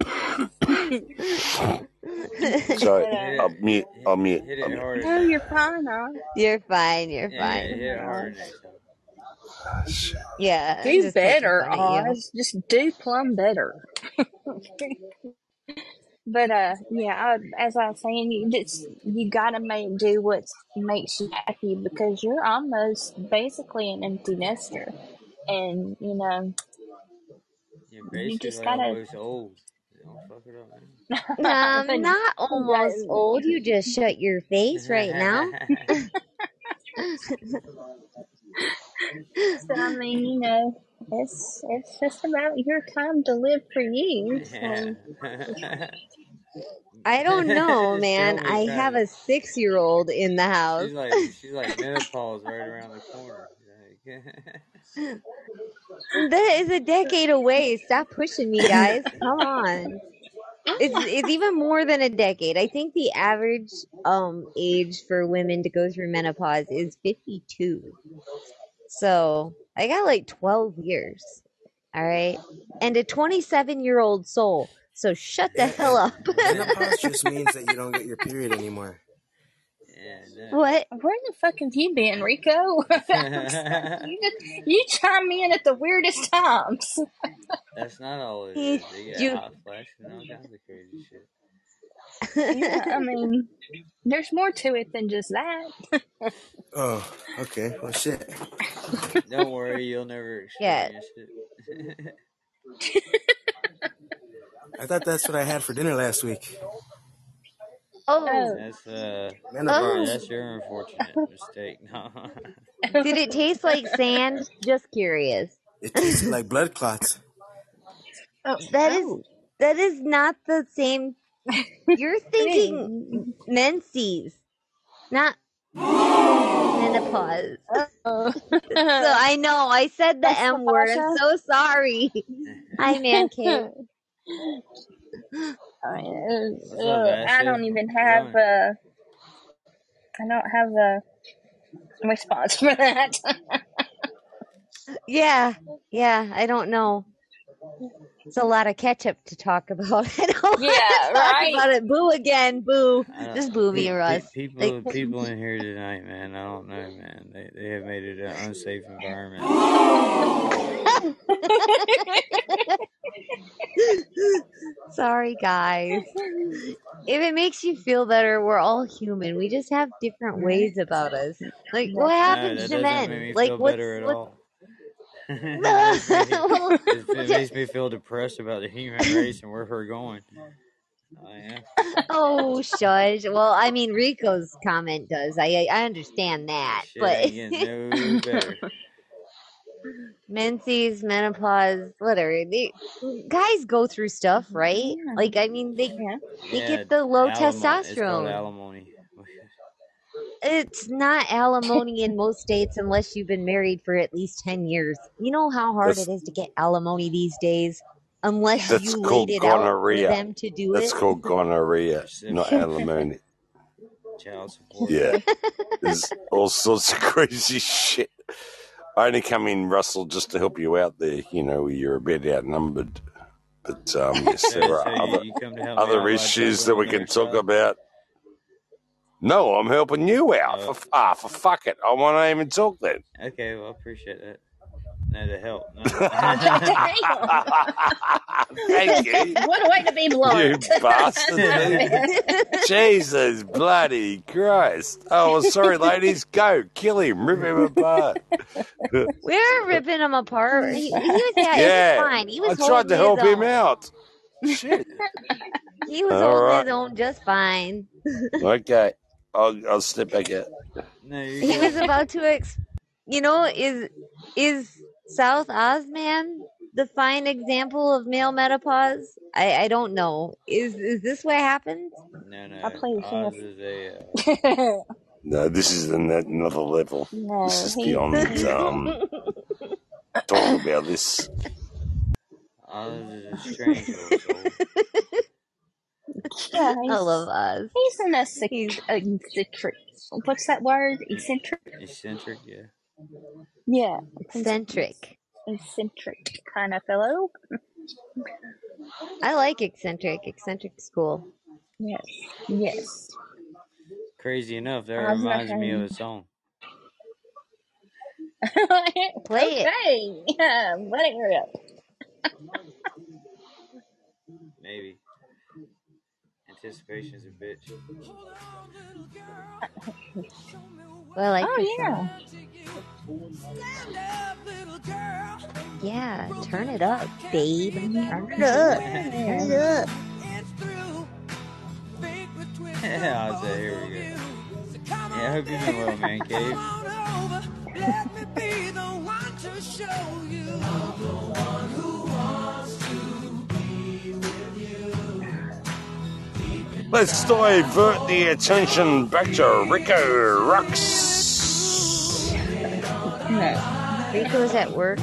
S5: [coughs] [laughs] Sorry,
S4: But,
S5: I'll
S2: it.
S5: mute. I'll mute.
S2: hit
S5: I'll mute.
S2: harder
S4: no, you're fine, huh?
S14: You're fine. You're
S2: Yeah, yeah,
S14: fine.
S2: hit it harder next time.
S5: Shit.
S14: Yeah, I'm
S4: do
S14: just
S4: better,
S14: fun you.
S4: Oz. Just do plumb better. [laughs] but uh, yeah, I, as I was saying, you just you gotta make do what makes you happy because you're almost basically an empty nester, and you know
S2: You're
S4: you just gotta.
S2: almost old. Don't fuck it up,
S14: No, [laughs] I'm not almost old. You just shut your face right now. [laughs]
S4: so I mean, you know, it's it's just about your time to live for you. So [laughs]
S14: I don't know, man.
S2: Still
S14: I have
S2: trying.
S14: a six year old in the house.
S2: She's like she's like menopause right around the corner.
S14: That is a decade away. Stop pushing me, guys. Come on. It's it's even more than a decade. I think the average um age for women to go through menopause is 52. So, I got like 12 years. All right. And a 27 year old soul. So shut the hell up.
S15: menopause just [laughs] means that you don't get your period anymore.
S2: Yeah,
S14: what?
S4: where the fuck have you been, Rico? [laughs] [laughs] you just you chime in at the weirdest times.
S2: That's not all it
S14: You,
S2: is. They get
S14: you
S2: hot flashes and all kinds of crazy shit.
S4: Yeah, I mean, there's more to it than just that. [laughs]
S15: Oh, okay. Well, shit.
S2: Don't worry, you'll never
S14: yeah.
S2: experience it.
S15: I thought that's what I had for dinner last week.
S14: Oh,
S2: That's uh,
S15: Man,
S14: oh.
S2: that's your unfortunate [laughs] mistake. No.
S14: Did it taste like sand? Just curious.
S15: It tasted like blood clots.
S4: Oh,
S14: That is
S4: oh.
S14: that is not the same. You're [laughs] thinking menses, not menopause.
S4: Oh.
S14: So I know I said the
S4: That's
S14: M word. I'm
S4: Masha?
S14: so sorry. [laughs] Hi, man cave.
S4: I, uh,
S2: up,
S4: I don't even have
S2: doing?
S4: a. I don't have a response [laughs] for that.
S14: Yeah, yeah. I don't know. It's a lot of ketchup to talk about. [laughs] I don't want
S4: Yeah,
S14: to talk
S4: right.
S14: about it. Boo again. Boo.
S2: I
S14: Just boo me,
S2: pe- pe-
S14: Russ.
S2: people,
S14: Like,
S2: people in here tonight, man. I don't know, man. They they have made it an unsafe environment. [laughs] [laughs]
S14: Sorry, guys. If it makes you feel better, we're all human. We just have different ways about us. Like, what happens to men?
S2: me
S14: Like,
S2: feel
S14: what's
S2: better at
S14: what?
S2: all. it, makes me, it, it makes me feel depressed about the human race and where we're going. Oh, yeah.
S14: oh, shush. Well, I mean, Rico's comment does. I I understand that,
S2: Shit
S14: but [laughs]
S2: ain't getting no better.
S14: Menses, menopause, whatever. They, guys go through stuff, mm-hmm. right?
S4: Yeah.
S14: Like, I mean, they
S4: Yeah.
S14: they get the low
S2: alimo- It's
S14: testosterone.
S2: alimony.
S14: It's not alimony in most states unless you've been married for at least 10 years. You know how hard
S5: That's
S14: it is to get alimony these days? Unless
S5: that's
S14: you
S5: called
S14: laid it out for them to do
S5: That's
S14: it.
S5: That's called gonorrhea, not alimony.
S2: Child support.
S5: Yeah, [laughs] there's all sorts of [laughs] crazy shit. I only come in, Russell, just to help you out there. You know, you're a bit outnumbered, but um, [laughs] yes, there are
S2: so
S5: other
S2: you come to help me out
S5: other issues that we can talk
S2: side?
S5: about. No, I'm helping you out.
S2: Oh,
S5: For ah, for fuck it, I won't even talk then.
S2: okay. Well, I appreciate that. No, to help. No. [laughs]
S5: Thank you. [laughs]
S4: what a way to be
S5: You [laughs] bastard. Jesus bloody Christ. Oh, well, sorry, ladies. Go. Kill him. Rip him apart.
S14: We're ripping him apart. He, he was, yeah, it
S5: yeah.
S14: was fine. He
S5: I
S14: was
S5: tried to help
S14: his
S5: him out. Shit.
S14: He was
S5: All
S14: holding
S5: right.
S14: his own just fine.
S5: Okay. I'll, I'll step back out.
S2: no,
S14: He was about to, ex- you know, is is South Osman the fine example of male menopause? I, I don't know. Is is this what happens?
S2: No, no.
S4: I play
S2: Oz is a. Uh, [laughs]
S5: No, this is another level.
S4: no,
S5: This is
S4: he.
S5: beyond [laughs] um, talking about this.
S2: Oz is a strange little soul.
S4: yeah,
S14: I love Oz.
S4: he's an eccentric. eccentric. What's that word? Eccentric.
S2: Eccentric, yeah.
S4: Yeah,
S14: Eccentric.
S4: eccentric kind of fellow.
S14: I like eccentric. Eccentric school.
S4: Yes, yes.
S2: Crazy enough, that
S4: Oz
S2: reminds me of a song. [laughs]
S14: Play it.
S4: okay, yeah, let it rip.
S2: Maybe. Anticipation's a bitch. [laughs]
S14: Well, I like
S4: Oh yeah.
S14: song. Yeah, turn it up, babe. Turn it up. Turn it up.
S2: yeah, I'll say, here we go. Yeah, I hope you're doing well, man, Cave.
S5: Let's divert the attention back to Rico Rux.
S4: No.
S14: Rico's at work.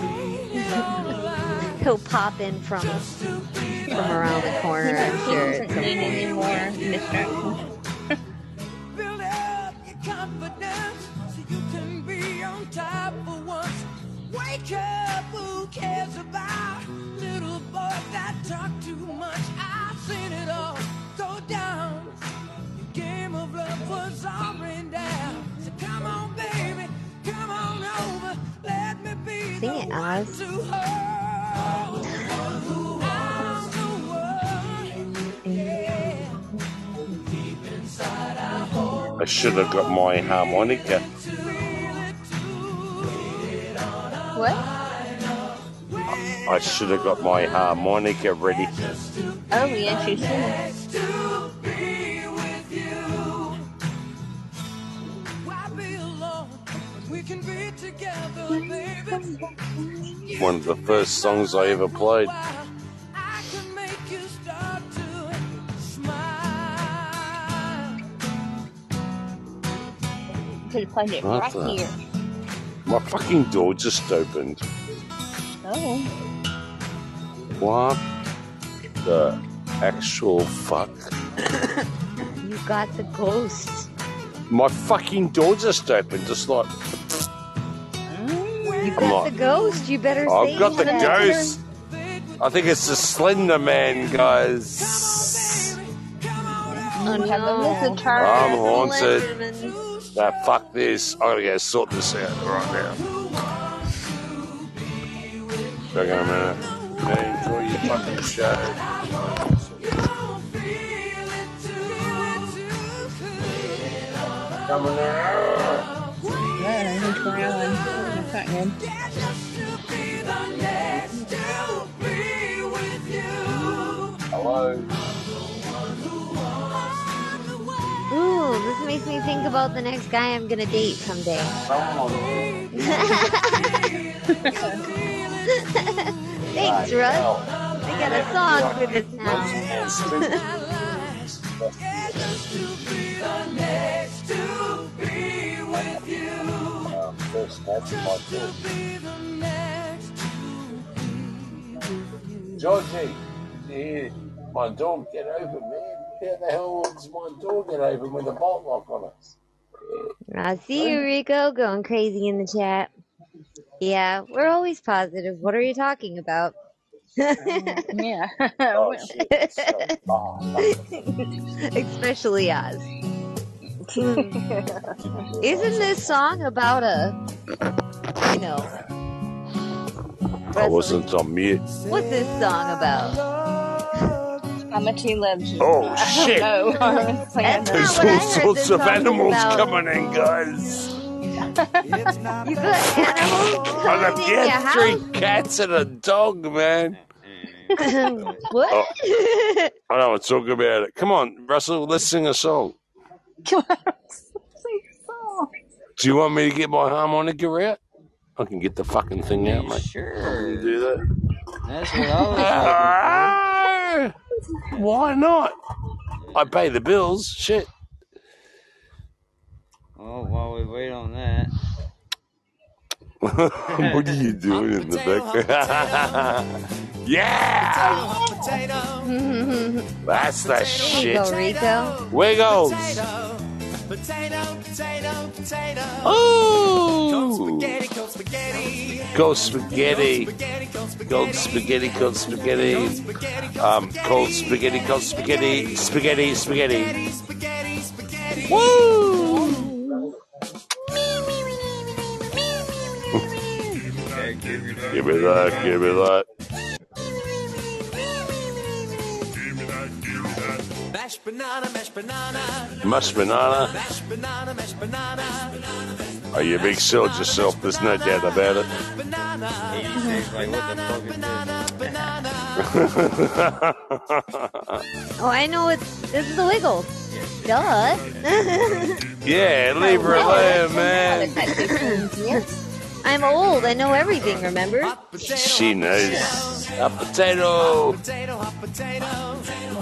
S14: He'll pop in from from around the corner, I'm
S4: He
S14: sure. At
S4: doesn't
S14: some
S4: need any more distractions.
S11: Build up your confidence so you can be on top for once. Wake up, who cares about little boys that talk too much? I've seen it all go down. Your game of love was all rain down. So come on, baby, come on over. Let me be
S14: Sing
S11: the
S14: it,
S11: one
S14: Oz.
S11: to hold. I'm the one, yeah. Deep inside, I hold.
S5: I should have got my harmonica.
S4: What?
S5: I should have got my harmonica ready.
S4: Oh, yes, you should.
S11: We can be together, baby.
S5: One of the first songs I ever played.
S11: I can make you start to smile.
S4: Could have played it right here.
S5: My fucking door just opened.
S4: Oh.
S5: What the actual fuck?
S14: You got the ghost.
S5: My fucking door just opened, just like
S14: You got
S5: not-
S14: the ghost. You better
S5: I've got the
S14: that.
S5: ghost. I think it's the Slender Man, guys.
S14: Oh no.
S5: I'm haunted. Nah, fuck this. I gotta go sort this out right now. Back in a minute. Yeah, enjoy your fucking show. Coming out.
S4: Yeah, he's growling. That's not good.
S5: Hello.
S14: Ooh, this makes me think about the next guy I'm gonna date someday. [laughs] [laughs] Thanks, Russ. I got a song for this now.
S5: Georgie, yeah, my dog get open, man. How the hell does my dog get open with a bolt lock on it?
S14: I see you, Rico, going crazy in the chat. Yeah, we're always positive. What are you talking about?
S4: Mm, [laughs] yeah. [laughs]
S5: Oh, shit. So,
S14: Especially Oz. [laughs] Isn't this song about a, you know,
S5: I wasn't on mute.
S14: what's this song about?
S4: How much he loves you.
S5: Oh,
S4: I
S5: shit.
S4: don't know.
S5: There's all sorts of animals
S14: about.
S5: coming in, guys. [laughs]
S14: You got animals
S5: I
S14: coming
S5: got
S14: in your
S5: yeah, three cats and a dog, man. [laughs]
S14: what?
S5: I don't want to talk about it. Come on, Russell, let's [laughs] sing a song. Do you want me to get my harmonica out? I can get the fucking thing out, mate.
S2: Sure.
S5: Do that.
S2: That's what I was hoping
S5: Why not? I pay the bills. Shit.
S2: For. Well, while we wait on that, [laughs]
S5: what are you doing in the back? [laughs] yeah! potato That's the shit.
S14: go, Rico.
S5: Wiggles.
S11: Potato, potato, potato.
S5: Ooh.
S11: Spaghetti, cold spaghetti.
S5: Cold spaghetti. Cold spaghetti, cold spaghetti. Um, cold spaghetti, cold spaghetti. Spaghetti, spaghetti. Woo! Give me that, give me that.
S11: Mashed banana, mashed banana.
S5: Mashed banana.
S11: Mashed banana, mashed banana.
S5: Oh, you a big sold yourself, there's no doubt about it.
S2: he's like, what the fuck is
S14: Oh, I know it's this is the Wiggles. Duh.
S5: yeah, leave her oh, alone, man.
S14: I'm old. I know everything. Remember?
S5: She knows. A potato.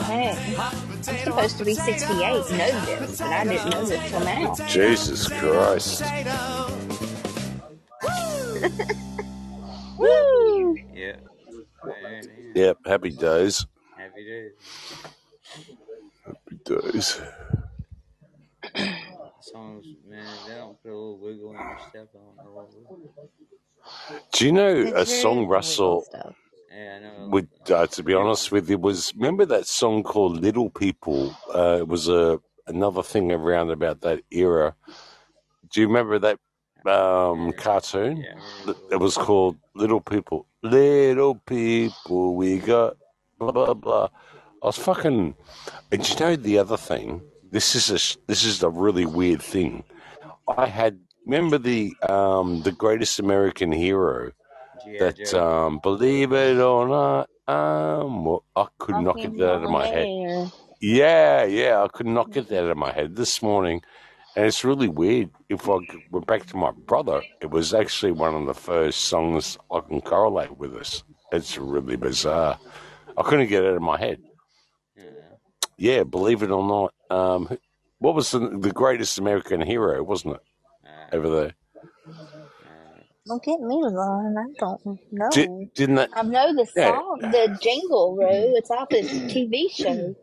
S4: Hey, I'm supposed to be 68 know this, but I didn't know this till now.
S5: Jesus Christ. [laughs]
S4: Woo!
S2: Yeah.
S5: Yep, happy days.
S2: Happy days.
S5: Happy days. [clears throat]
S2: Songs, man, they don't put a little wiggle in your step. I don't know what.
S5: Do you know
S14: It's
S5: a song Russell.
S2: Yeah, I know.
S5: with uh, to be honest with you was remember that song called Little People? Uh, it was a another thing around about that era. Do you remember that um, cartoon?
S2: Yeah,
S5: It was called Little People. Little people, we got blah blah blah. I was fucking. And you know the other thing? This is a this is a really weird thing. I had remember the um the greatest American hero. that um, believe it or not, um, well, I could not get that out of my head. Yeah, yeah, I could not get that out of my head this morning, and it's really weird. If I went back to my brother, it was actually one of the first songs I can correlate with us. It's really bizarre. I couldn't get it out of my head. Yeah, believe it or not, um, what was the, the greatest American hero, wasn't it? Over there,
S4: Don't get me wrong. I don't know.
S5: Did, didn't that?
S4: I know the
S5: Yeah.
S4: song, the Jingle Row. It's off his TV show.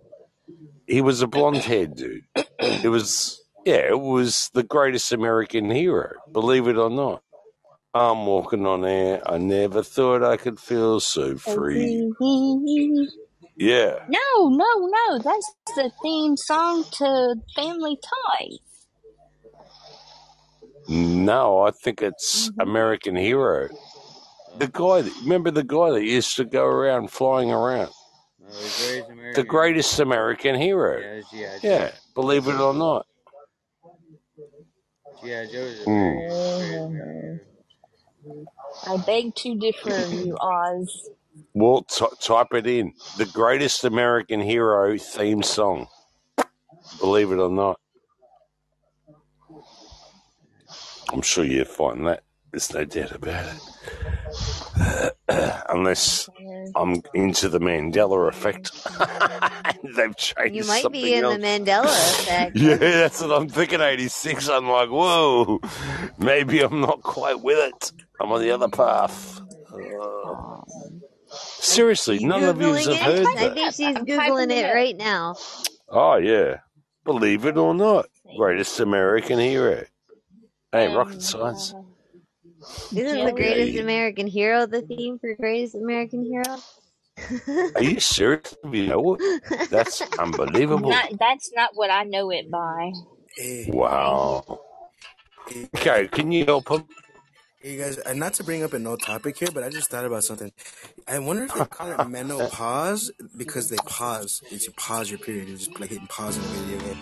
S5: He was a blonde haired dude. It was, yeah, it was the greatest American hero, believe it or not. I'm walking on air. I never thought I could feel so free.
S4: No,
S5: Yeah.
S4: no, no. No. That's the theme song to Family Ties.
S5: No, I think it's mm-hmm. American Hero. The guy, that, remember the guy that used to go around flying around?
S2: No, the greatest American.
S5: The greatest American hero.
S2: Yeah, it's G.I. Joe.
S5: Yeah, believe it or not.
S2: G.I. Joe is.
S5: Hmm.
S2: American. Greatest American.
S4: I beg to differ, you Oz.
S5: Well, t- type it in. The greatest American hero theme song. Believe it or not. I'm sure you'll find that. There's no doubt about it. [clears throat] Unless I'm into the Mandela effect. [laughs] They've changed
S14: You might be in
S5: else.
S14: the Mandela [laughs] effect.
S5: Yeah, that's what I'm thinking. 86. I'm like, whoa, maybe I'm not quite with it. I'm on the other path. Uh, seriously, none of you
S14: Googling
S5: have heard
S14: it? I
S5: that.
S14: think she's
S4: I'm typing
S14: googling
S4: it
S14: it right now.
S5: Oh yeah, believe it or not, greatest American hero. Hey, rocket science.
S14: Isn't the greatest American hero the theme for greatest American hero?
S5: Are you serious? You know it? That's [laughs] unbelievable.
S4: Not, that's not what I know it by.
S5: Eh, wow. Eh, eh. Okay, can you help him?
S15: Hey guys, and not to bring up a no topic here, but I just thought about something. I wonder if they call it menopause because they pause. It's you pause your period. You just like hitting pause in a video game.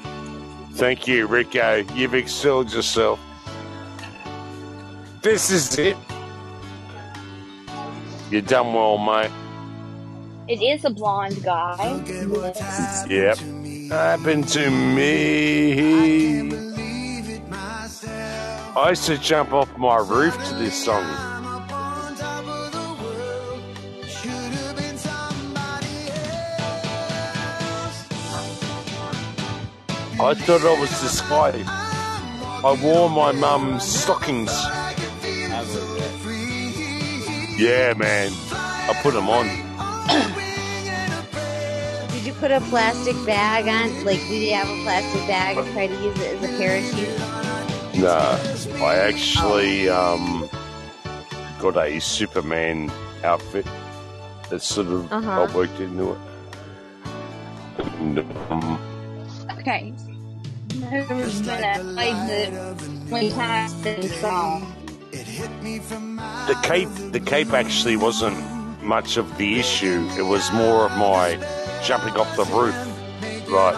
S5: Thank you, Rico. You've excelled yourself. This is it. You're done well, mate.
S4: It is a blonde guy.
S5: Yep. Happened to me. I used to jump off my roof to this song. I thought I was this guy. I wore my mum's stockings. Yeah, man. I put them on.
S14: Did you put a plastic bag on? Like, did you have a plastic bag and try to use it as a parachute?
S5: Nah, I actually um, got a Superman outfit that sort of
S14: Uh-huh.
S5: I worked into it. And, um,
S4: Okay. Who's gonna play the Twin Times theme
S5: the cape, the cape actually wasn't much of the issue. It was more of my jumping off the roof. Right,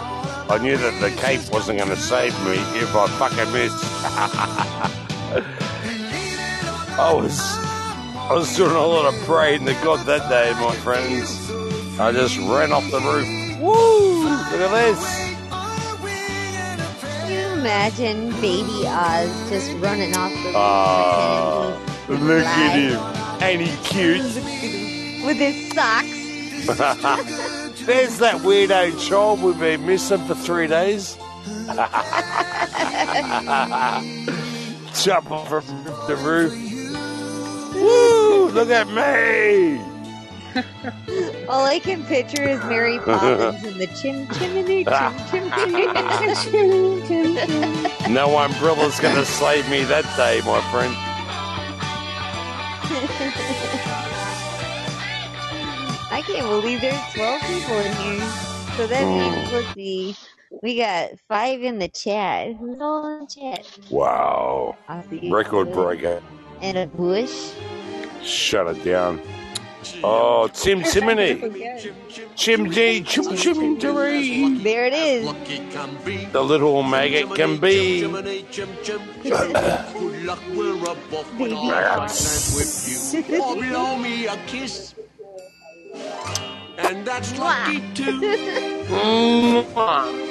S5: I knew that the cape wasn't going to save me if I fucking missed. [laughs] I was, I was doing a lot of praying to God that day, my friends. I just ran off the roof. Woo! Look at this.
S14: Can you imagine baby Oz just running off the roof
S5: Ah, look at him. Ain't he cute? [laughs]
S14: with his socks? [laughs]
S5: There's that weirdo child we've been missing for three days. [laughs] Jump off from the roof. Woo! Look at me! [laughs]
S14: All I can picture is Mary Poppins and the chim chimney chim chim chim.
S5: No umbrella's gonna save me that day, my friend. [laughs]
S14: I can't believe there's 12 people in here. So that means, let's see, we got five in the chat. Who's all in the chat?
S5: Wow. Record breaker.
S14: And a bush.
S5: Shut it down. Oh, Tim Timony. Chimney, chim chim chimney.
S14: There it is.
S5: The little maggot can be.
S11: Good luck, we're above when I dance with you. Or blow me a kiss. And that's lucky too.
S14: Mwah.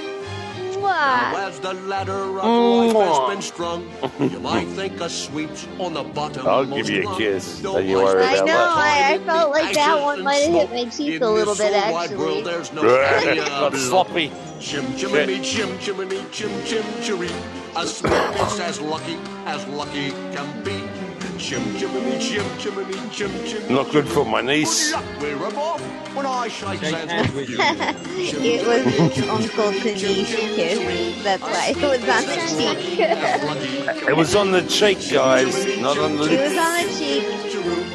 S11: Now as the ladder of life has been strung, you might think a sweep's on the bottom.
S5: I'll give you a kiss. Don't you worry
S14: I
S5: about
S14: know.
S5: that.
S14: I, I felt like that one might have hit my cheek a little bit, actually.
S11: There's no
S5: Got sloppy.
S11: Chim chimney, chim chimney, chim chim chiree. A sweep is as lucky as lucky can be. Chim chimney, chim chimney, chim chim.
S5: Not good for my niece.
S11: We're above when I shake hands with you.
S14: it was Uncle Denise kiss. That's why it was on the cheek.
S5: It was on the cheek, guys, not on the
S14: it was
S5: lip.
S14: on the cheek.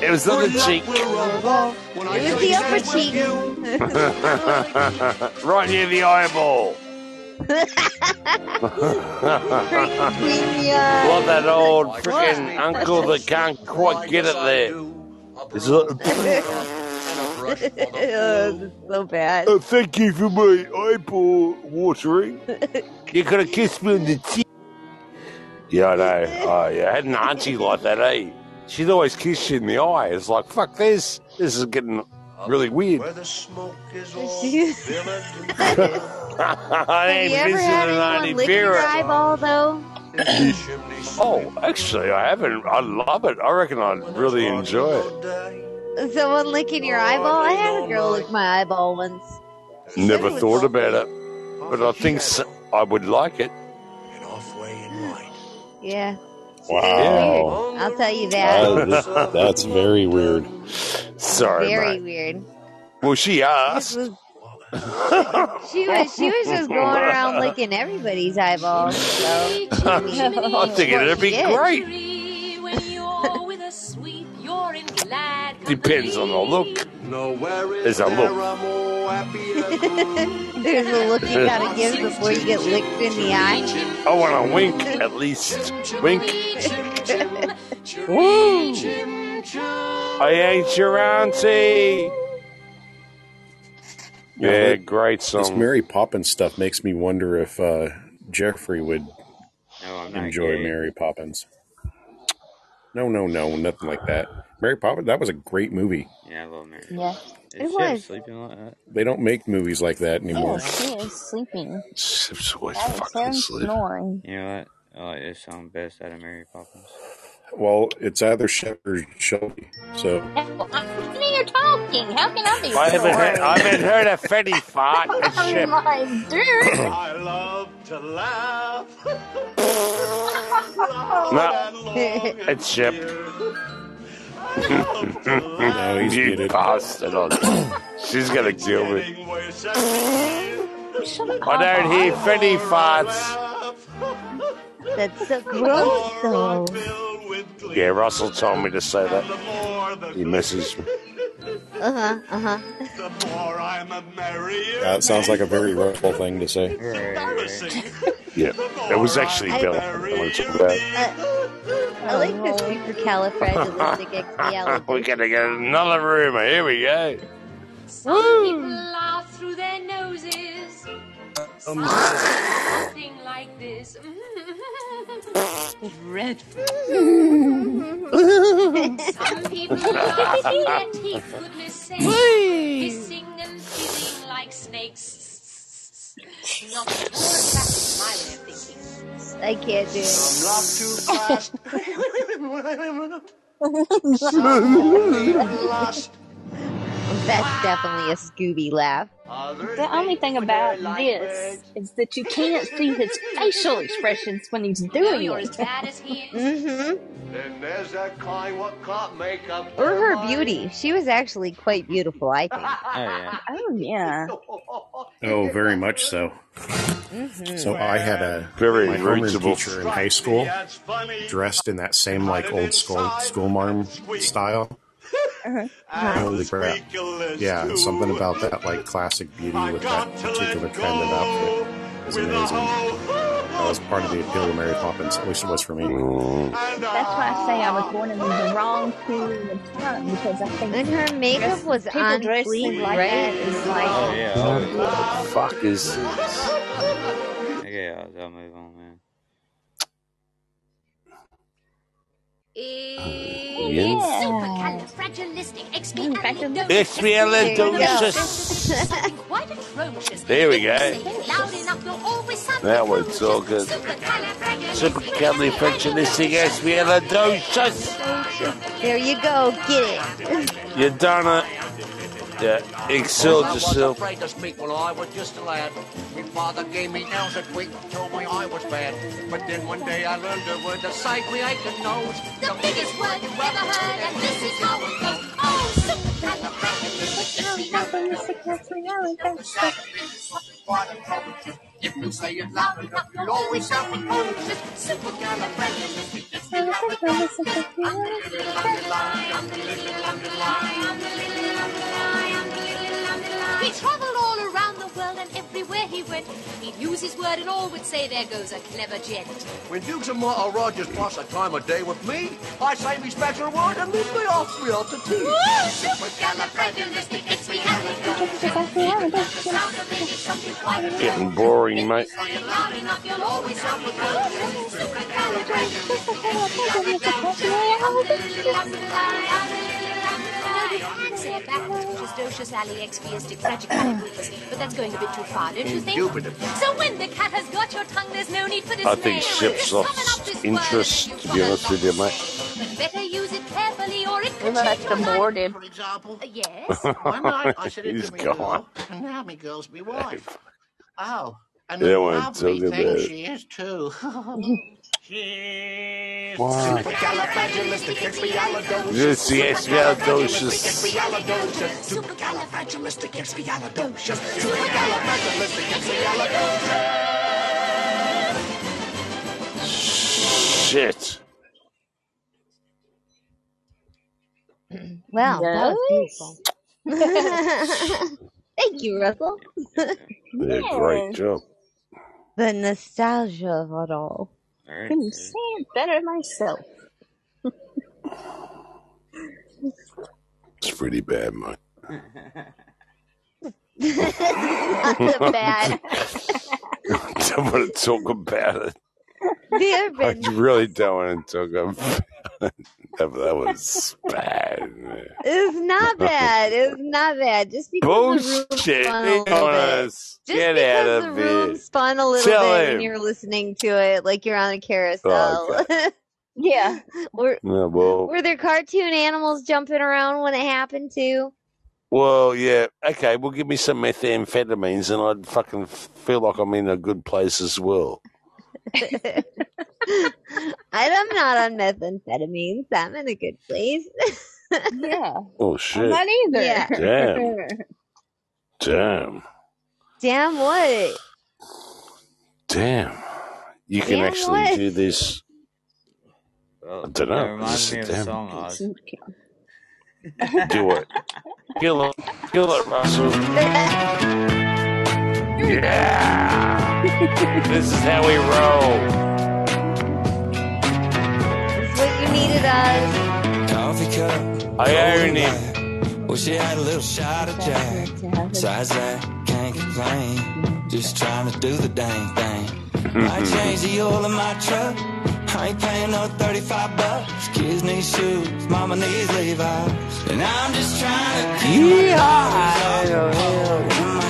S5: It was on the cheek.
S14: It was the upper cheek.
S5: right near the eyeball. Like that old freaking uncle that can't quite get it there. It's
S14: is so bad.
S5: oh, thank you for my eyeball watering. You could have kissed me in the cheek. Yeah, I know. Oh, yeah. I had an auntie like that, eh? She'd always kiss you in the eye. It's like, fuck this. This is getting really weird.
S11: Where the smoke is all
S5: I [laughs] [laughs]
S14: Have
S5: ain't
S14: you ever
S5: visiting
S14: had
S5: an
S14: anyone
S5: auntie
S14: lick your
S5: Vera.
S14: eyeball, though? [clears throat]
S5: Oh, actually, I haven't. I love it. I reckon I'd really enjoy it.
S14: Someone licking your eyeball? I had a girl lick my eyeball once.
S5: Never thought about it, but I think s I would like it.
S14: Yeah.
S13: Wow.
S14: I'll tell you that.
S13: Uh, that's very weird.
S5: Sorry,
S14: Very
S5: mate.
S14: weird.
S5: Well, she asked.
S14: Was- [laughs] She was she was just going around licking everybody's eyeballs. So [laughs]
S5: I think it'd be
S14: Yeah.
S5: great. Depends on the look. There's a look. [laughs]
S14: There's a look you gotta give before you get licked in the eye.
S5: I want a wink at least. Wink. Woo! I ain't your auntie. Yeah, great song. This.
S13: Mary Poppins stuff makes me wonder if uh, Jeffrey would
S2: No,
S13: enjoy
S2: gay.
S13: Mary Poppins. No, no, no, nothing like that. Mary Poppins, that was a great movie.
S2: Yeah, I love Mary.
S14: Yeah.
S2: Is
S14: It was.
S2: sleeping like that?
S13: They don't make movies like that
S4: Oh,
S13: anymore.
S4: she is sleeping.
S5: Chip's always
S4: That
S5: fucking
S4: him
S5: sleeping.
S4: snoring.
S2: You know what? I like this song best out of Mary Poppins.
S13: Well, it's either Shep or Shelby. So
S4: Honey, you're talking. How can I be
S5: I haven't heard. I haven't heard a Fetty fart. It's
S4: Oh my dude. [coughs]
S1: I love to laugh. [laughs]
S5: No, it's Chip.
S13: No, he's
S5: you
S13: muted.
S5: bastard. Oh, she's gonna kill me.
S4: Shut
S5: I don't hear Fetty farts.
S14: That's so gross though.
S5: Yeah, Russell told me to say that. He messaged me.
S14: Uh huh. Uh huh.
S1: The more I'm a merrier.
S13: That sounds like a very Russell thing to say.
S5: Yeah, it was actually Bill. I want to talk about.
S14: I like the supercalifragilisticexpialidocious. [laughs]
S5: We're gonna get another rumor. Here we go.
S17: Some people laugh through their noses.
S15: Um,
S17: Something like this.
S18: Dreadful.
S17: Some people [laughs] laugh through their teeth, goodness sake. Hissing and fizzing like snakes. Not at all attractive to my way of thinking.
S14: I can't do it. [laughs] [laughs] That's definitely a Scooby laugh.
S4: The only thing about this is that you can't see his facial expressions when he's doing
S17: You're
S4: it.
S17: as bad as he is.
S14: Mm-hmm.
S11: Then there's that kind what can't make up
S14: Or her
S11: mind.
S14: beauty. She was actually quite beautiful, I think. [laughs]
S2: Oh yeah.
S4: Oh yeah.
S13: Oh, very much so.
S14: Mm-hmm.
S13: So I had a
S5: Very
S13: my homeroom
S5: reachable.
S13: teacher in high school dressed in that same like old school school marm style. Holy crap! Yeah, something about that like classic beauty with that particular kind of outfit is amazing. I was part of the appeal of Mary Poppins. At least it was for me.
S4: That's why I say I was born in the wrong period of time because I think
S14: And her makeup
S4: dress-
S14: was
S4: people
S14: on
S4: dressing
S14: fleek,
S4: like
S14: right?
S4: that is like
S2: Oh yeah.
S5: What the fuck is this? [laughs]
S2: Yeah, I'll move on, man.
S17: Expialidocious. Quite atrocious.
S5: There we go.
S17: Say it loud enough, you'll always sound
S5: Now we're talking. Supercalifragilisticexpialidocious.
S14: There you go. Get it.
S5: You done it. Yeah, excelled
S18: I was afraid to speak when I was just a lad. My father gave me nails a tweak, told me I was bad. But then one day I learned a word to say we ate the nose.
S17: The biggest word you ever heard, and this is how it goes. Oh, supercalifragilisticexpialidocious.
S18: If you say it loud enough, you'll always sound
S17: He traveled all around the world and everywhere he went, he'd use his word and all would say, There goes a clever gent.
S18: When Dukes and Martha Rogers pass a time of day with me, I say me special word and leave me off me off the tea.
S5: Getting boring, mate.
S17: Say it backwards, which is docious, alley, expiastic, fragicalibus, but that's going a bit too far, don't you think?
S5: Indubitably.
S17: So when the cat has got your tongue, there's no need for dismay.
S5: I think Ship's lost interest, to be honest with you, mate.
S17: Better use it carefully or it could
S4: Well,
S17: change
S4: that's
S17: your life.
S4: aborted.
S18: For example,
S17: Uh, Yes. [laughs]
S18: one night I said it
S5: He's
S18: to me
S5: gone.
S18: girl, and now me girl's me wife. Oh, and
S5: Yeah,
S18: a
S5: we're
S18: lovely
S5: talking
S18: thing
S5: about-
S18: she is too. [laughs] Cheers.
S5: Why?
S18: Supercalifragilisticexpialidocious.
S5: This. Shit.
S14: Wow, that was beautiful. [laughs] Thank you, Russell. [laughs]
S5: Yeah, great job.
S14: the nostalgia of it all.
S4: Couldn't say it better myself.
S5: It's pretty bad, mate.
S14: Not so bad. [laughs]
S5: don't want to talk about it.
S14: The
S5: I really don't want to talk about it. That, that was bad. man.
S14: It's not bad. It's not bad. Just because the room
S5: Bullshit.
S14: spun a little bit. Just
S5: get
S14: because the room
S5: it.
S14: spun a little
S5: Tell
S14: bit
S5: him.
S14: and you're listening to it like you're on a carousel. [laughs]
S4: Yeah.
S14: were,
S5: Yeah, well,
S14: were there cartoon animals jumping around when it happened too?
S5: well, yeah. Okay, well, give me some methamphetamines, and I'd fucking feel like I'm in a good place as well. [laughs]
S14: I'm not on methamphetamines. I'm in a good place. [laughs]
S4: Yeah.
S5: Oh
S4: I'm
S5: shit!
S4: not either.
S14: Yeah.
S5: Damn. [laughs] Damn,
S14: Damn what?
S5: damn. You can
S14: Damn
S5: actually
S14: what?
S5: do this.
S2: Well,
S5: I don't know.
S2: That reminds
S5: Just
S2: me of a
S5: damn.
S2: song, Oz.
S5: Do it. Kill it. Kill it, Russell. Yeah. this is how we roll.
S14: It's what you needed us.
S8: Coffee cup.
S5: I own
S8: it. Wish you had a little shot of Jack. Besides that, can't complain. Just trying to do the dang thing. I mm-hmm. changed the oil in my truck. I ain't paying no 35 bucks. Kids need shoes, mama needs Levi's. And I'm just trying to keep my daughters off the pole. And my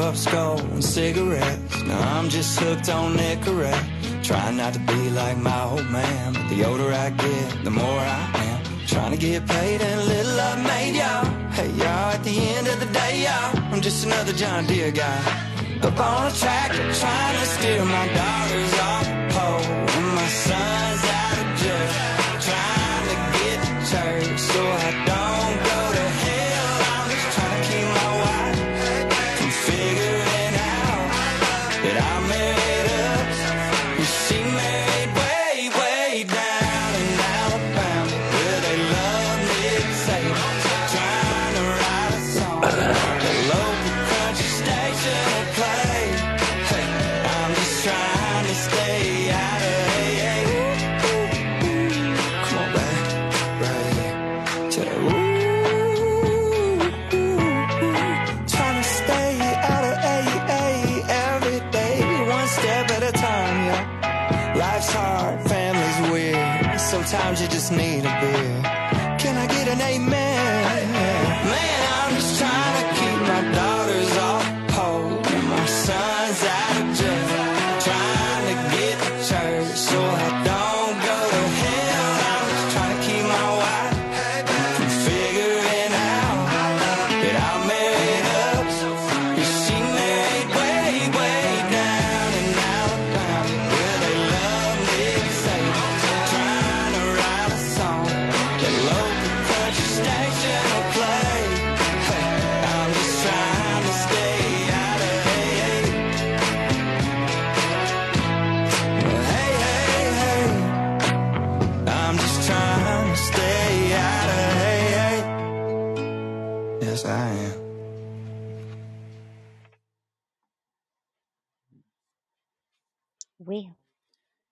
S8: I up skull and cigarettes. Now I'm just hooked on Nicorette. Trying not to be like my old man, but the older I get, the more I am. Trying to get paid and little I've made, y'all. Hey, y'all, at the end of the day, y'all, I'm just another John Deere guy. Up on a tractor trying to steer my daughters off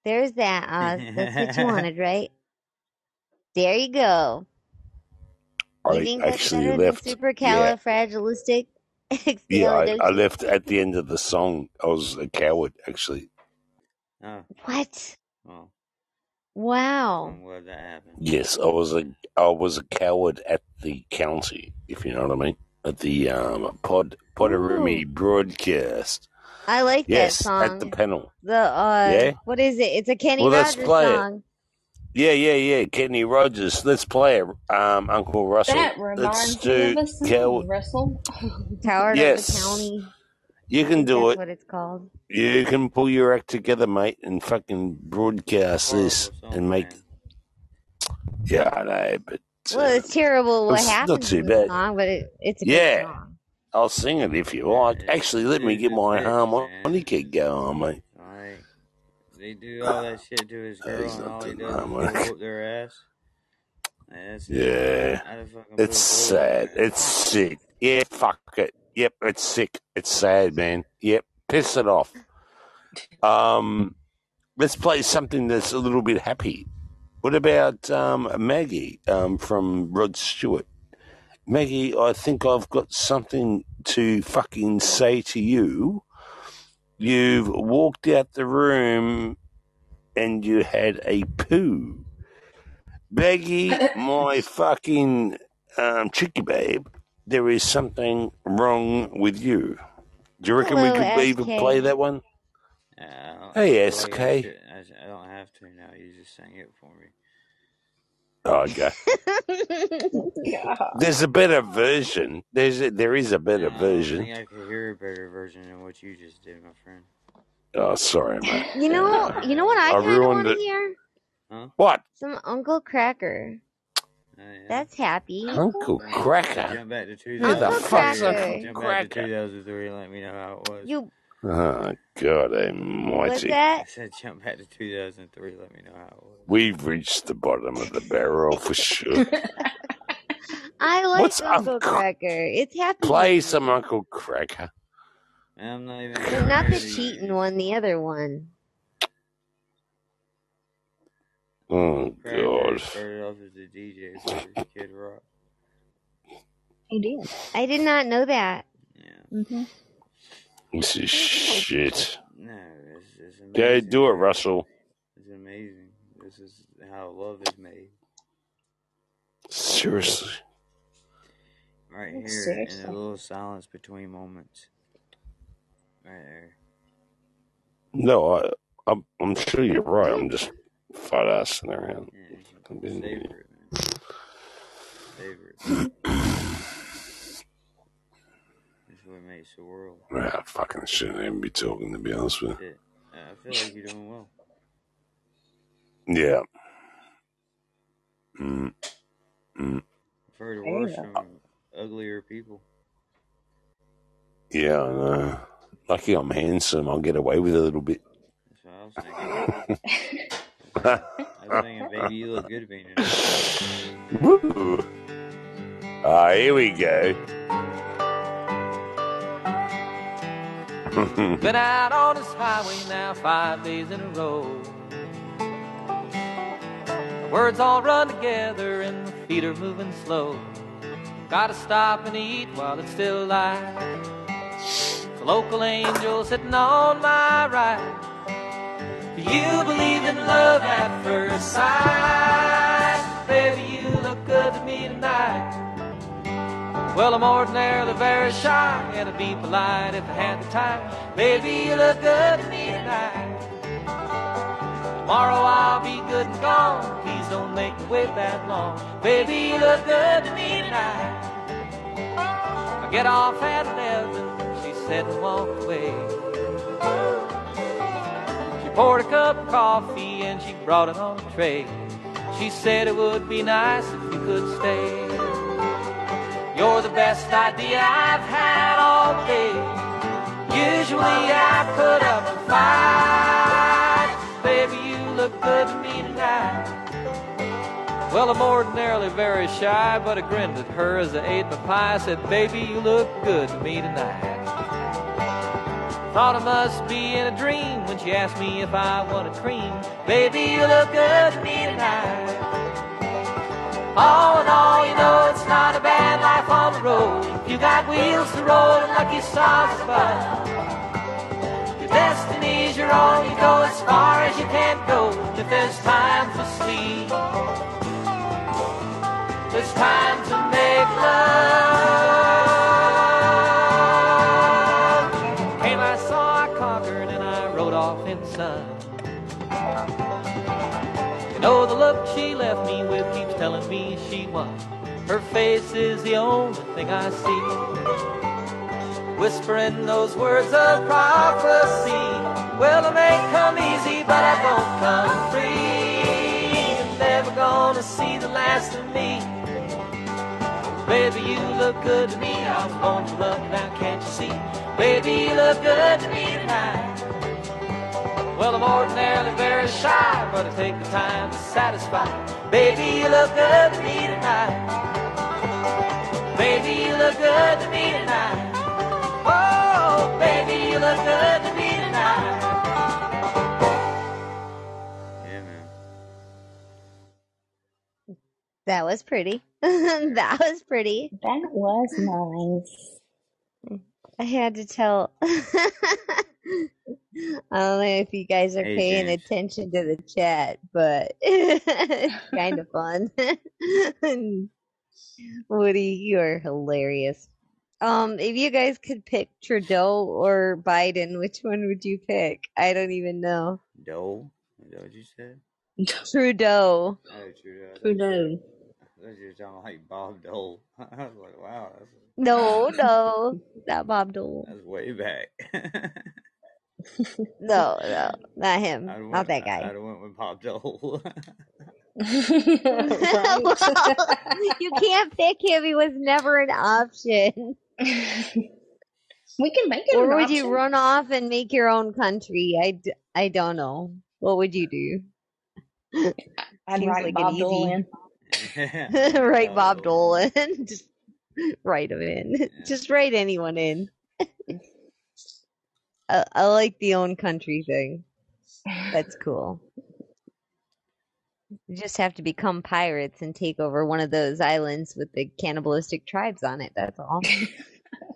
S14: there's that, Oz. That's what you wanted, [laughs] right? There you go. You
S5: I
S14: think
S5: actually
S14: better
S5: left.
S14: than
S5: Yeah, [laughs] yeah. I, I left at the end of the song. I was a coward, actually.
S2: Oh,
S14: What?
S2: well,
S14: Wow.
S2: I'm that happened.
S5: Yes, I was a I was a coward at the county, if you know what I mean. At the um pod
S14: Podarumi
S5: broadcast.
S14: I like that
S5: Yes, at the
S14: song.
S5: panel.
S14: The uh,
S5: Yeah.
S14: what is it? It's a Kenny
S5: Well, let's
S14: Rogers
S5: play it. Yeah, yeah, yeah. Kenny Rogers. Let's play it. Um, Uncle Russell.
S4: That
S5: Let's
S4: reminds me of
S5: do
S4: a song,
S5: coward.
S4: Russell. [laughs]
S14: Coward of the
S5: Yes,
S14: County.
S5: you can do
S14: that's
S5: it.
S14: what it's called.
S5: You can pull your act together, mate, and fucking broadcast this
S2: song,
S5: and make.
S2: man.
S5: Yeah, I know, but
S14: Well,
S5: uh,
S14: it's terrible what
S5: it's not
S14: happens
S5: too
S14: in
S5: bad.
S14: song, but it, it's a good
S5: Yeah,
S14: song.
S5: I'll sing it if you like. Actually, let me get my harmonica going, mate.
S2: Like, they do all that shit to his girl, and all he does is whoop their ass. That's.
S5: Yeah,
S2: I'd have fucking put
S5: it's
S2: a bullet in
S5: sad. It's sick. Yeah, fuck it. Yep, it's sick. It's sad, man. Yep, piss it off. Um, let's play something that's a little bit happy. What about um, Maggie um, from Rod Stewart? Maggie, I think I've got something to fucking say to you. You've walked out the room and you had a poo. Maggie, [laughs] my fucking um, chicky babe, there is something wrong with you. Do you reckon we
S14: Hello,
S5: could even play that one?
S2: Yeah, I don't,
S5: Hey,
S2: feel like I,
S5: SK.
S2: I, I don't have to now. You just sang it for me.
S5: Okay. [laughs] There's a better version. There's a, there is a better
S2: No, I
S5: version.
S2: think I could hear a better version than what you just did, my friend.
S5: Oh, sorry, mate.
S14: You know, you know what I
S5: I
S14: kind of
S5: ruined
S14: want to
S5: it.
S14: hear?
S2: Huh?
S5: What?
S14: Some Uncle Kracker.
S2: Oh, yeah.
S14: That's happy.
S5: Uncle Kracker?
S2: jump back to
S5: Who the
S14: Uncle
S2: 2003.
S5: fuck's
S14: Kracker.
S5: Uncle
S2: Jump back to
S5: Kracker?
S2: 2003 and let me know how it was.
S14: You
S5: Oh, God
S14: what's
S5: almighty.
S2: I
S14: that?
S2: said jump back to 2003. Let me know how it was.
S5: We've reached the bottom of the barrel for sure. [laughs]
S14: I like
S5: What's
S14: Uncle
S5: Uncle?
S14: Kracker. It's happy
S5: Play some Uncle
S2: Kracker. I'm not even
S14: But not the cheating one, the other one.
S5: Oh,
S2: Kracker
S5: God.
S2: started off as a DJ for Kid Rock.
S4: He did.
S14: I did not know that.
S2: Yeah.
S4: hmm
S5: This is shit.
S2: No, it's, it's
S5: Go
S2: amazing,
S5: do it. Russell.
S2: It's amazing. This is how love is made.
S5: Seriously.
S2: Right here in a little silence between moments. Right there.
S5: No, I, I'm, I'm sure you're right. I'm just fat assing around.
S2: Yeah,
S5: I'm being an
S2: savor
S5: idiot.
S2: it, man. [clears throat] Savor it. Makes the world.
S5: I fucking shouldn't even be talking, to be honest with
S2: Shit. Uh, I feel like you're doing well.
S5: Yeah. Mm. Mm.
S2: I've heard
S4: There you
S2: worse
S4: go.
S2: from uglier people.
S5: Yeah, I know. Lucky I'm handsome. I'll get away with it a little bit.
S2: That's what I was thinking. [laughs] I was thinking, baby, you look good being in it.
S5: Woo. Ah, here we go. [laughs]
S10: Been out on this highway now five days in a row. The words all run together and the feet are moving slow. Gotta stop and eat while it's still light. The local angel sitting on my right. Do you believe in love at first sight? Baby, you look good to me tonight. Well, I'm ordinarily very shy, and I'd be polite if I had the time. Baby, you look good to me tonight. Tomorrow I'll be good and gone. Please don't make me wait that long. Baby, you look good to me tonight. I get off at 11, she said and walked away. She poured a cup of coffee and she brought it on a tray. She said it would be nice if you could stay. You're the best idea I've had all day. Usually I put up a fight. Baby, you look good to me tonight. Well, I'm ordinarily very shy, but I grinned at her as I ate my pie. I said, Baby, you look good to me tonight. Thought I must be in a dream when she asked me if I wanted cream. Baby, you look good to me tonight. All in all, you know it's not a bad life on the road. You got wheels to roll and lucky stars above. Your destiny's your own, you go as far as you can go. If there's time for sleep, there's time to make love. Left me with keeps telling me she won. Her face is the only thing I see. Whispering those words of prophecy. Well, it may come easy, but I won't come free. You're never gonna see the last of me. Baby, you look good to me. I was to love now can't you see? Baby, you look good to me tonight. Well, I'm ordinarily very shy, but I take the time to satisfy. Baby, you look good to me tonight. Baby, you look good to me tonight. Oh, baby, you look good to me tonight.
S2: Yeah, man.
S14: That was pretty. [laughs] that was pretty.
S4: That was nice.
S14: I had to tell. [laughs] I don't know if you guys are
S2: Hey,
S14: paying
S2: James.
S14: attention to the chat, but [laughs] it's kind of [laughs] fun. [laughs] Woody, you're hilarious. Um, if you guys could pick Trudeau or Biden, which one would you pick? I don't even know.
S2: Dole? Is that what you said?
S14: Trudeau.
S2: Oh, Trudeau.
S4: Trudeau.
S2: I thought you were talking like Bob Dole. I was like, wow, that's,
S14: No, no, not Bob Dole.
S2: that's way back.
S14: No, no, not him.
S2: I'd
S14: Not
S2: went,
S14: that guy.
S2: I'd went with Bob Dole.
S14: well, you can't pick him. He was never an option.
S4: We can make it
S14: Or
S4: an
S14: would you run off and make your own country? I, d- I don't know. What would you do?
S4: I'd
S14: Seems
S4: write
S14: like
S4: Bob
S14: an
S4: Dole
S14: easy.
S2: yeah. [laughs]
S14: write
S2: Bob
S14: Bob
S2: Dole.
S14: Dole. Just write him in.
S2: Yeah.
S14: Just write anyone in. I, I like the own country thing. That's cool. You just have to become pirates and take over one of those islands with the cannibalistic tribes on it. That's all.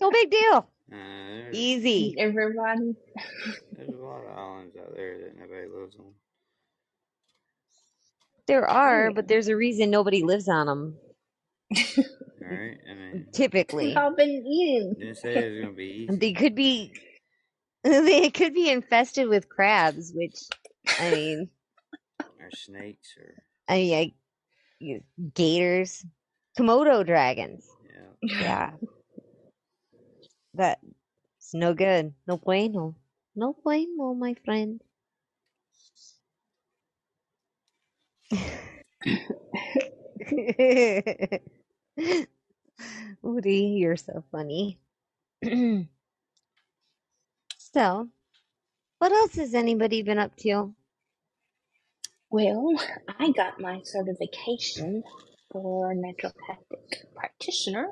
S14: no big deal. [laughs]
S2: Uh,
S14: Easy.
S4: Everybody.
S2: there's a lot of islands out there that nobody lives on.
S14: There are, but there's a reason nobody lives on them.
S2: Alright? I mean,
S14: Typically,
S4: I've been eating.
S2: didn't say it was going to be easy.
S14: they could be [laughs] they could be infested with crabs, which I mean,
S2: Or snakes or,
S14: I mean, I, you- gators, Komodo dragons.
S2: yeah.
S14: Yeah, that It's no good. No bueno. No bueno, my friend. [laughs] Woody, you're so funny. [clears throat] so, what else has anybody been up to?
S4: Well, I got my certification for naturopathic practitioner.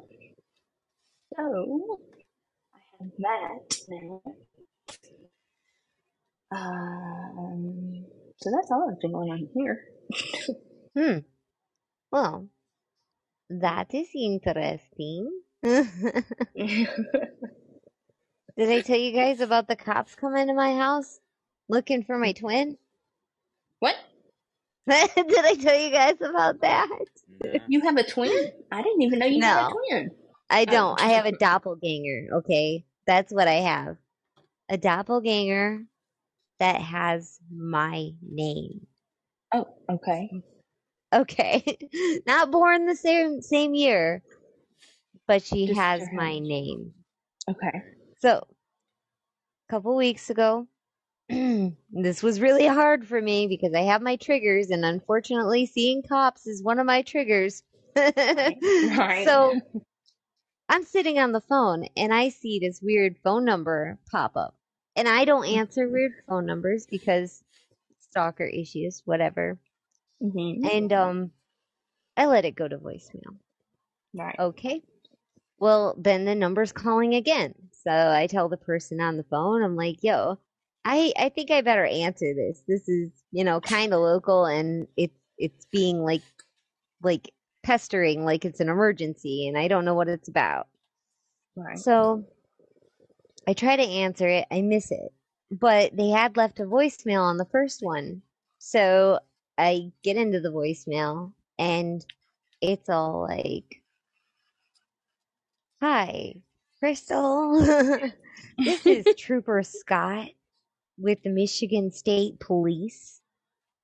S4: So, I have that now. Um, so that's all that's been going on here.
S14: Hmm. Well, that is interesting. [laughs] [laughs] Did I tell you guys about the cops coming to my house looking for my twin?
S4: What? [laughs]
S14: Did I tell you guys about that?
S4: You have a twin? I didn't even know you had a
S14: No.
S4: twin.
S14: I
S4: Oh.
S14: don't. I have a doppelganger, okay? That's what I have. A doppelganger that has my name.
S4: Oh, okay.
S14: Okay. [laughs] Not born the same same year, but she
S4: Just
S14: has my name.
S4: Okay.
S14: So, a couple weeks ago, [clears throat] this was really hard for me because I have my triggers, and unfortunately, seeing cops is one of my triggers.
S4: Right. [laughs]
S14: So, I'm sitting on the phone and I see this weird phone number pop up. And I don't answer weird phone numbers because stalker issues, whatever.
S4: Mm-hmm.
S14: And um I let it go to voicemail.
S4: Right.
S14: Okay. Well, then the number's calling again. So I tell the person on the phone, I'm like, yo, I I think I better answer this. This is, you know, kind of local and it's it's being like like pestering like it's an emergency and I don't know what it's about.
S4: Right.
S14: So I try to answer it, I miss it. But they had left a voicemail on the first one. So I get into the voicemail and it's all like Hi, Crystal. [laughs] this is [laughs] Trooper Scott with the Michigan State Police.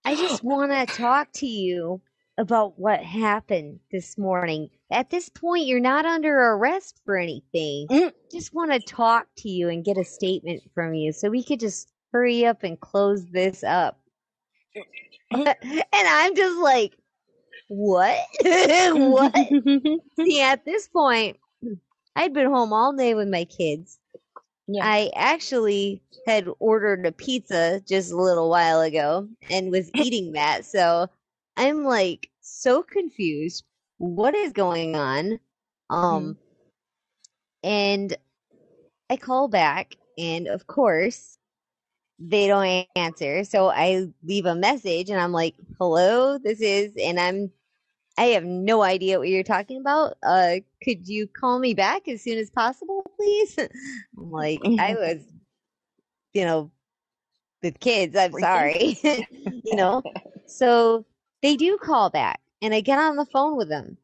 S14: I just [gasps] want to talk to you about what happened this morning. At this point, you're not under arrest for anything. Mm. Just want to talk to you and get a statement from you so we could just hurry up and close this up. Mm. [laughs] and I'm just like, what? what? See, at this point, I'd been home all day with my kids. I actually had ordered a pizza just a little while ago and was [laughs] eating that. So I'm like so confused. What is going on? Um, and I call back, and of course, they don't answer. So I leave a message, and I'm like, "Hello, this is," and I'm, I have no idea what you're talking about. Uh, could you call me back as soon as possible, please? [laughs] I'm like, I [laughs] was, you know, with kids. I'm sorry, [laughs] you know. So they do call back, and I get on the phone with them,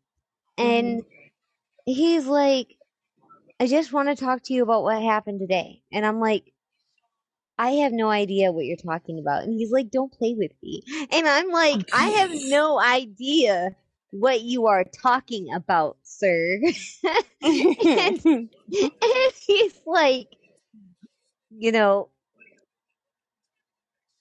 S14: and he's like, I just want to talk to you about what happened today. And I'm like, I have no idea what you're talking about. And he's like, don't play with me. And I'm like, I have no idea what you are talking about, sir. [laughs] and, and he's like, you know,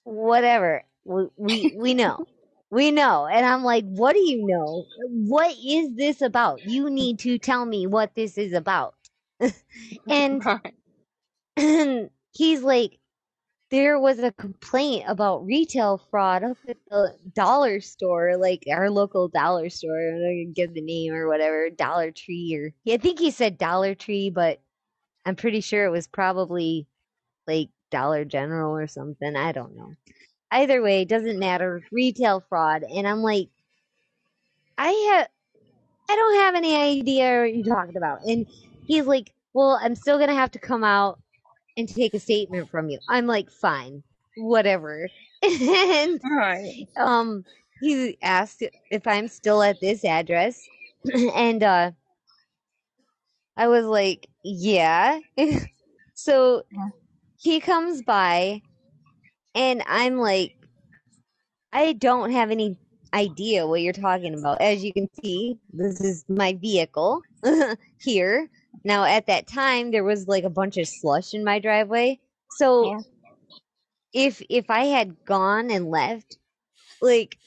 S14: whatever. We, we, we know. We know. And I'm like, what do you know? What is this about? You need to tell me what this is about. [laughs] and [laughs] [clears throat] he's like, there was a complaint about retail fraud up at the dollar store, like our local dollar store. I'm not gonna give the name or whatever, Dollar Tree or yeah, I think he said Dollar Tree, but I'm pretty sure it was probably like Dollar General or something. I don't know. Either way, it doesn't matter. Retail fraud, and I'm like, I have, I don't have any idea what you're talking about. And he's like, well, I'm still gonna have to come out and take a statement from you. I'm like, fine, whatever. [laughs] and um, he asked if I'm still at this address, [clears throat] and uh, I was like, yeah. [laughs] so he comes by, and I'm like, I don't have any idea what you're talking about. As you can see, this is my vehicle [laughs] here. Now at that time there was like a bunch of slush in my driveway. So
S4: Yeah.
S14: if if I had gone and left, like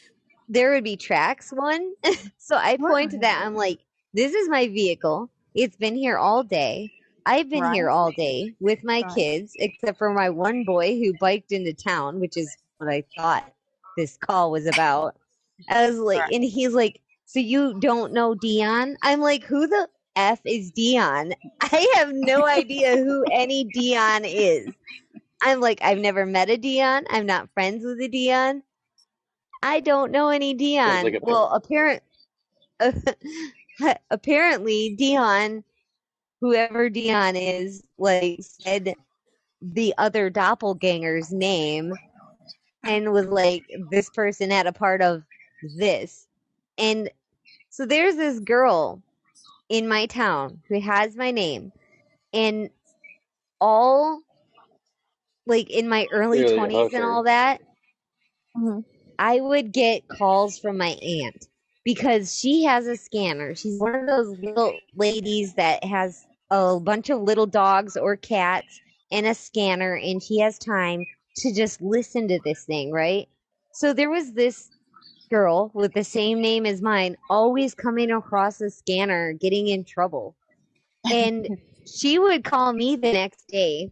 S14: there would be tracks one. [laughs] so I point to that. I'm like, this is my vehicle. It's been here all day. I've been here all day with my
S4: Right.
S14: kids, except for my one boy who biked into town, which is what I thought this call was about. I was like,
S4: Right.
S14: and he's like, so you don't know Dion? I'm like, who the F is Dion? I have no [laughs] idea who any Dion is. I'm like, I've never met a Dion. I'm not friends with a Dion. I don't know any Dion.
S16: like
S14: well, apparent, [laughs] apparently Dion, whoever Dion is, like said the other doppelganger's name and was like, this person had a part of this. And so there's this girl in my town who has my name and all like in my early
S16: Really?
S14: 20s
S16: Okay.
S14: and all that
S4: Mm-hmm.
S14: I would get calls from my aunt because she has a scanner. She's one of those little ladies that has a bunch of little dogs or cats and a scanner, and she has time to just listen to this thing, right? So there was this girl with the same name as mine always coming across the scanner getting in trouble. And [laughs] she would call me the next day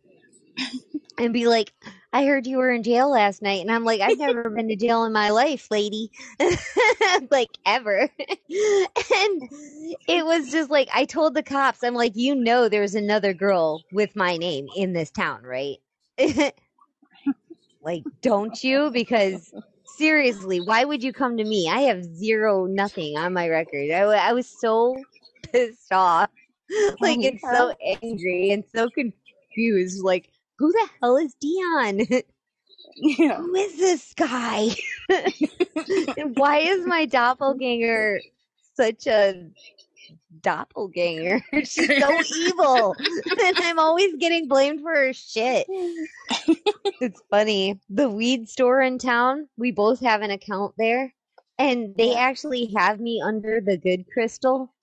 S14: and be like, I heard you were in jail last night. And I'm like, I've [laughs] never been to jail in my life, lady. [laughs] like, ever. and it was just like, I told the cops, I'm like, you know, there's another girl with my name in this town, right? like, don't you? Because seriously, why would you come to me? I have zero, nothing on my record. I, I was so [laughs] pissed off. Oh like, it's so angry and so confused. Like, who the hell is Dion?
S4: Yeah.
S14: Who is this guy? [laughs] why is my doppelganger such a doppelganger? [laughs] She's so [laughs] evil. and [laughs] I'm always getting blamed for her shit. it's funny. The weed store in town, we both have an account there. And they actually have me under the good crystal.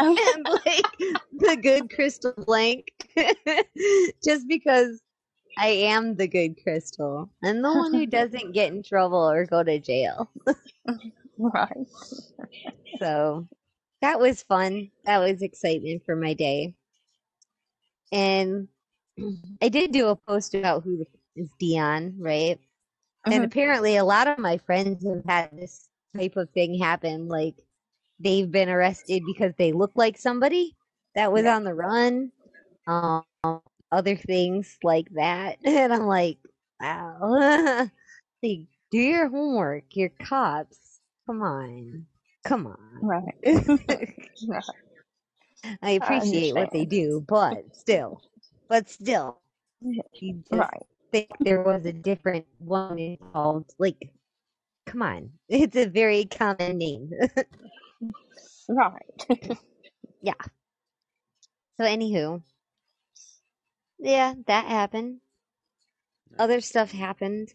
S14: Oh. and like the good crystal blank. Just because I am the good crystal. I'm the one who doesn't get in trouble or go to jail.
S4: Right.
S14: So that was fun. That was excitement for my day. And I did do a post about who is Dion, right? And
S4: Mhm.
S14: apparently, a lot of my friends have had this type of thing happen. Like they've been arrested because they look like somebody that was on the run. Um, other things like that. [laughs] And I'm like, wow. [laughs] like, do your homework. You're cops. Come on. Come on.
S4: Right. [laughs] right.
S14: I appreciate what they do, but still, but still, [laughs] you just
S4: Right.
S14: think there was a different one involved. Like, come on, it's a very common name.
S4: Right. [laughs]
S14: yeah. So, anywho, yeah, that happened. Other stuff happened,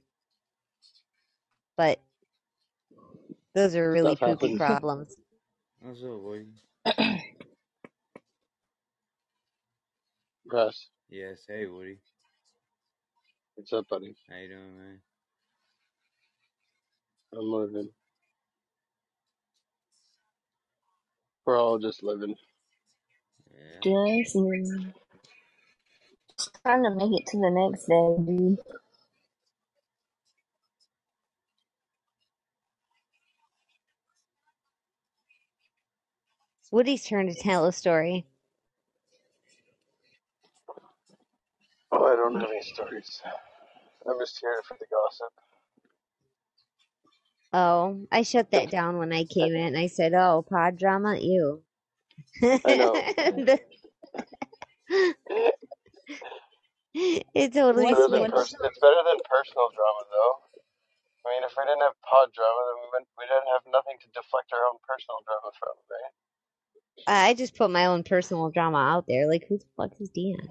S14: but those are really
S16: Stuff
S14: poopy
S16: happened. [laughs]
S14: problems.
S2: What's up, Woody?
S16: Russ,
S2: Yes, hey, Woody.
S16: what's up, buddy?
S2: How you doing, man?
S16: I'm living. We're all just living.
S2: Yeah.
S4: Just mm, trying to make it to the next day, dude.
S14: Woody's turn to tell a story.
S16: Oh, I don't have any stories. I'm just here for the gossip.
S14: Oh, I shut that [laughs] down when I came in. I said, "Oh, pod drama, ew."
S16: I know. [laughs]
S14: It totally
S16: It's better, than pers- it's better than personal drama, though. I mean, if we didn't have pod drama, then we wouldn't, we didn't have nothing to deflect our own personal drama from, right?
S14: I just put my own personal drama out there. Like, who the fuck is Dion?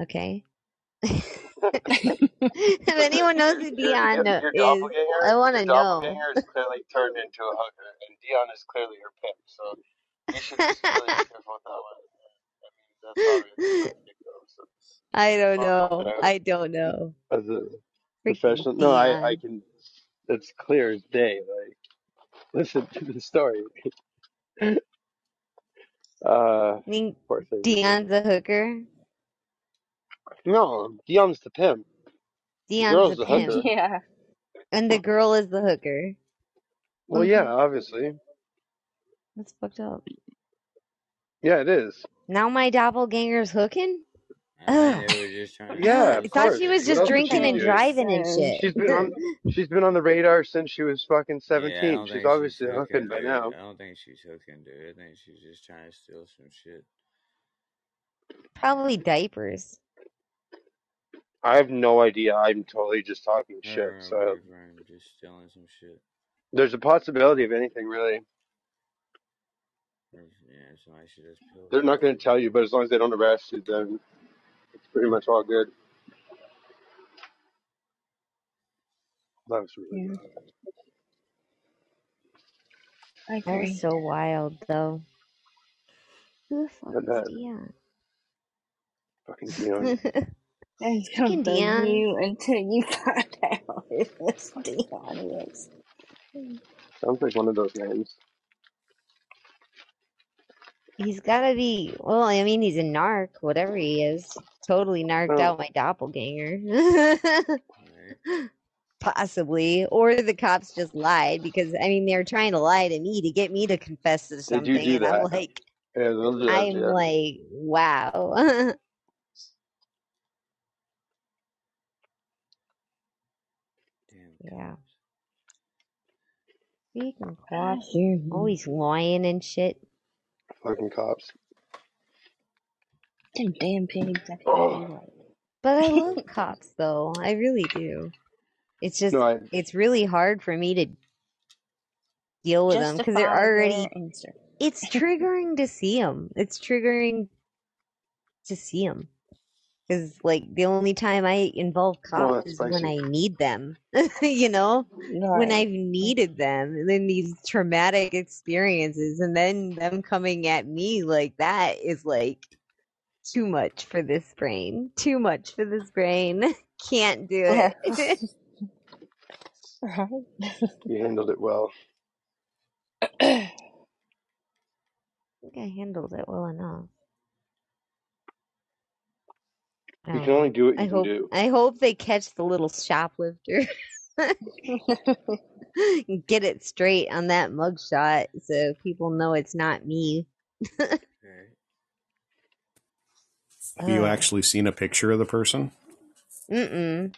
S14: Okay. [laughs] if anyone knows who Dion
S16: your,
S14: kno-
S16: your
S14: is, I want to know.
S16: doppelganger is clearly turned into a hooker, and Dion is clearly her pimp. So you should just really be [laughs] careful with that one.
S14: I don't know.
S16: Yeah.
S14: I don't know.
S16: As a
S14: Freaking
S16: professional, no, I I can. It's clear as day. Like, listen to the story. [laughs] Uh,
S14: I think
S16: poor thing.
S14: Dion's a hooker.
S16: No, Dion's the pimp. The
S14: Dion's
S16: girl's
S14: a
S16: the
S14: pimp.
S16: hooker.
S4: Yeah.
S14: And the girl is the hooker.
S16: Well, yeah, obviously.
S14: That's fucked up.
S16: Yeah, it is.
S14: Now my doppelganger's hooking?
S2: I
S14: Ugh.
S2: think they were just trying to.
S16: Yeah,
S14: I
S16: of
S14: thought
S16: course.
S14: she was just
S16: else would she
S14: drinking and driving and shit.
S16: She's been on. She's been on the radar since she was fucking seventeen.
S2: don't
S16: she's obviously
S2: she's
S16: hooking
S2: hooking,
S16: by now.
S2: I don't think she's hooking, dude. I think she's just trying to steal some shit.
S14: Probably diapers.
S16: I have no idea. I'm totally just talking shit.
S2: and her
S16: So
S2: boyfriend just stealing some shit.
S16: there's a possibility of anything really.
S2: Or, Yeah, somebody should just.
S16: They're not going to tell you, but as long as they don't arrest you, then it's pretty much all good. That was really
S4: Yeah. I
S14: That
S4: agree.
S14: was so wild, though. Who the fuck
S16: Not
S14: is
S16: bad.
S14: Dion?
S16: Fucking Dion. [laughs]
S4: I
S14: Fucking
S4: don't believe
S14: Dion.
S4: you until you [laughs] find out who this Dion is.
S16: Sounds like one of those names.
S14: He's gotta be. Well, I mean, he's a narc, whatever he is. Totally narked
S16: Oh.
S14: out my doppelganger. [laughs] Possibly. Or the cops just lied because, I mean, they're trying to lie to me to get me to confess to
S16: They
S14: something.
S16: do do
S14: and I'm like,
S16: Yeah, do that.
S14: I'm
S16: Yeah.
S14: like, wow. [laughs] yeah. Freaking cops. Mm-hmm. Always lying and shit.
S16: Fucking cops.
S4: Them damn pigs. I
S16: Oh.
S14: But I love [laughs] cops though. I really do. It's just
S16: No, I-
S14: it's really hard for me to deal with them because they're already it's triggering to see them. It's triggering to see them. Because like the only time I involve
S16: Oh,
S14: cops
S16: that's
S14: is when. I need them. [laughs] you know, when I've needed them, and then these traumatic experiences, and then them coming at me like that is like too much for this brain. Too much for this brain. [laughs] Can't do it.
S4: right. [laughs]
S16: You handled it well.
S14: I think I handled it well enough. I
S16: You can only do what you
S14: I
S16: can
S14: hope
S16: do.
S14: I hope they catch the little shoplifter. [laughs] Get it straight on that mugshot so people know it's not me. [laughs]
S13: Have you actually seen a picture of the person?
S14: Mm-mm.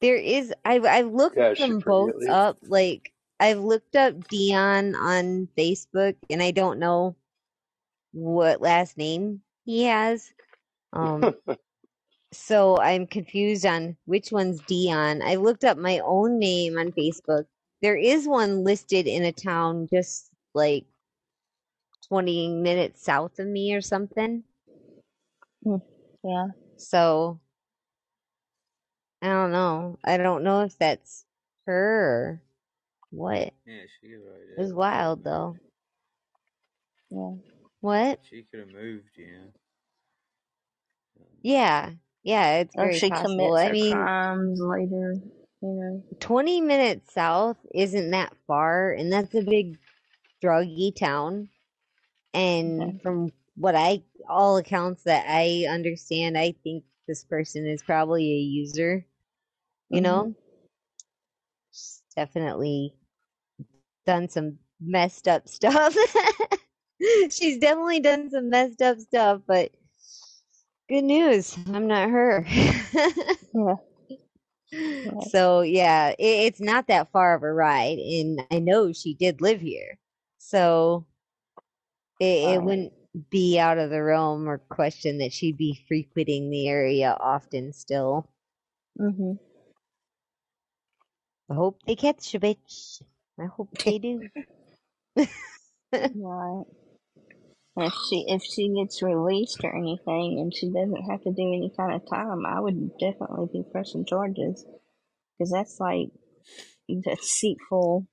S14: There is I've I've looked
S16: Yeah,
S14: them both
S16: at least?
S14: up. Like I've looked up Dion on Facebook and I don't know what last name he has. [laughs] Um so I'm confused on which one's Dion. I looked up my own name on Facebook. There is one listed in a town just like 20 minutes south of me or something.
S4: Hmm, yeah.
S14: So I don't know. I don't know if that's her or what.
S2: Yeah, she could have.
S14: It was wild though.
S4: Yeah.
S14: What?
S2: She could have moved, yeah.
S14: Yeah. Yeah, it's very
S4: she
S14: possible. I mean,
S4: crimes later. You know.
S14: 20 minutes south isn't that far, and that's a big druggy town. And from what I, all accounts that I understand, I think this person is probably a user. You mm-hmm. know, She's definitely done some messed up stuff. [laughs] She's definitely done some messed up stuff, but good news, I'm not her.
S4: yeah. [laughs]
S14: So yeah, it, it's not that far of a ride, and I know she did live here, so it, it wouldn't be out of the realm or question that she'd be frequenting the area often. Still,
S4: Mhm.
S14: I hope they catch a bitch. I hope they do. [laughs]
S4: Right. If she if she gets released or anything, and she doesn't have to do any kind of time, I would definitely be pressing charges because that's like deceitful.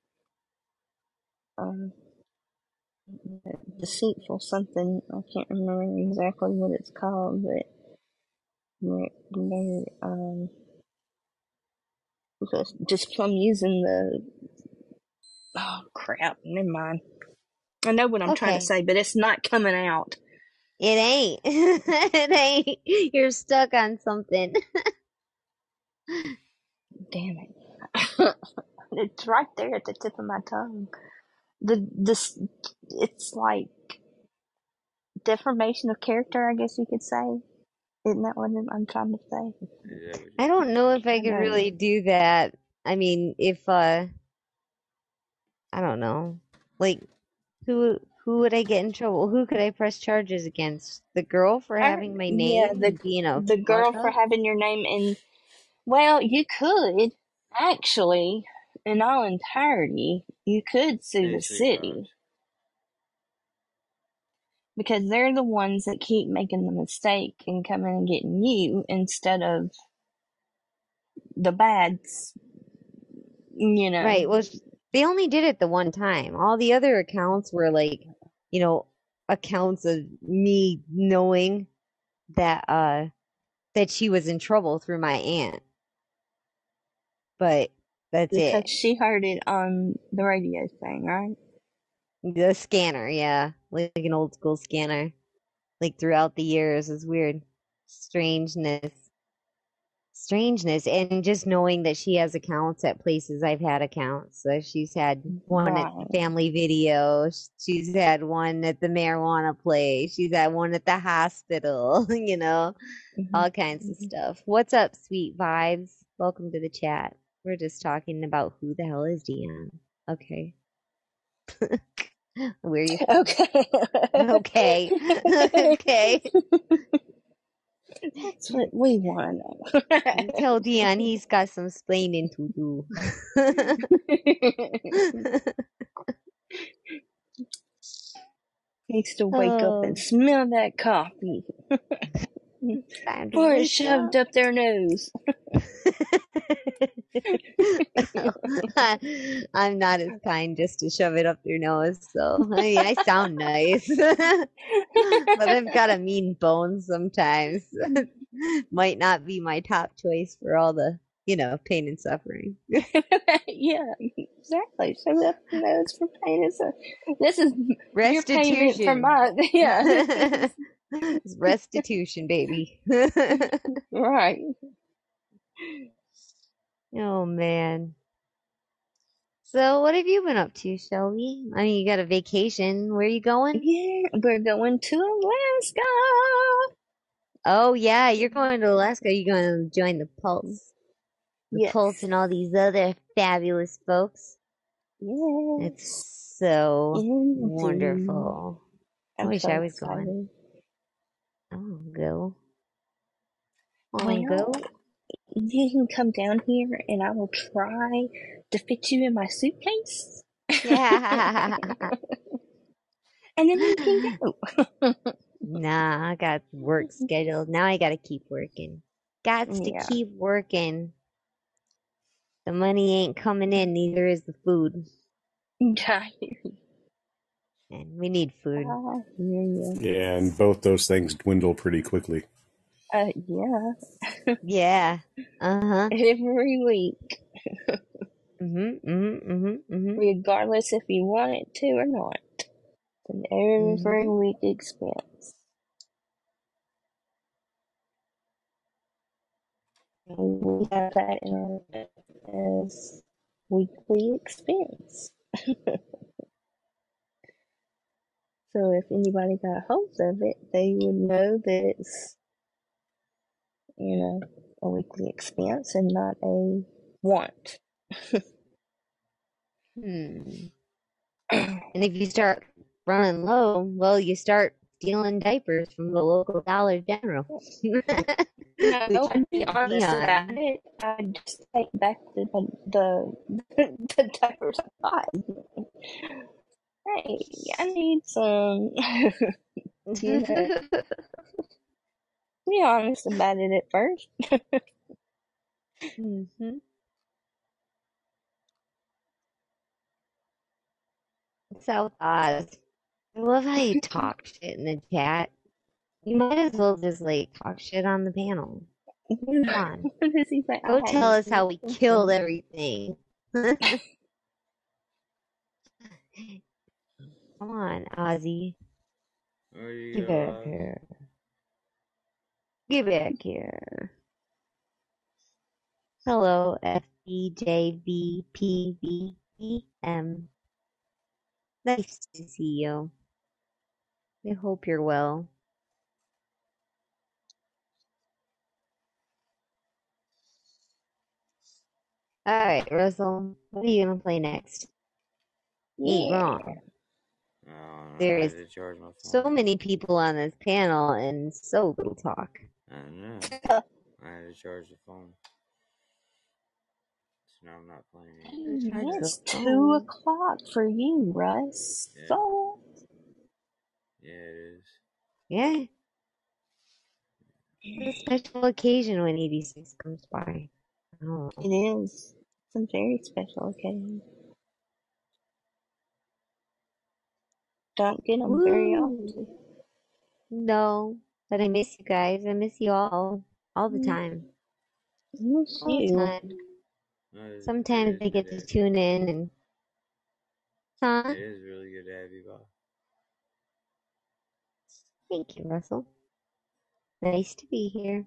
S4: Um, deceitful something. I can't remember exactly what it's called, but they're um just, just plumb using the oh crap. Never mind. I know what I'm trying to say, but it's not coming out.
S14: It ain't. [laughs] it ain't. You're stuck on something.
S4: Damn it. [laughs] it's right there at the tip of my tongue. The this it's like deformation of character, I guess you could say. Isn't that what I'm trying to say?
S14: I don't know if I could really do that. I mean, if uh I don't know. Like who who would I get in trouble? Who could I press charges against? The girl for having my name
S4: yeah, the
S14: and being a
S4: the girl
S14: markup?
S4: for having your name in well, you could actually in all entirety, you could sue the city. Because they're the ones that keep making the mistake and coming and getting you instead of the bads. You know.
S14: Right. Well, sh- they only did it the one time. All the other accounts were like, you know, accounts of me knowing that uh that she was in trouble through my aunt. But that's
S4: because
S14: it.
S4: she heard it on the radio thing, right?
S14: The scanner, yeah, like an old school scanner. Like throughout the years is weird. Strangeness. Strangeness and just knowing that she has accounts at places I've had accounts. So she's had one at
S4: Right.
S14: family video. She's had one at the marijuana place. She's had one at the hospital, [laughs] you know, mm-hmm. all kinds of mm-hmm. stuff. What's up, sweet vibes? Welcome to the chat. We're just talking about who the hell is Dion. Okay. [laughs] Where you
S4: Okay. [laughs]
S14: Okay. okay.
S4: That's what we want to know.
S14: Tell Dion he's got some splaining to do. [laughs]
S4: Needs to wake up
S14: Oh.
S4: and smell that coffee. [laughs] Or shoved up their nose. [laughs] [laughs]
S14: I'm not as kind just to shove it up their nose, so I mean I sound nice. [laughs] but I've got a mean bone sometimes. Might not be my top choice for all the, you know, pain and suffering.
S4: yeah, exactly. Shove it up your nose for pain. and suffering. This is your payment for
S14: Restitution.
S4: my yeah.
S14: It's restitution, baby. [laughs]
S4: right.
S14: Oh man. So what have you been up to, Shelby? I mean, you got a vacation. Where are you going?
S4: Yeah, we're going to Alaska.
S14: Oh yeah, you're going to Alaska. You're going to join the Pulse. The
S4: Yes.
S14: Pulse and all these other fabulous folks.
S4: Yes.
S14: It's so
S4: Indeed.
S14: wonderful. I
S4: I'm
S14: wish
S4: so
S14: I was
S4: excited.
S14: going. I'll go. I'll
S4: Well,
S14: go.
S4: you can come down here and I will try to fit you in my suitcase.
S14: Yeah. [laughs]
S4: and then you can go. [laughs]
S14: Nah, I got work mm-hmm. scheduled. Now I gotta keep working. Got to
S4: Yeah.
S14: keep working. The money ain't coming in, neither is the food. [laughs] And we need food.
S4: Ah, yeah, yeah.
S13: Yeah, and both those things dwindle pretty quickly.
S4: Uh, yeah. [laughs]
S14: Yeah. Uh huh.
S4: Every week,
S14: Mhm. Mhm. Mhm. Mhm.
S4: regardless if you want it to or not. It's an every
S14: Mhm.
S4: week expense. And we have that in our as weekly expense. [laughs] So if anybody got hold of it, they would know that it's, you know, a weekly expense and not a want.
S14: Hmm. [clears throat] And if you start running low, well, you start stealing diapers from the local Dollar General. [laughs]
S4: No,
S14: Which
S4: I'd be honest
S14: Dion.
S4: about it. I'd just take back the the [laughs] the diapers I bought. Hey, I need some. be honest about it at first.
S14: mm-hmm. So, Oz. I love how you talk [laughs] shit in the chat. You might as well just like talk shit on the panel. Come [laughs] on.
S4: What does he say?
S14: Go tell us how we killed everything. [laughs] Come on, Ozzy.
S2: Oh, what do you
S14: Get
S2: got?
S14: back here. Get back here. Hello, FBJVPVM. Nice to see you. I hope you're well. Alright, Russell, what are you gonna play next? Ain't
S4: Yeah.
S14: wrong.
S2: Oh, I don't know. I
S14: There's
S2: had to charge my phone.
S14: so many people on this panel and so little talk.
S2: I know. [laughs] I had to charge the phone. So now I'm not playing it.
S4: It's two o'clock for you, Russ.
S2: Yeah.
S4: So
S2: Yeah, it is.
S14: Yeah, it's a special occasion when 86 comes by. Oh,
S4: it is. It's a very special occasion. Don't get them very
S14: woo!
S4: often.
S14: No, but I miss you guys. I miss you all, all the
S4: Mm,
S14: time,
S4: Miss
S14: all the
S4: you.
S14: time.
S2: No, it is, it
S14: Sometimes
S2: is
S14: I
S2: good
S14: get
S2: to
S14: to
S2: have you.
S14: tune in and, huh?
S2: It is really good to have you back.
S14: Thank you, Russell. Nice to be here.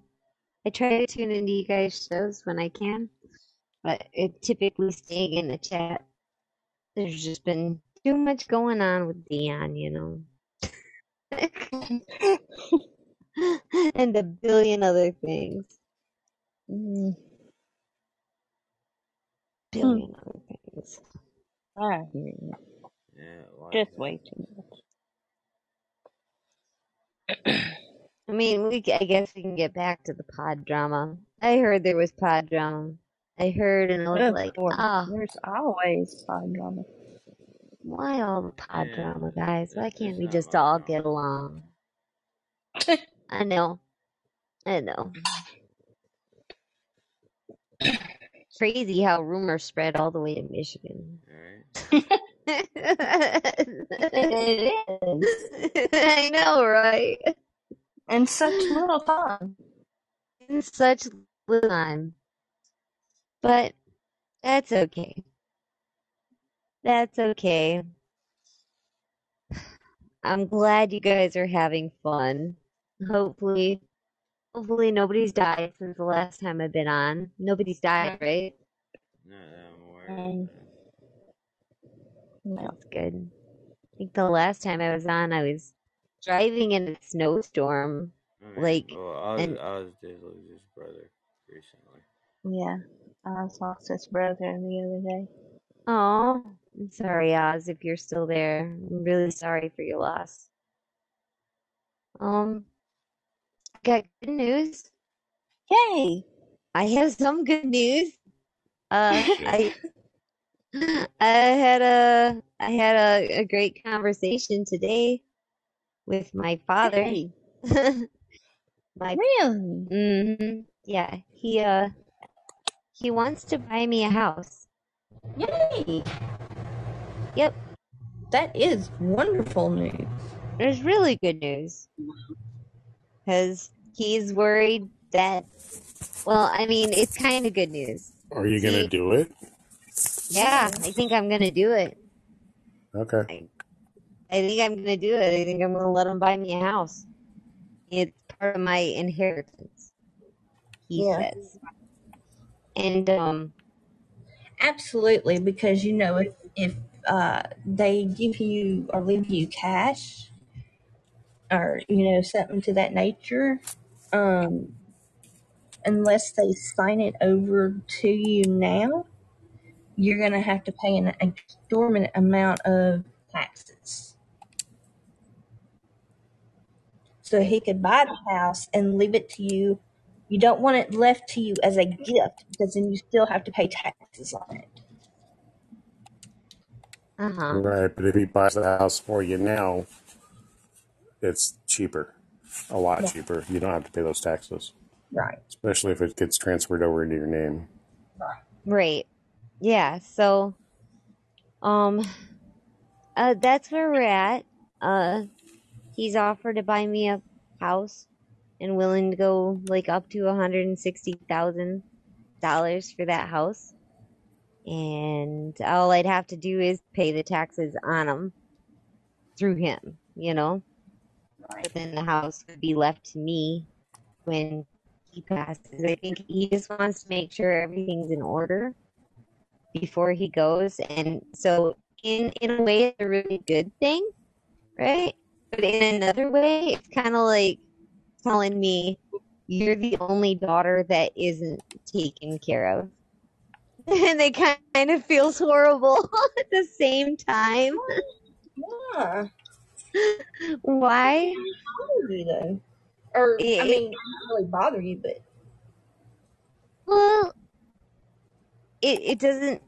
S14: I try to tune into you guys' shows when I can, but it typically staying in the chat. There's just been too much going on with Dion, you know, [laughs] and a billion other things.
S4: Mm, hmm.
S14: Billion other things.
S4: I hear you.
S2: Yeah, like
S4: Just
S2: that.
S4: way too much.
S14: I mean, we, I guess we can get back to the pod drama. I heard there was pod drama. I heard and I was
S4: Of
S14: like,
S4: course,
S14: ah,
S4: there's always pod drama.
S14: Why all the pod
S2: Yeah,
S14: drama, guys? Why can't we just all
S2: drama.
S14: get along? [laughs] I know. I know. Crazy how rumors spread all the way to Michigan.
S2: Alright. [laughs]
S4: It is. [laughs]
S14: I know, right?
S4: In such little time.
S14: In such little time. But that's okay. That's okay. I'm glad you guys are having fun. Hopefully, hopefully nobody's died since the last time I've been on. Nobody's died, right?
S2: Not that I'm aware.
S4: Um,
S2: no.
S4: no.
S14: That's good. I think the last time I was on, I was driving in a snowstorm,
S2: I mean,
S14: like,
S2: well, Oz,
S14: and
S2: Oz did lose his brother recently.
S4: Yeah. I lost his brother the other day.
S14: oh, I'm sorry, Oz, if you're still there. I'm really sorry for your loss. Um, got good news.
S4: Yay!
S14: I have some good news. Uh, I [laughs] I had a I had a, a great conversation today with my father. [laughs] My
S4: Really?
S14: hmm yeah, he uh he wants to buy me a house.
S4: Yay!
S14: Yep,
S4: That is wonderful news.
S14: there's really good news because he's worried that. Well, I mean, it's kind of good news.
S13: Are you gonna do it?
S14: yeah, I think I'm gonna do it.
S13: Okay.
S14: I, I think I'm gonna do it. I think I'm gonna let him buy me a house. It's part of my inheritance, he
S4: Yeah.
S14: says. And um,
S4: Absolutely, because you know if if uh, they give you or leave you cash or you know something to that nature, um, unless they sign it over to you now, you're gonna have to pay an exorbitant amount of taxes. So he could buy the house and leave it to you. You don't want it left to you as a gift because then you still have to pay taxes on it.
S14: Uh huh.
S13: Right, but if he buys the house for you now, it's cheaper, a lot
S4: Yeah.
S13: cheaper. You don't have to pay those taxes,
S4: Right.
S13: especially if it gets transferred over into your name.
S14: Right. Yeah. So, um, uh, that's where we're at. uh, he's offered to buy me a house and willing to go like up to a hundred and sixty thousand dollars for that house. And all I'd have to do is pay the taxes on them through him, you know. But then the house would be left to me when he passes. I think he just wants to make sure everything's in order before he goes. And so, in in a way, it's a really good thing, right? But in another way, it's kind of like telling me you're the only daughter that isn't taken care of. [laughs] And it kind of feels horrible [laughs] at the same time.
S4: Yeah.
S14: Why?
S4: Bother you? Or I
S14: It-
S4: mean, not really bother you, but
S14: Well, it it doesn't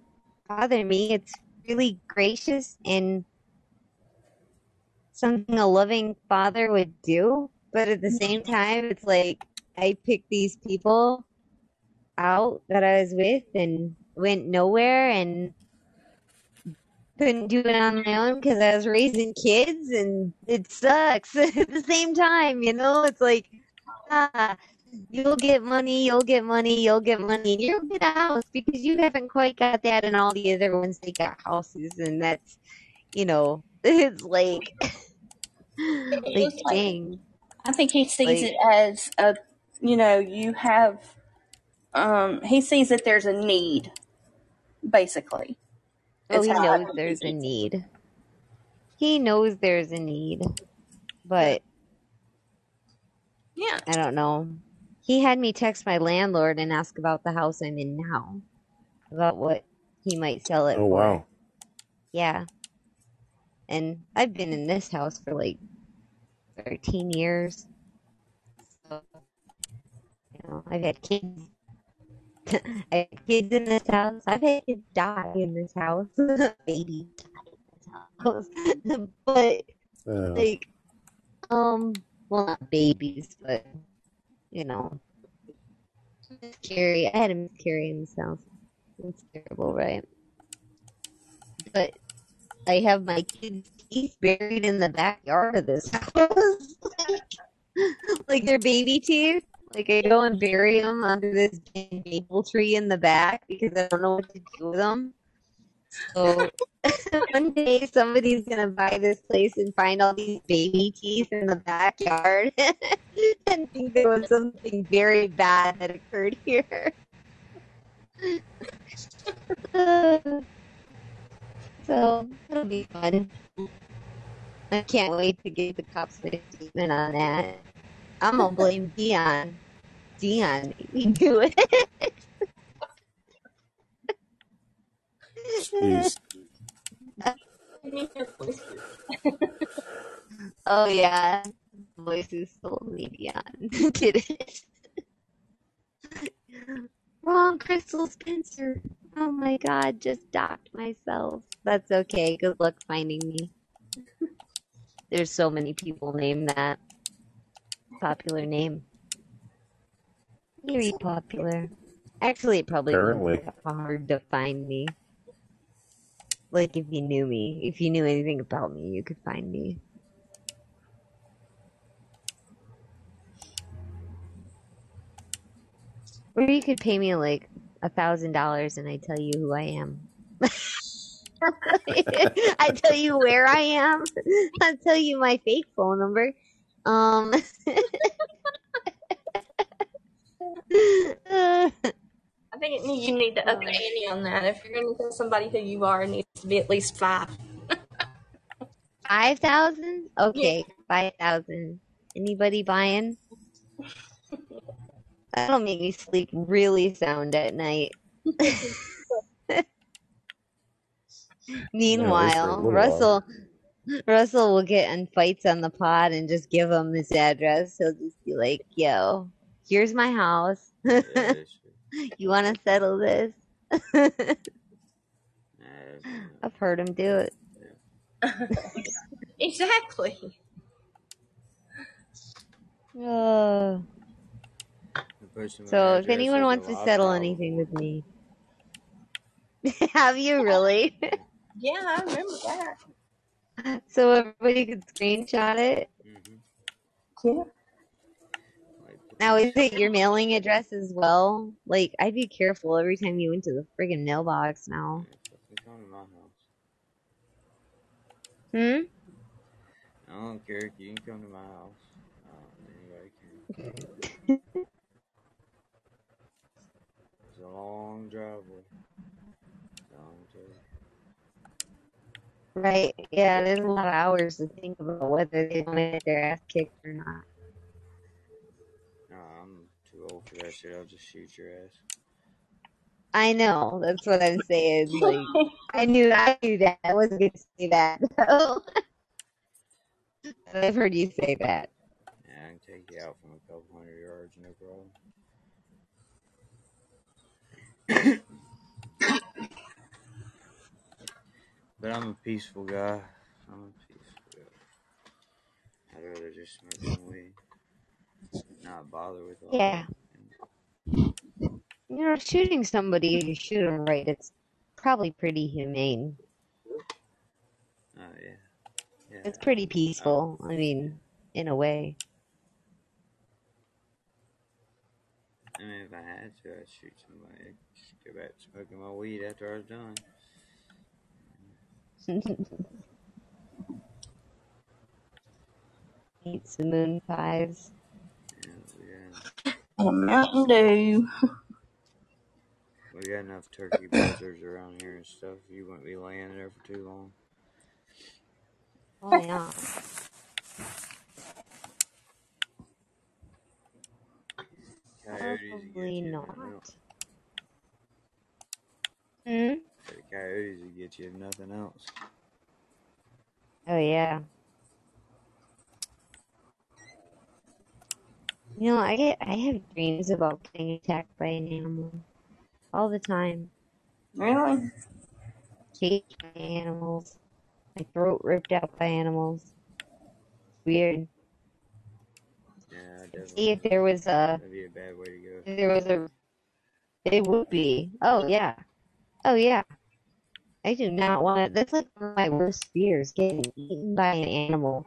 S14: bother me. It's really gracious and something a loving father would do. But at the mm-hmm. same time, it's like I picked these people out that I was with and went nowhere and couldn't do it on my own because I was raising kids and it sucks [laughs] at the same time, you know? It's like, ah, you'll get money, you'll get money, you'll get money, and you'll get a house because you haven't quite got that and all the other ones they got houses and that's you know, [laughs] it's like [laughs] like
S4: it's like-
S14: dang.
S4: I think he sees
S14: Like-
S4: it as a, you know, you have, um, he sees that there's a need, basically.
S14: Oh,
S4: Is
S14: he
S4: how I
S14: knows there's a need. He knows there's a need. But
S4: Yeah.
S14: I don't know. He had me text my landlord and ask about the house I'm in now. About what he might sell it
S13: Oh
S14: for.
S13: wow.
S14: Yeah. And I've been in this house for like 13 years. So, you know, I've had kids. [laughs] I had kids in this house. I've had kids die in this house. [laughs] Babies die in this house. [laughs] but,
S13: Uh,
S14: like, um, well, not babies, but, you know, miscarry. I had a miscarry in this house. It's terrible, right? But I have my kids' teeth buried in the backyard of this house. like their baby teeth. Like I go and bury them under this maple tree in the back because I don't know what to do with them. So [laughs] one day somebody's gonna buy this place and find all these baby teeth in the backyard [laughs] and think there was something very bad that occurred here. [laughs] so it'll be fun. I can't wait to get the cops statement on that. I'm gonna blame Dion. Dion, you do it.
S13: jeez.
S14: oh yeah, voices told me Dion [laughs] did it. Wrong, Crystal Spencer. Oh my God, just doxxed myself. That's okay. Good luck finding me. There's so many people named that. Popular name. Very popular. Actually, it probably wouldn't that hard to find me. Like if you knew me, if you knew anything about me, you could find me. Or you could pay me like a thousand dollars and I tell you who I am. [laughs] I tell you where I am. [laughs] I tell you my fake phone number. Um [laughs] [laughs]
S4: I think it, you need to up the ante on that. If you're going to tell somebody who you are, it needs to be at least five. [laughs]
S14: Five thousand? Okay, five thousand. Anybody buying? [laughs] That'll make me sleep really sound at night. Meanwhile,
S13: little
S14: Russell Russell will get in fights on the pod and just give him his address. He'll just be like, "Yo, here's my house. [laughs] you want to settle this?" [laughs] [laughs] I've heard him do it.
S4: exactly. [sighs]
S14: Oh. So if anyone wants to settle anything with me, have you really?
S4: Yeah, I remember that.
S14: so everybody could screenshot it.
S4: Yeah.
S14: Now, is it your mailing address as well? Like, I'd be careful every time you went to the friggin' mailbox now.
S2: It's on in my house.
S14: Hmm?
S2: I don't care. if You can come to my house. Anybody can. It's a long driveway. Long drive.
S14: Right. Yeah, there's a lot of hours to think about whether they want to get their ass kicked or not.
S2: No, I'm too old for that shit. I'll just shoot your ass.
S14: I know. That's what I'm saying. Like, I knew, I knew that. I wasn't going to say that. though. [laughs] I've heard you say that.
S2: Yeah, I can take you out from a couple hundred yards, no problem. [coughs] but I'm a peaceful guy. I'm a peaceful guy. I'd rather just smoke some weed, not bother with all
S14: Yeah. You know, shooting somebody, you shoot them right, it's probably pretty humane.
S2: Oh yeah, yeah.
S14: It's pretty peaceful. I mean, in a way.
S2: I mean, if I had to, I'd shoot somebody. I'd just go back to smoking my weed after I was done. [laughs]
S14: Eat some moon pies.
S2: Yeah,
S4: And [laughs] a Mountain Dew. [laughs]
S2: we got, enough turkey [coughs] buzzards around here and stuff. You wouldn't be laying there for too long.
S14: Oh yeah.
S2: Coyotes would get
S14: Probably not. Hmm?
S2: The coyotes would get you if nothing else.
S14: Oh yeah. You know, I get I have dreams about getting attacked by an animal all the time.
S4: Really?
S14: Caged by animals. My throat ripped out by animals. Weird.
S2: Yeah,
S14: See
S2: definitely.
S14: if there was a
S2: That'd be a bad way to go.
S14: if there was a it would be. Oh yeah. Oh yeah. I do not want to that's like one of my worst fears, getting eaten by an animal.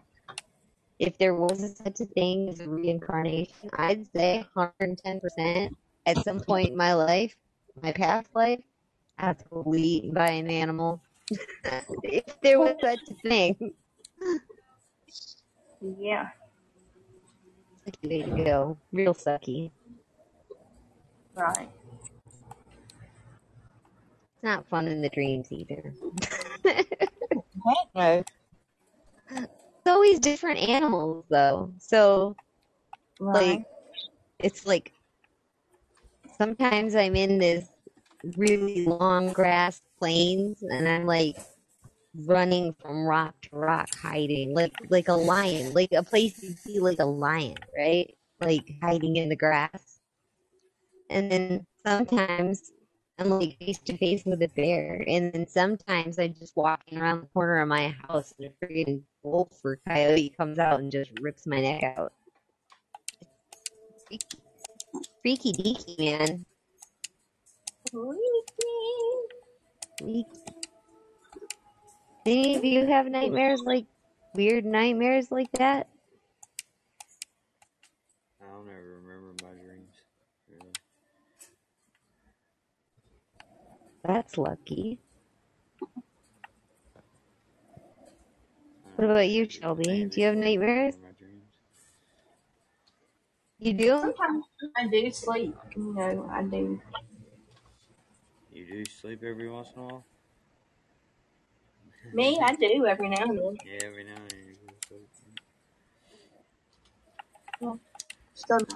S14: If there was such a thing as a reincarnation, I'd say 110% at some point in my life, my past life, absolutely eaten by an animal. [laughs] if there was such a thing.
S4: Yeah.
S14: Sucky way to go. Real sucky.
S4: Right.
S14: It's not fun in the dreams either. [laughs]
S4: No.
S14: It's always different animals though. So
S4: Right.
S14: like it's like sometimes I'm in this really long grass plains and I'm like running from rock to rock hiding like like a lion, like a place you'd see like a lion, right? Like hiding in the grass. And then sometimes I'm like face to face with a bear. And then sometimes I'm just walking around the corner of my house and a freaking wolf or coyote comes out and just rips my neck out. Freaky, deaky, man. Freaky. Any of you have nightmares like weird nightmares like that?
S2: I don't ever remember my dreams. Really.
S14: That's lucky. What about you, Shelby? Do you have nightmares?
S2: My dreams.
S14: You do?
S4: Sometimes I do sleep. You know, I do.
S2: You do sleep every once in a while?
S4: Me, I do every now and then.
S2: Yeah, every now and then you go to sleep.
S4: Well, sometimes.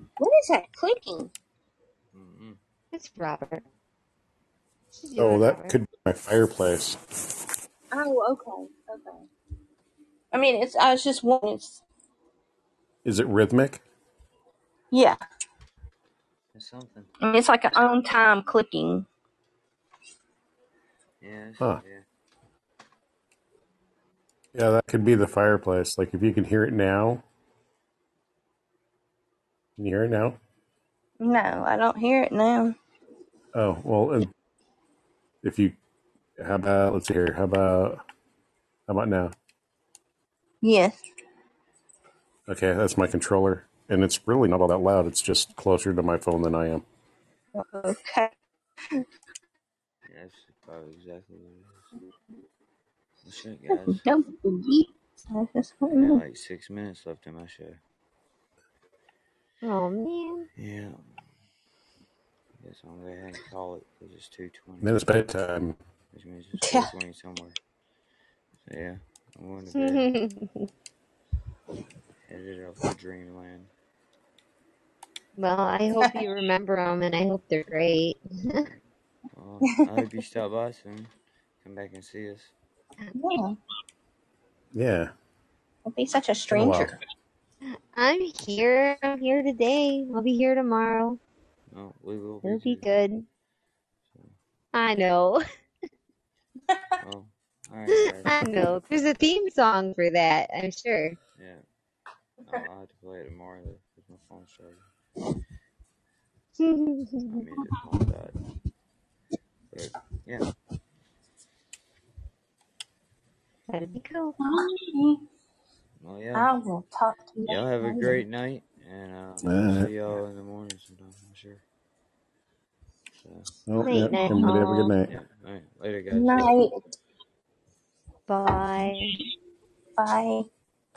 S4: Um, what is that clicking?
S2: Mm-mm.
S14: It's Robert. She's
S13: Oh, that
S14: Robert.
S13: could be my fireplace.
S4: Oh, okay, okay. I mean, it's. I was just wondering. It's,
S13: Is it rhythmic?
S4: yeah,
S2: It's something.
S4: I mean, it's like an on time clicking.
S2: Yeah,
S13: Huh.
S2: yeah.
S13: Yeah, that could be the fireplace. Like if you can hear it now. Can you hear it now?
S4: No, I don't hear it now.
S13: Oh, well, if you How about let's see here. How about how about now?
S4: Yes.
S13: Okay, that's my controller, and it's really not all that loud. It's just closer to my phone than I am.
S4: Okay.
S2: Yeah, that's probably exactly what it is. Well, shit, guys.
S4: Don't believe. I just
S2: I
S4: don't
S2: got like six minutes left in my show.
S14: Oh man.
S2: Yeah. I guess I'm gonna go ahead and call it because it's two twenty.
S13: Then it's bedtime.
S2: Which means it's 2.20 somewhere. So yeah, I'm going to bed. [laughs] Headed off to dreamland.
S14: well, I hope you remember them, and I hope they're great.
S2: Well, I hope you stop by soon. Come back and see us.
S4: Yeah.
S13: Yeah.
S4: Don't be such a
S13: It's been
S4: stranger.
S14: I'm here. I'm here today. I'll be here tomorrow.
S2: No, we will
S14: It'll be
S2: too.
S14: good. I know.
S2: Well, alright [laughs]
S14: I know. There's a theme song for that. I'm sure.
S2: Yeah. I'll, I'll have to play it tomorrow though, because my phone's charging. My music phone died. But yeah.
S14: That'd be cool.
S2: Well yeah.
S4: I will talk to you
S2: Y'all have a great night and uh I'll see y'all in the morning sometime, I'm sure. So
S13: Oh,
S14: Night,
S13: yeah.
S14: night,
S13: Everybody have a good night.
S2: yeah. Alright, later guys.
S4: Night.
S14: Bye.
S4: Bye.